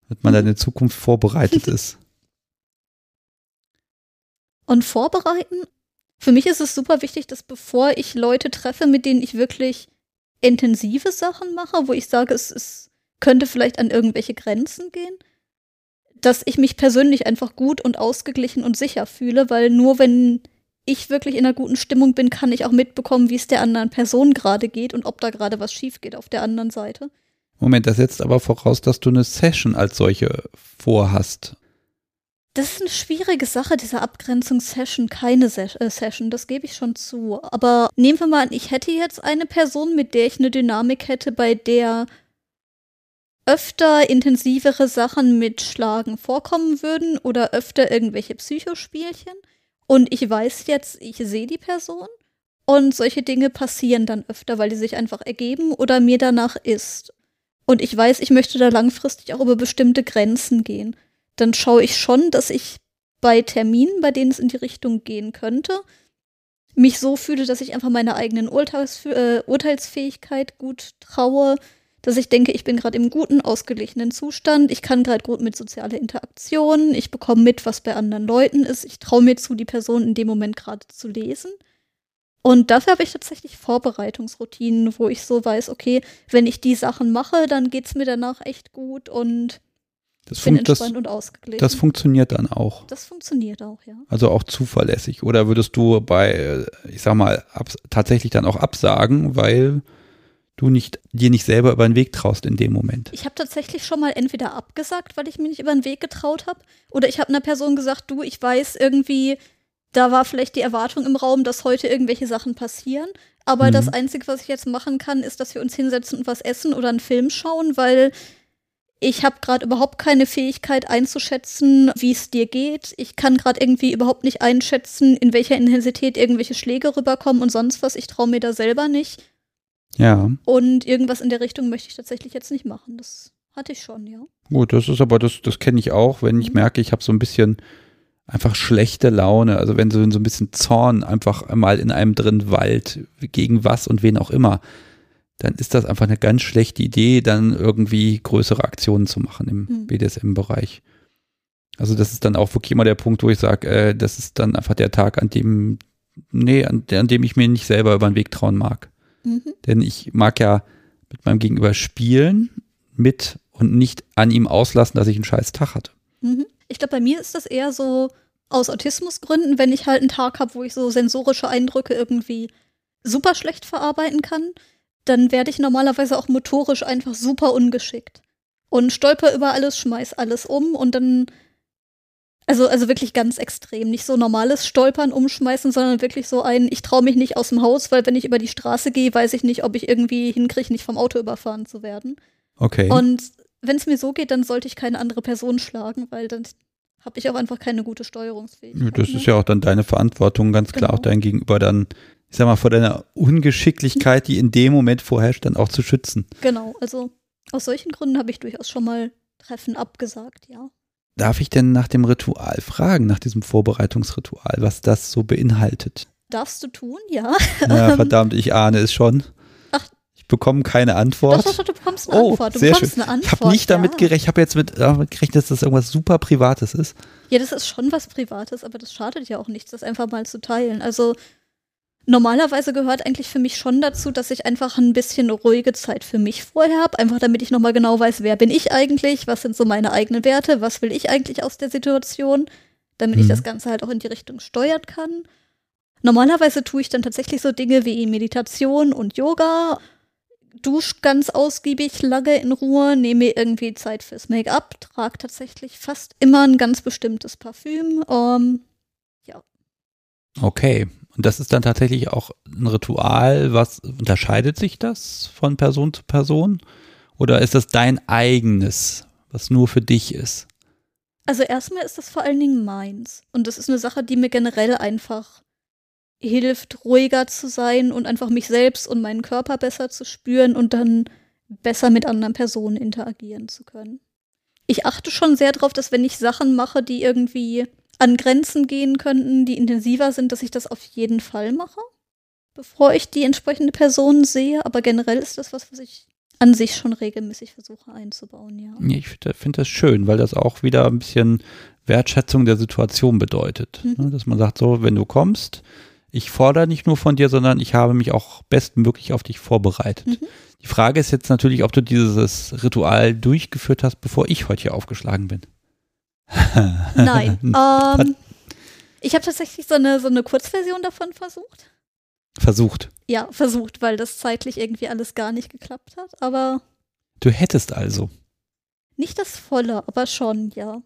damit man dann in Zukunft vorbereitet ist. Und vorbereiten? Für mich ist es super wichtig, dass bevor ich Leute treffe, mit denen ich wirklich intensive Sachen mache, wo ich sage, es, es könnte vielleicht an irgendwelche Grenzen gehen, dass ich mich persönlich einfach gut und ausgeglichen und sicher fühle, weil nur wenn ich wirklich in einer guten Stimmung bin, kann ich auch mitbekommen, wie es der anderen Person gerade geht und ob da gerade was schief geht auf der anderen Seite. Moment, das setzt aber voraus, dass du eine Session als solche vorhast. Das ist eine schwierige Sache, diese Abgrenzung Session, keine Ses äh, Session, das gebe ich schon zu. Aber nehmen wir mal an, ich hätte jetzt eine Person, mit der ich eine Dynamik hätte, bei der öfter intensivere Sachen mit Schlagen vorkommen würden oder öfter irgendwelche Psychospielchen. Und ich weiß jetzt, ich sehe die Person und solche Dinge passieren dann öfter, weil die sich einfach ergeben oder mir danach ist. Und ich weiß, ich möchte da langfristig auch über bestimmte Grenzen gehen. Dann schaue ich schon, dass ich bei Terminen, bei denen es in die Richtung gehen könnte, mich so fühle, dass ich einfach meiner eigenen Urteils äh, Urteilsfähigkeit gut traue, dass ich denke, ich bin gerade im guten, ausgeglichenen Zustand, ich kann gerade gut mit sozialer Interaktion, ich bekomme mit, was bei anderen Leuten ist, ich traue mir zu, die Person in dem Moment gerade zu lesen. Und dafür habe ich tatsächlich Vorbereitungsroutinen, wo ich so weiß, okay, wenn ich die Sachen mache, dann geht es mir danach echt gut und das bin entspannt das, und ausgeglichen. Das funktioniert dann auch. Das funktioniert auch, ja. Also auch zuverlässig. Oder würdest du bei, äh, ich sag mal, tatsächlich dann auch absagen, weil du nicht, dir nicht selber über den Weg traust in dem Moment. Ich habe tatsächlich schon mal entweder abgesagt, weil ich mir nicht über den Weg getraut habe, oder ich habe einer Person gesagt, du, ich weiß irgendwie, da war vielleicht die Erwartung im Raum, dass heute irgendwelche Sachen passieren. Aber mhm. das Einzige, was ich jetzt machen kann, ist, dass wir uns hinsetzen und was essen oder einen Film schauen, weil ich habe gerade überhaupt keine Fähigkeit einzuschätzen, wie es dir geht. Ich kann gerade irgendwie überhaupt nicht einschätzen, in welcher Intensität irgendwelche Schläge rüberkommen und sonst was. Ich traue mir da selber nicht. Ja. Und irgendwas in der Richtung möchte ich tatsächlich jetzt nicht machen. Das hatte ich schon, ja. Gut, das ist aber, das, das kenne ich auch, wenn ich mhm. merke, ich habe so ein bisschen einfach schlechte Laune. Also wenn so, so ein bisschen Zorn einfach mal in einem drin wallt, gegen was und wen auch immer, dann ist das einfach eine ganz schlechte Idee, dann irgendwie größere Aktionen zu machen im mhm. BDSM-Bereich. Also das ist dann auch wirklich immer der Punkt, wo ich sage, äh, das ist dann einfach der Tag, an dem, nee, an, an dem ich mir nicht selber über den Weg trauen mag. Mhm. Denn ich mag ja mit meinem Gegenüber spielen mit und nicht an ihm auslassen, dass ich einen scheiß Tag hatte. Mhm. Ich glaube, bei mir ist das eher so aus Autismusgründen, wenn ich halt einen Tag habe, wo ich so sensorische Eindrücke irgendwie super schlecht verarbeiten kann, dann werde ich normalerweise auch motorisch einfach super ungeschickt und stolper über alles, schmeiß alles um und dann also, also wirklich ganz extrem. Nicht so normales Stolpern, Umschmeißen, sondern wirklich so ein, ich traue mich nicht aus dem Haus, weil wenn ich über die Straße gehe, weiß ich nicht, ob ich irgendwie hinkriege, nicht vom Auto überfahren zu werden. Okay. Und wenn es mir so geht, dann sollte ich keine andere Person schlagen, weil dann habe ich auch einfach keine gute Steuerungsfähigkeit. Das ne? ist ja auch dann deine Verantwortung, ganz klar Genau. auch dein Gegenüber dann, ich sag mal, vor deiner Ungeschicklichkeit, die in dem Moment vorherrscht, dann auch zu schützen. Genau, also aus solchen Gründen habe ich durchaus schon mal Treffen abgesagt, ja. Darf ich denn nach dem Ritual fragen, nach diesem Vorbereitungsritual, was das so beinhaltet? Darfst du tun, ja. Ja, verdammt, ich ahne es schon. Ach. Ich bekomme keine Doch, Antwort. doch, doch, du bekommst eine Oh, Antwort. Du sehr bekommst schön. eine Antwort. Ich habe nicht damit ja. gerechnet, ich habe jetzt mit, damit gerechnet, dass das irgendwas super Privates ist. Ja, das ist schon was Privates, aber das schadet ja auch nichts, das einfach mal zu teilen. Also normalerweise gehört eigentlich für mich schon dazu, dass ich einfach ein bisschen ruhige Zeit für mich vorher habe, einfach damit ich nochmal genau weiß, wer bin ich eigentlich, was sind so meine eigenen Werte, was will ich eigentlich aus der Situation, damit ich Mhm. das Ganze halt auch in die Richtung steuern kann. Normalerweise tue ich dann tatsächlich so Dinge wie Meditation und Yoga, dusch ganz ausgiebig lange in Ruhe, nehme mir irgendwie Zeit fürs Make-up, trage tatsächlich fast immer ein ganz bestimmtes Parfüm. Ähm, Okay. Und das ist dann tatsächlich auch ein Ritual, was unterscheidet sich das von Person zu Person? Oder ist das dein eigenes, was nur für dich ist? Also erstmal ist das vor allen Dingen meins. Und das ist eine Sache, die mir generell einfach hilft, ruhiger zu sein und einfach mich selbst und meinen Körper besser zu spüren und dann besser mit anderen Personen interagieren zu können. Ich achte schon sehr darauf, dass wenn ich Sachen mache, die irgendwie an Grenzen gehen könnten, die intensiver sind, dass ich das auf jeden Fall mache, bevor ich die entsprechende Person sehe. Aber generell ist das was, was ich an sich schon regelmäßig versuche einzubauen, ja. Ich finde find das schön, weil das auch wieder ein bisschen Wertschätzung der Situation bedeutet. Mhm. Ne, Dass man sagt, so, wenn du kommst, ich fordere nicht nur von dir, sondern ich habe mich auch bestmöglich auf dich vorbereitet. Mhm. Die Frage ist jetzt natürlich, ob du dieses Ritual durchgeführt hast, bevor ich heute hier aufgeschlagen bin. Nein. ähm, ich habe tatsächlich so eine, so eine Kurzversion davon versucht. Versucht. Ja, versucht, weil das zeitlich irgendwie alles gar nicht geklappt hat. Aber Du hättest also. nicht das Volle, aber schon, ja.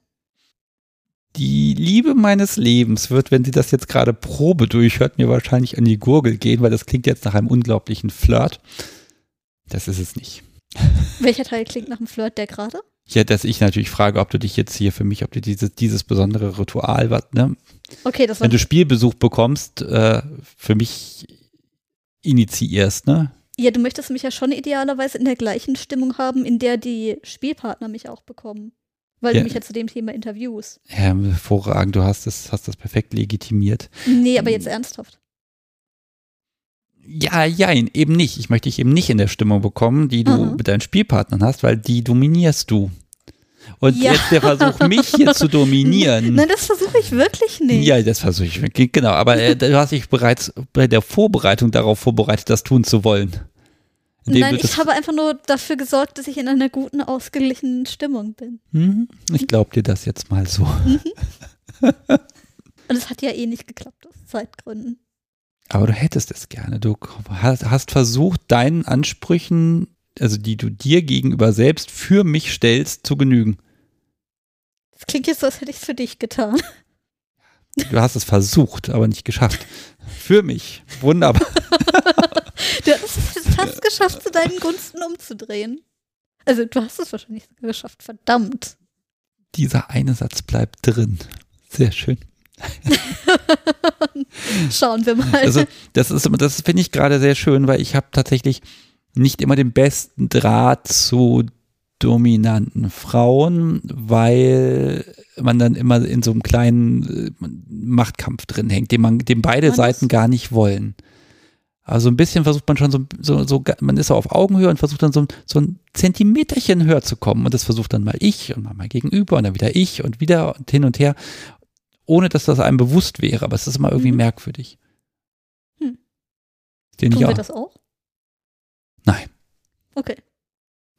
Die Liebe meines Lebens wird, wenn sie das jetzt gerade Probe durchhört, mir wahrscheinlich an die Gurgel gehen, weil das klingt jetzt nach einem unglaublichen Flirt. Das ist es nicht. Welcher Teil klingt nach einem Flirt, der gerade? Ja, dass ich natürlich frage, ob du dich jetzt hier für mich, ob du dieses, dieses besondere Ritual, was, ne? Okay, das war. Wenn du Spielbesuch bekommst, äh, für mich initiierst, ne? Ja, du möchtest mich ja schon idealerweise in der gleichen Stimmung haben, in der die Spielpartner mich auch bekommen. Weil Ja. du mich ja zu dem Thema interviewst. Ja, hervorragend, du hast das, hast das perfekt legitimiert. Nee, aber jetzt ernsthaft. Ja, ja, eben nicht. Ich möchte dich eben nicht in der Stimmung bekommen, die du Aha. mit deinen Spielpartnern hast, weil die dominierst du. Und Ja. jetzt der Versuch, mich hier zu dominieren. Nein, das versuche ich wirklich nicht. Ja, das versuche ich. wirklich. Genau, aber äh, du hast dich bereits bei der Vorbereitung darauf vorbereitet, das tun zu wollen. Nein, ich habe einfach nur dafür gesorgt, dass ich in einer guten, ausgeglichenen Stimmung bin. Hm, ich glaube dir das jetzt mal so. Und es hat ja eh nicht geklappt aus Zeitgründen. Aber du hättest es gerne. Du hast, versucht, deinen Ansprüchen, also die du dir gegenüber selbst für mich stellst, zu genügen. Das klingt jetzt als hätte ich es für dich getan. Du hast es versucht, aber nicht geschafft. Für mich. Wunderbar. Du hast es fast geschafft, zu deinen Gunsten umzudrehen. Also, du hast es wahrscheinlich geschafft, verdammt. Dieser eine Satz bleibt drin. Sehr schön. Schauen wir mal. Also, das ist, das finde ich gerade sehr schön, weil ich habe tatsächlich nicht immer den besten Draht zu dominanten Frauen, weil man dann immer in so einem kleinen äh, Machtkampf drin hängt, den man, den beide Man Seiten gar nicht wollen. Also ein bisschen versucht man schon so, so, so man ist so auf Augenhöhe und versucht dann so, so ein Zentimeterchen höher zu kommen. Und das versucht dann mal ich und mal mein Gegenüber und dann wieder ich und wieder und hin und her, ohne dass das einem bewusst wäre. Aber es ist immer irgendwie Mhm. merkwürdig. Hm. Den Tun wir das auch? Nein. Okay.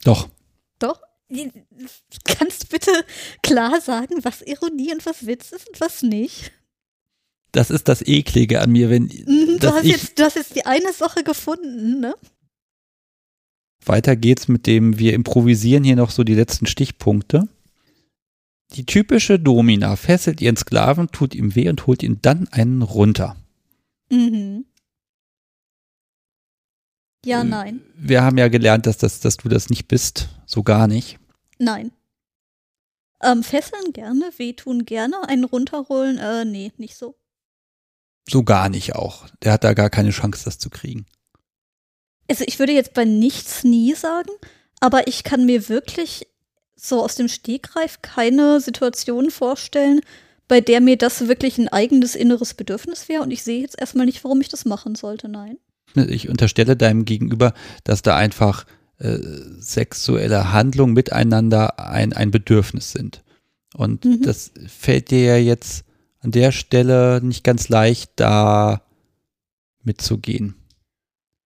Doch. Doch? Kannst du bitte klar sagen, was Ironie und was Witz ist und was nicht? Das ist das Eklige an mir, wenn Mhm, Du hast, ich, jetzt, du hast jetzt die eine Sache gefunden, ne? weiter geht's mit dem, wir improvisieren hier noch so die letzten Stichpunkte. Die typische Domina fesselt ihren Sklaven, tut ihm weh und holt ihn dann einen runter. Mhm. Ja, Äh, nein. Wir haben ja gelernt, dass, das, dass du das nicht bist, so gar nicht. Nein. Ähm, fesseln gerne, wehtun gerne, einen runterholen, äh, nee, nicht so. So gar nicht auch. Der hat da gar keine Chance, das zu kriegen. Also ich würde jetzt bei nichts nie sagen, aber ich kann mir wirklich so aus dem Stegreif keine Situation vorstellen, bei der mir das wirklich ein eigenes inneres Bedürfnis wäre und ich sehe jetzt erstmal nicht, warum ich das machen sollte, nein. Ich unterstelle deinem Gegenüber, dass da einfach äh, sexuelle Handlungen miteinander ein, ein Bedürfnis sind. Und mhm. das fällt dir ja jetzt an der Stelle nicht ganz leicht, da mitzugehen.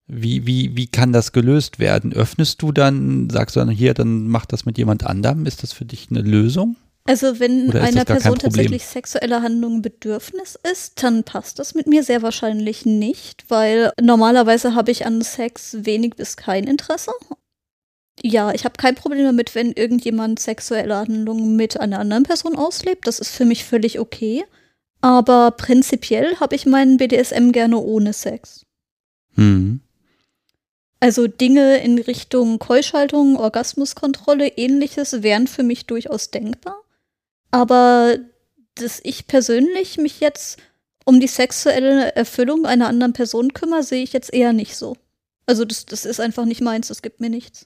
Wie, wie, wie kann das gelöst werden? Öffnest du dann, sagst du dann hier, dann mach das mit jemand anderem? Ist das für dich eine Lösung? Also wenn einer Person tatsächlich sexuelle Handlung Bedürfnis ist, dann passt das mit mir sehr wahrscheinlich nicht, weil normalerweise habe ich an Sex wenig bis kein Interesse. Ja, ich habe kein Problem damit, wenn irgendjemand sexuelle Handlungen mit einer anderen Person auslebt. Das ist für mich völlig okay. Aber prinzipiell habe ich meinen BDSM gerne ohne Sex. Hm. Also Dinge in Richtung Keuschaltung, Orgasmuskontrolle, ähnliches wären für mich durchaus denkbar. Aber dass ich persönlich mich jetzt um die sexuelle Erfüllung einer anderen Person kümmere, sehe ich jetzt eher nicht so. Also das, das ist einfach nicht meins, das gibt mir nichts.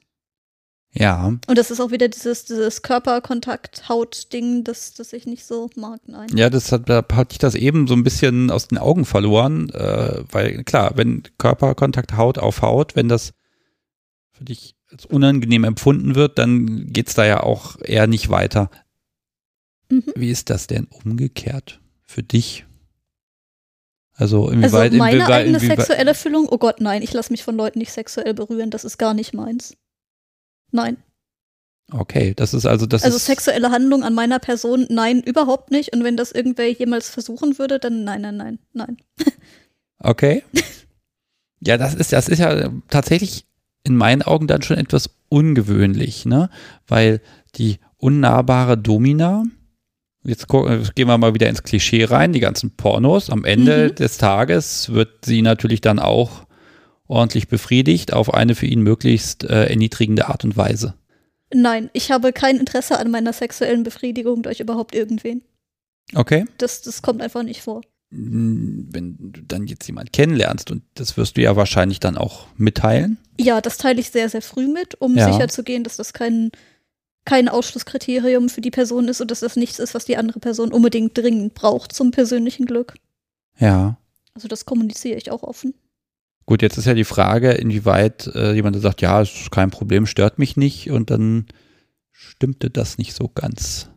Ja. Und das ist auch wieder dieses, dieses Körperkontakt-Haut-Ding, das, das ich nicht so mag, nein. Ja, das hat, da hatte ich das eben so ein bisschen aus den Augen verloren, äh, weil klar, wenn Körperkontakt Haut auf Haut, wenn das für dich als unangenehm empfunden wird, dann geht es da ja auch eher nicht weiter. Mhm. Wie ist das denn umgekehrt für dich? Also inwieweit also meine inwieweit, eigene inwieweit, sexuelle Füllung, oh Gott, nein, ich lasse mich von Leuten nicht sexuell berühren, das ist gar nicht meins. Nein. Okay, das ist also das Also ist sexuelle Handlung an meiner Person, nein, überhaupt nicht. Und wenn das irgendwer jemals versuchen würde, dann nein, nein, nein, nein. Okay. Ja, das ist, das ist ja tatsächlich in meinen Augen dann schon etwas ungewöhnlich, ne? Weil die unnahbare Domina, jetzt gehen wir mal wieder ins Klischee rein, die ganzen Pornos, am Ende mhm. des Tages wird sie natürlich dann auch ordentlich befriedigt auf eine für ihn möglichst äh, erniedrigende Art und Weise. Nein, ich habe kein Interesse an meiner sexuellen Befriedigung durch überhaupt irgendwen. Okay. Das, das kommt einfach nicht vor. Hm, wenn du dann jetzt jemand kennenlernst und das wirst du ja wahrscheinlich dann auch mitteilen. Ja, das teile ich sehr, sehr früh mit, um ja. sicherzugehen, dass das kein, kein Ausschlusskriterium für die Person ist und dass das nichts ist, was die andere Person unbedingt dringend braucht zum persönlichen Glück. Ja. Also das kommuniziere ich auch offen. Gut, jetzt ist ja die Frage, inwieweit äh, jemand sagt, ja, ist kein Problem, stört mich nicht und dann stimmte das nicht so ganz.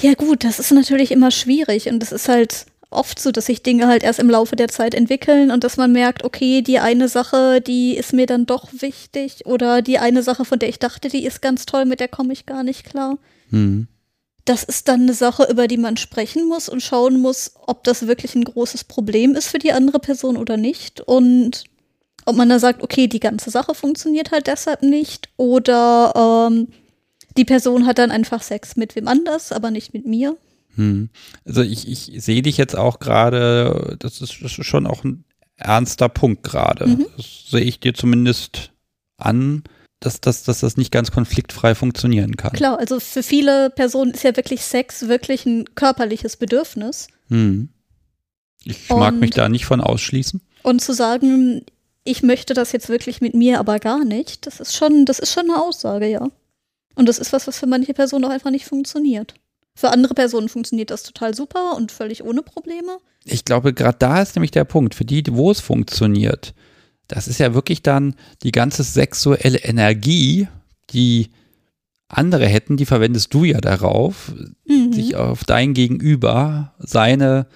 Ja gut, das ist natürlich immer schwierig und es ist halt oft so, dass sich Dinge halt erst im Laufe der Zeit entwickeln und dass man merkt, okay, die eine Sache, die ist mir dann doch wichtig oder die eine Sache, von der ich dachte, die ist ganz toll, mit der komme ich gar nicht klar. Hm das ist dann eine Sache, über die man sprechen muss und schauen muss, ob das wirklich ein großes Problem ist für die andere Person oder nicht. Und ob man dann sagt, okay, die ganze Sache funktioniert halt deshalb nicht. Oder ähm, die Person hat dann einfach Sex mit wem anders, aber nicht mit mir. Hm. Also ich, ich sehe dich jetzt auch gerade, das ist, das ist schon auch ein ernster Punkt gerade. Mhm. Das sehe ich dir zumindest an dass, dass, dass das nicht ganz konfliktfrei funktionieren kann. Klar, also für viele Personen ist ja wirklich Sex wirklich ein körperliches Bedürfnis. Hm. Ich und, mag mich da nicht von ausschließen. Und zu sagen, ich möchte das jetzt wirklich mit mir, aber gar nicht, das ist schon, das ist schon eine Aussage, ja. Und das ist was, was für manche Personen auch einfach nicht funktioniert. Für andere Personen funktioniert das total super und völlig ohne Probleme. Ich glaube, gerade da ist nämlich der Punkt. Für die, wo es funktioniert, das ist ja wirklich dann die ganze sexuelle Energie, die andere hätten, die verwendest du ja darauf, mhm. sich auf dein Gegenüber, seine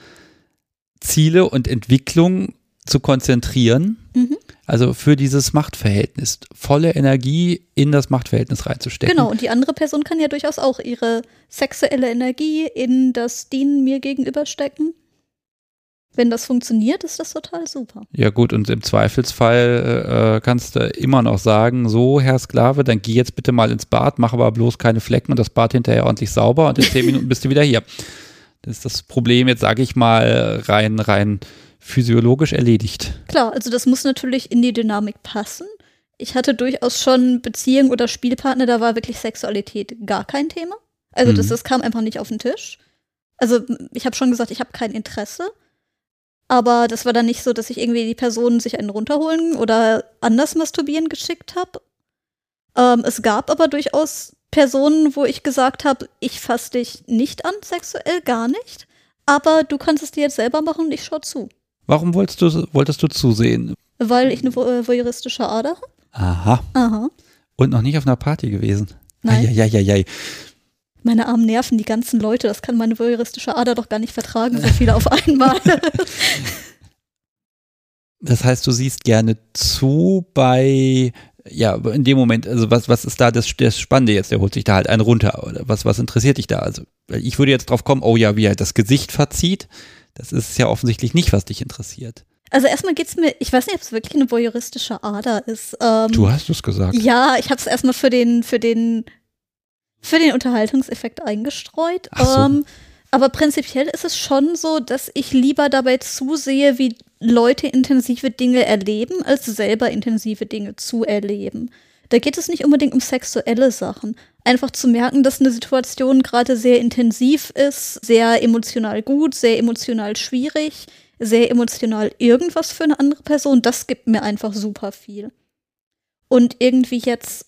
Ziele und Entwicklung zu konzentrieren. Mhm. Also für dieses Machtverhältnis, volle Energie in das Machtverhältnis reinzustecken. Genau, und die andere Person kann ja durchaus auch ihre sexuelle Energie in das Dienen mir gegenüber stecken. Wenn das funktioniert, ist das total super. Ja gut, und im Zweifelsfall äh, kannst du immer noch sagen, so Herr Sklave, dann geh jetzt bitte mal ins Bad, mach aber bloß keine Flecken und das Bad hinterher ordentlich sauber und in zehn Minuten bist du wieder hier. Das ist das Problem jetzt, sage ich mal, rein, rein physiologisch erledigt. Klar, also das muss natürlich in die Dynamik passen. Ich hatte durchaus schon Beziehungen oder Spielpartner, da war wirklich Sexualität gar kein Thema. Also das, Mhm. das kam einfach nicht auf den Tisch. Also ich habe schon gesagt, ich habe kein Interesse. Aber das war dann nicht so, dass ich irgendwie die Person sich einen runterholen oder anders masturbieren geschickt habe. Ähm, es gab aber durchaus Personen, wo ich gesagt habe, ich fasse dich nicht an sexuell, gar nicht. Aber du kannst es dir jetzt selber machen und ich schau zu. Warum wolltest du, wolltest du zusehen? Weil ich eine äh, voyeuristische Ader habe. Aha. Aha. Und noch nicht auf einer Party gewesen. Nein. Eieieiei. Meine armen Nerven, die ganzen Leute, das kann meine voyeuristische Ader doch gar nicht vertragen, so viele auf einmal. Das heißt, du siehst gerne zu bei, ja, in dem Moment, also was, was ist da das, das Spannende jetzt? Der holt sich da halt einen runter. Oder was, was interessiert dich da? Also, ich würde jetzt drauf kommen, oh ja, wie er das Gesicht verzieht. Das ist ja offensichtlich nicht, was dich interessiert. Also erstmal geht's mir, ich weiß nicht, ob es wirklich eine voyeuristische Ader ist. Ähm, Du hast es gesagt. Ja, ich habe es erstmal für den, für den, für den Unterhaltungseffekt eingestreut. So. Ähm, aber prinzipiell ist es schon so, dass ich lieber dabei zusehe, wie Leute intensive Dinge erleben, als selber intensive Dinge zu erleben. Da geht es nicht unbedingt um sexuelle Sachen. Einfach zu merken, dass eine Situation gerade sehr intensiv ist, sehr emotional gut, sehr emotional schwierig, sehr emotional irgendwas für eine andere Person, das gibt mir einfach super viel. Und irgendwie jetzt,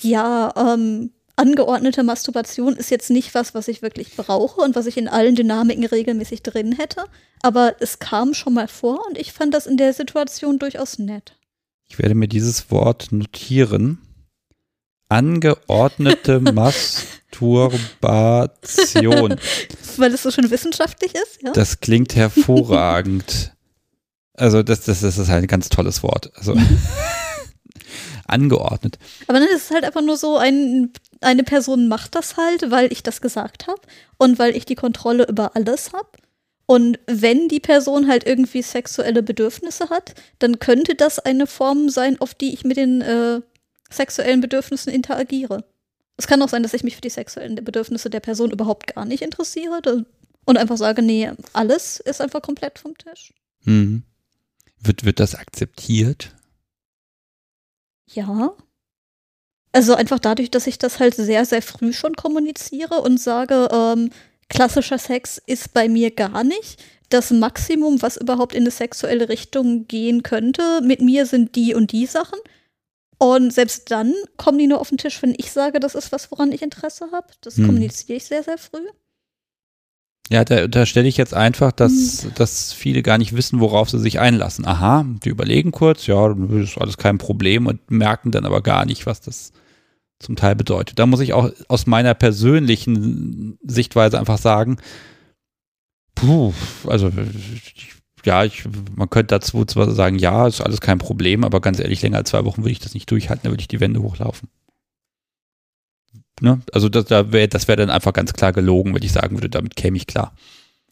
ja, ähm, angeordnete Masturbation ist jetzt nicht was, was ich wirklich brauche und was ich in allen Dynamiken regelmäßig drin hätte. Aber es kam schon mal vor und ich fand das in der Situation durchaus nett. Ich werde mir dieses Wort notieren. Angeordnete Masturbation. Weil es so schön wissenschaftlich ist, ja? Das klingt hervorragend. Also das, das, das ist halt ein ganz tolles Wort. Also angeordnet. Aber dann ist es halt einfach nur so, ein, eine Person macht das halt, weil ich das gesagt habe und weil ich die Kontrolle über alles habe. Und wenn die Person halt irgendwie sexuelle Bedürfnisse hat, dann könnte das eine Form sein, auf die ich mit den äh, sexuellen Bedürfnissen interagiere. Es kann auch sein, dass ich mich für die sexuellen Bedürfnisse der Person überhaupt gar nicht interessiere und einfach sage, nee, alles ist einfach komplett vom Tisch. Mhm. Wird, wird das akzeptiert? Ja. Also einfach dadurch, dass ich das halt sehr, sehr früh schon kommuniziere und sage, ähm, klassischer Sex ist bei mir gar nicht. Das Maximum, was überhaupt in eine sexuelle Richtung gehen könnte, mit mir sind die und die Sachen. Und selbst dann kommen die nur auf den Tisch, wenn ich sage, das ist was, woran ich Interesse habe. Das Hm. kommuniziere ich sehr, sehr früh. Ja, da, da stelle ich jetzt einfach, dass, dass viele gar nicht wissen, worauf sie sich einlassen. Aha, die überlegen kurz, ja, das ist alles kein Problem und merken dann aber gar nicht, was das zum Teil bedeutet. Da muss ich auch aus meiner persönlichen Sichtweise einfach sagen, puh, also ja, ich, man könnte dazu zwar sagen, ja, ist alles kein Problem, aber ganz ehrlich, länger als zwei Wochen würde ich das nicht durchhalten, da würde ich die Wände hochlaufen. Ne? Also das, da wär, das wäre dann einfach ganz klar gelogen, wenn ich sagen würde, damit käme ich klar.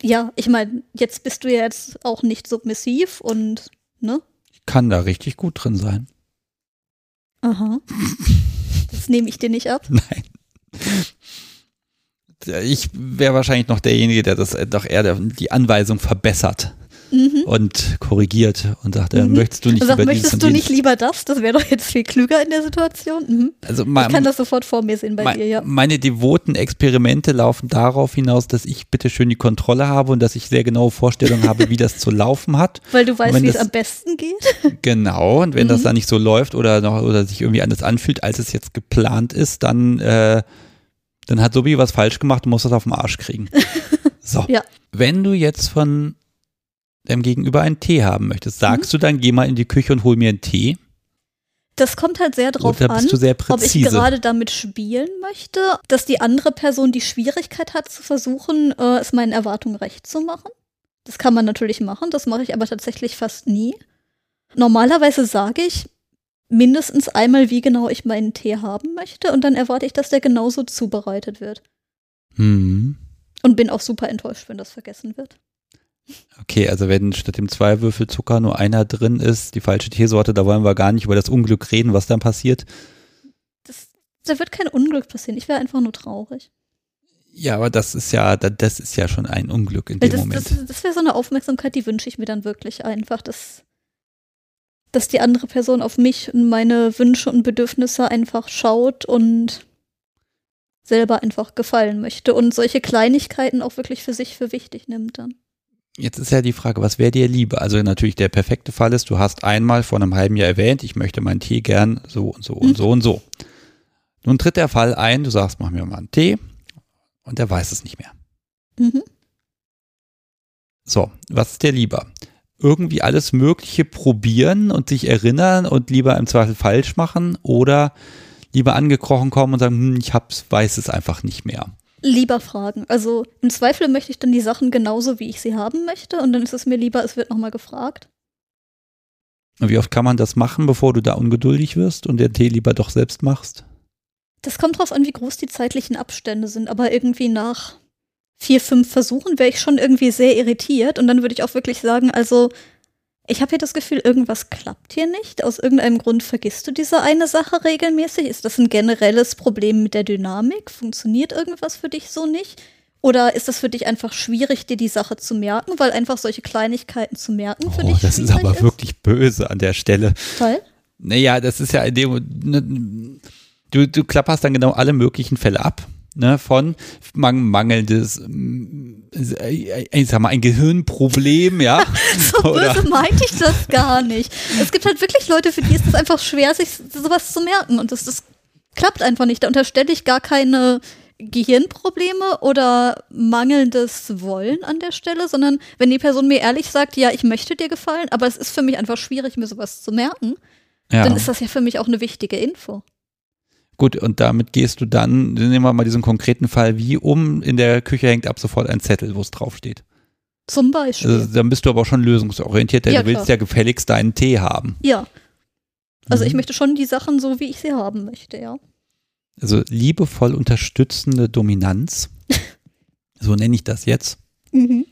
Ja, ich meine, jetzt bist du ja jetzt auch nicht submissiv und, ne? Ich kann da richtig gut drin sein. Aha. Das nehme ich dir nicht ab. Nein. Ich wäre wahrscheinlich noch derjenige, der das doch eher die Anweisung verbessert Mhm. und korrigiert und sagt, äh, Mhm. möchtest du nicht Sag, über dieses möchtest und du nicht lieber das? Das wäre doch jetzt viel klüger in der Situation. Mhm. Also Ich mein, kann das sofort vor mir sehen bei mein, dir, ja. meine devoten Experimente laufen darauf hinaus, dass ich bitte schön die Kontrolle habe und dass ich sehr genaue Vorstellungen habe, wie das zu laufen hat. Weil du weißt, wie es am besten geht. Genau, und wenn das Mhm. dann nicht so läuft oder noch oder sich irgendwie anders anfühlt, als es jetzt geplant ist, dann, äh, dann hat Sobi was falsch gemacht und muss das auf den Arsch kriegen. So. Ja. Wenn du jetzt von deinem Gegenüber einen Tee haben möchtest, Mhm. sagst du dann, geh mal in die Küche und hol mir einen Tee? Das kommt halt sehr drauf an, bist du sehr ob ich gerade damit spielen möchte, dass die andere Person die Schwierigkeit hat, zu versuchen, äh, es meinen Erwartungen recht zu machen. Das kann man natürlich machen, das mache ich aber tatsächlich fast nie. Normalerweise sage ich mindestens einmal, wie genau ich meinen Tee haben möchte und dann erwarte ich, dass der genauso zubereitet wird. Hm. Und bin auch super enttäuscht, wenn das vergessen wird. Okay, also wenn statt dem zwei Würfel Zucker nur einer drin ist, die falsche Teesorte, da wollen wir gar nicht über das Unglück reden, was dann passiert. Das, da wird kein Unglück passieren. Ich wäre einfach nur traurig. Ja, aber das ist ja, das ist ja schon ein Unglück in Weil dem das, Moment. das, das wäre so eine Aufmerksamkeit, die wünsche ich mir dann wirklich einfach. Das, dass die andere Person auf mich und meine Wünsche und Bedürfnisse einfach schaut und selber einfach gefallen möchte und solche Kleinigkeiten auch wirklich für sich für wichtig nimmt dann. Jetzt ist ja die Frage, was wäre dir lieber? Also natürlich der perfekte Fall ist, du hast einmal vor einem halben Jahr erwähnt, ich möchte meinen Tee gern so und so und mhm. so und so. Nun tritt der Fall ein, du sagst, mach mir mal einen Tee und er weiß es nicht mehr. Mhm. So, was ist dir lieber? Irgendwie alles Mögliche probieren und sich erinnern und lieber im Zweifel falsch machen oder lieber angekrochen kommen und sagen, hm, ich hab's, weiß es einfach nicht mehr? Lieber fragen. Also im Zweifel möchte ich dann die Sachen genauso, wie ich sie haben möchte und dann ist es mir lieber, es wird nochmal gefragt. Und wie oft kann man das machen, bevor du da ungeduldig wirst und den Tee lieber doch selbst machst? Das kommt drauf an, wie groß die zeitlichen Abstände sind, aber irgendwie nach vier, fünf Versuchen wäre ich schon irgendwie sehr irritiert und dann würde ich auch wirklich sagen, also ich habe hier das Gefühl, irgendwas klappt hier nicht. Aus irgendeinem Grund vergisst du diese eine Sache regelmäßig. Ist das ein generelles Problem mit der Dynamik? Funktioniert irgendwas für dich so nicht? Oder ist das für dich einfach schwierig, dir die Sache zu merken, weil einfach solche Kleinigkeiten zu merken für oh, dich Das ist aber ist? wirklich böse an der Stelle. Toll. Naja, das ist ja in dem. Ne, du, du klapperst dann genau alle möglichen Fälle ab ne, von mangelndes, äh, ich sag mal, ein Gehirnproblem, ja. so böse meinte ich das gar nicht. Es gibt halt wirklich Leute, für die ist es einfach schwer, sich sowas zu merken und das, das klappt einfach nicht. Da unterstelle ich gar keine Gehirnprobleme oder mangelndes Wollen an der Stelle, sondern wenn die Person mir ehrlich sagt, ja, ich möchte dir gefallen, aber es ist für mich einfach schwierig, mir sowas zu merken, ja. dann ist das ja für mich auch eine wichtige Info. Gut, und damit gehst du dann, nehmen wir mal diesen konkreten Fall, wie um, in der Küche hängt ab sofort ein Zettel, wo es draufsteht. Zum Beispiel. Also, dann bist du aber auch schon lösungsorientiert, denn ja, du willst klar. ja gefälligst deinen Tee haben. Ja. Also mhm. ich möchte schon die Sachen so, wie ich sie haben möchte, ja. Also liebevoll unterstützende Dominanz. so nenne ich das jetzt. Mhm.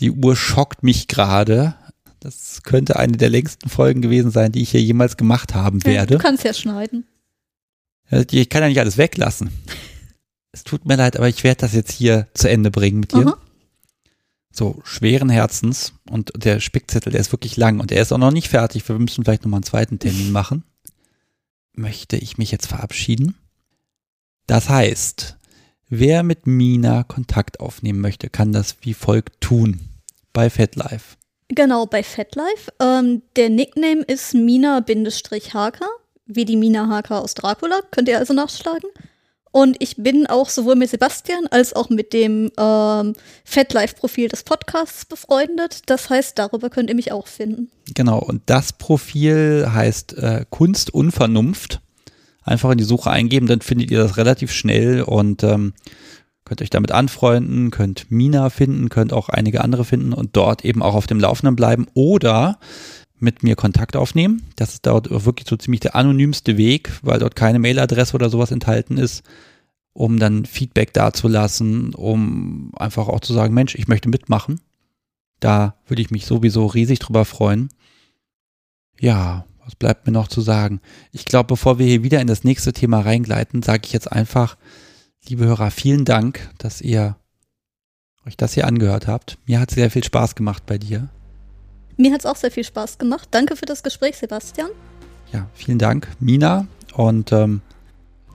Die Uhr schockt mich gerade. Das könnte eine der längsten Folgen gewesen sein, die ich hier jemals gemacht haben werde. Ja, du kannst ja schneiden. Ich kann ja nicht alles weglassen. Es tut mir leid, aber ich werde das jetzt hier zu Ende bringen mit dir. Aha. So, schweren Herzens. Und der Spickzettel, der ist wirklich lang und er ist auch noch nicht fertig. Wir müssen vielleicht nochmal einen zweiten Termin machen. Möchte ich mich jetzt verabschieden? Das heißt, wer mit Mina Kontakt aufnehmen möchte, kann das wie folgt tun. Bei FatLife. Genau, bei FatLife. Ähm, der Nickname ist Mina-Haker wie die Mina Harker aus Dracula, könnt ihr also nachschlagen. Und ich bin auch sowohl mit Sebastian als auch mit dem ähm, FatLife-Profil des Podcasts befreundet. Das heißt, darüber könnt ihr mich auch finden. Genau, und das Profil heißt äh, Kunst Unvernunft. Einfach in die Suche eingeben, dann findet ihr das relativ schnell und ähm, könnt euch damit anfreunden, könnt Mina finden, könnt auch einige andere finden und dort eben auch auf dem Laufenden bleiben. Oder mit mir Kontakt aufnehmen. Das ist dort wirklich so ziemlich der anonymste Weg, weil dort keine Mailadresse oder sowas enthalten ist, um dann Feedback dazulassen, um einfach auch zu sagen, Mensch, ich möchte mitmachen. Da würde ich mich sowieso riesig drüber freuen. Ja, was bleibt mir noch zu sagen? Ich glaube, bevor wir hier wieder in das nächste Thema reingleiten, sage ich jetzt einfach, liebe Hörer, vielen Dank, dass ihr euch das hier angehört habt. Mir hat sehr viel Spaß gemacht bei dir. Mir hat es auch sehr viel Spaß gemacht. Danke für das Gespräch, Sebastian. Ja, vielen Dank, Mina. Und ähm,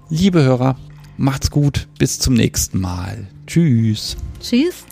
liebe Hörer, macht's gut. Bis zum nächsten Mal. Tschüss. Tschüss.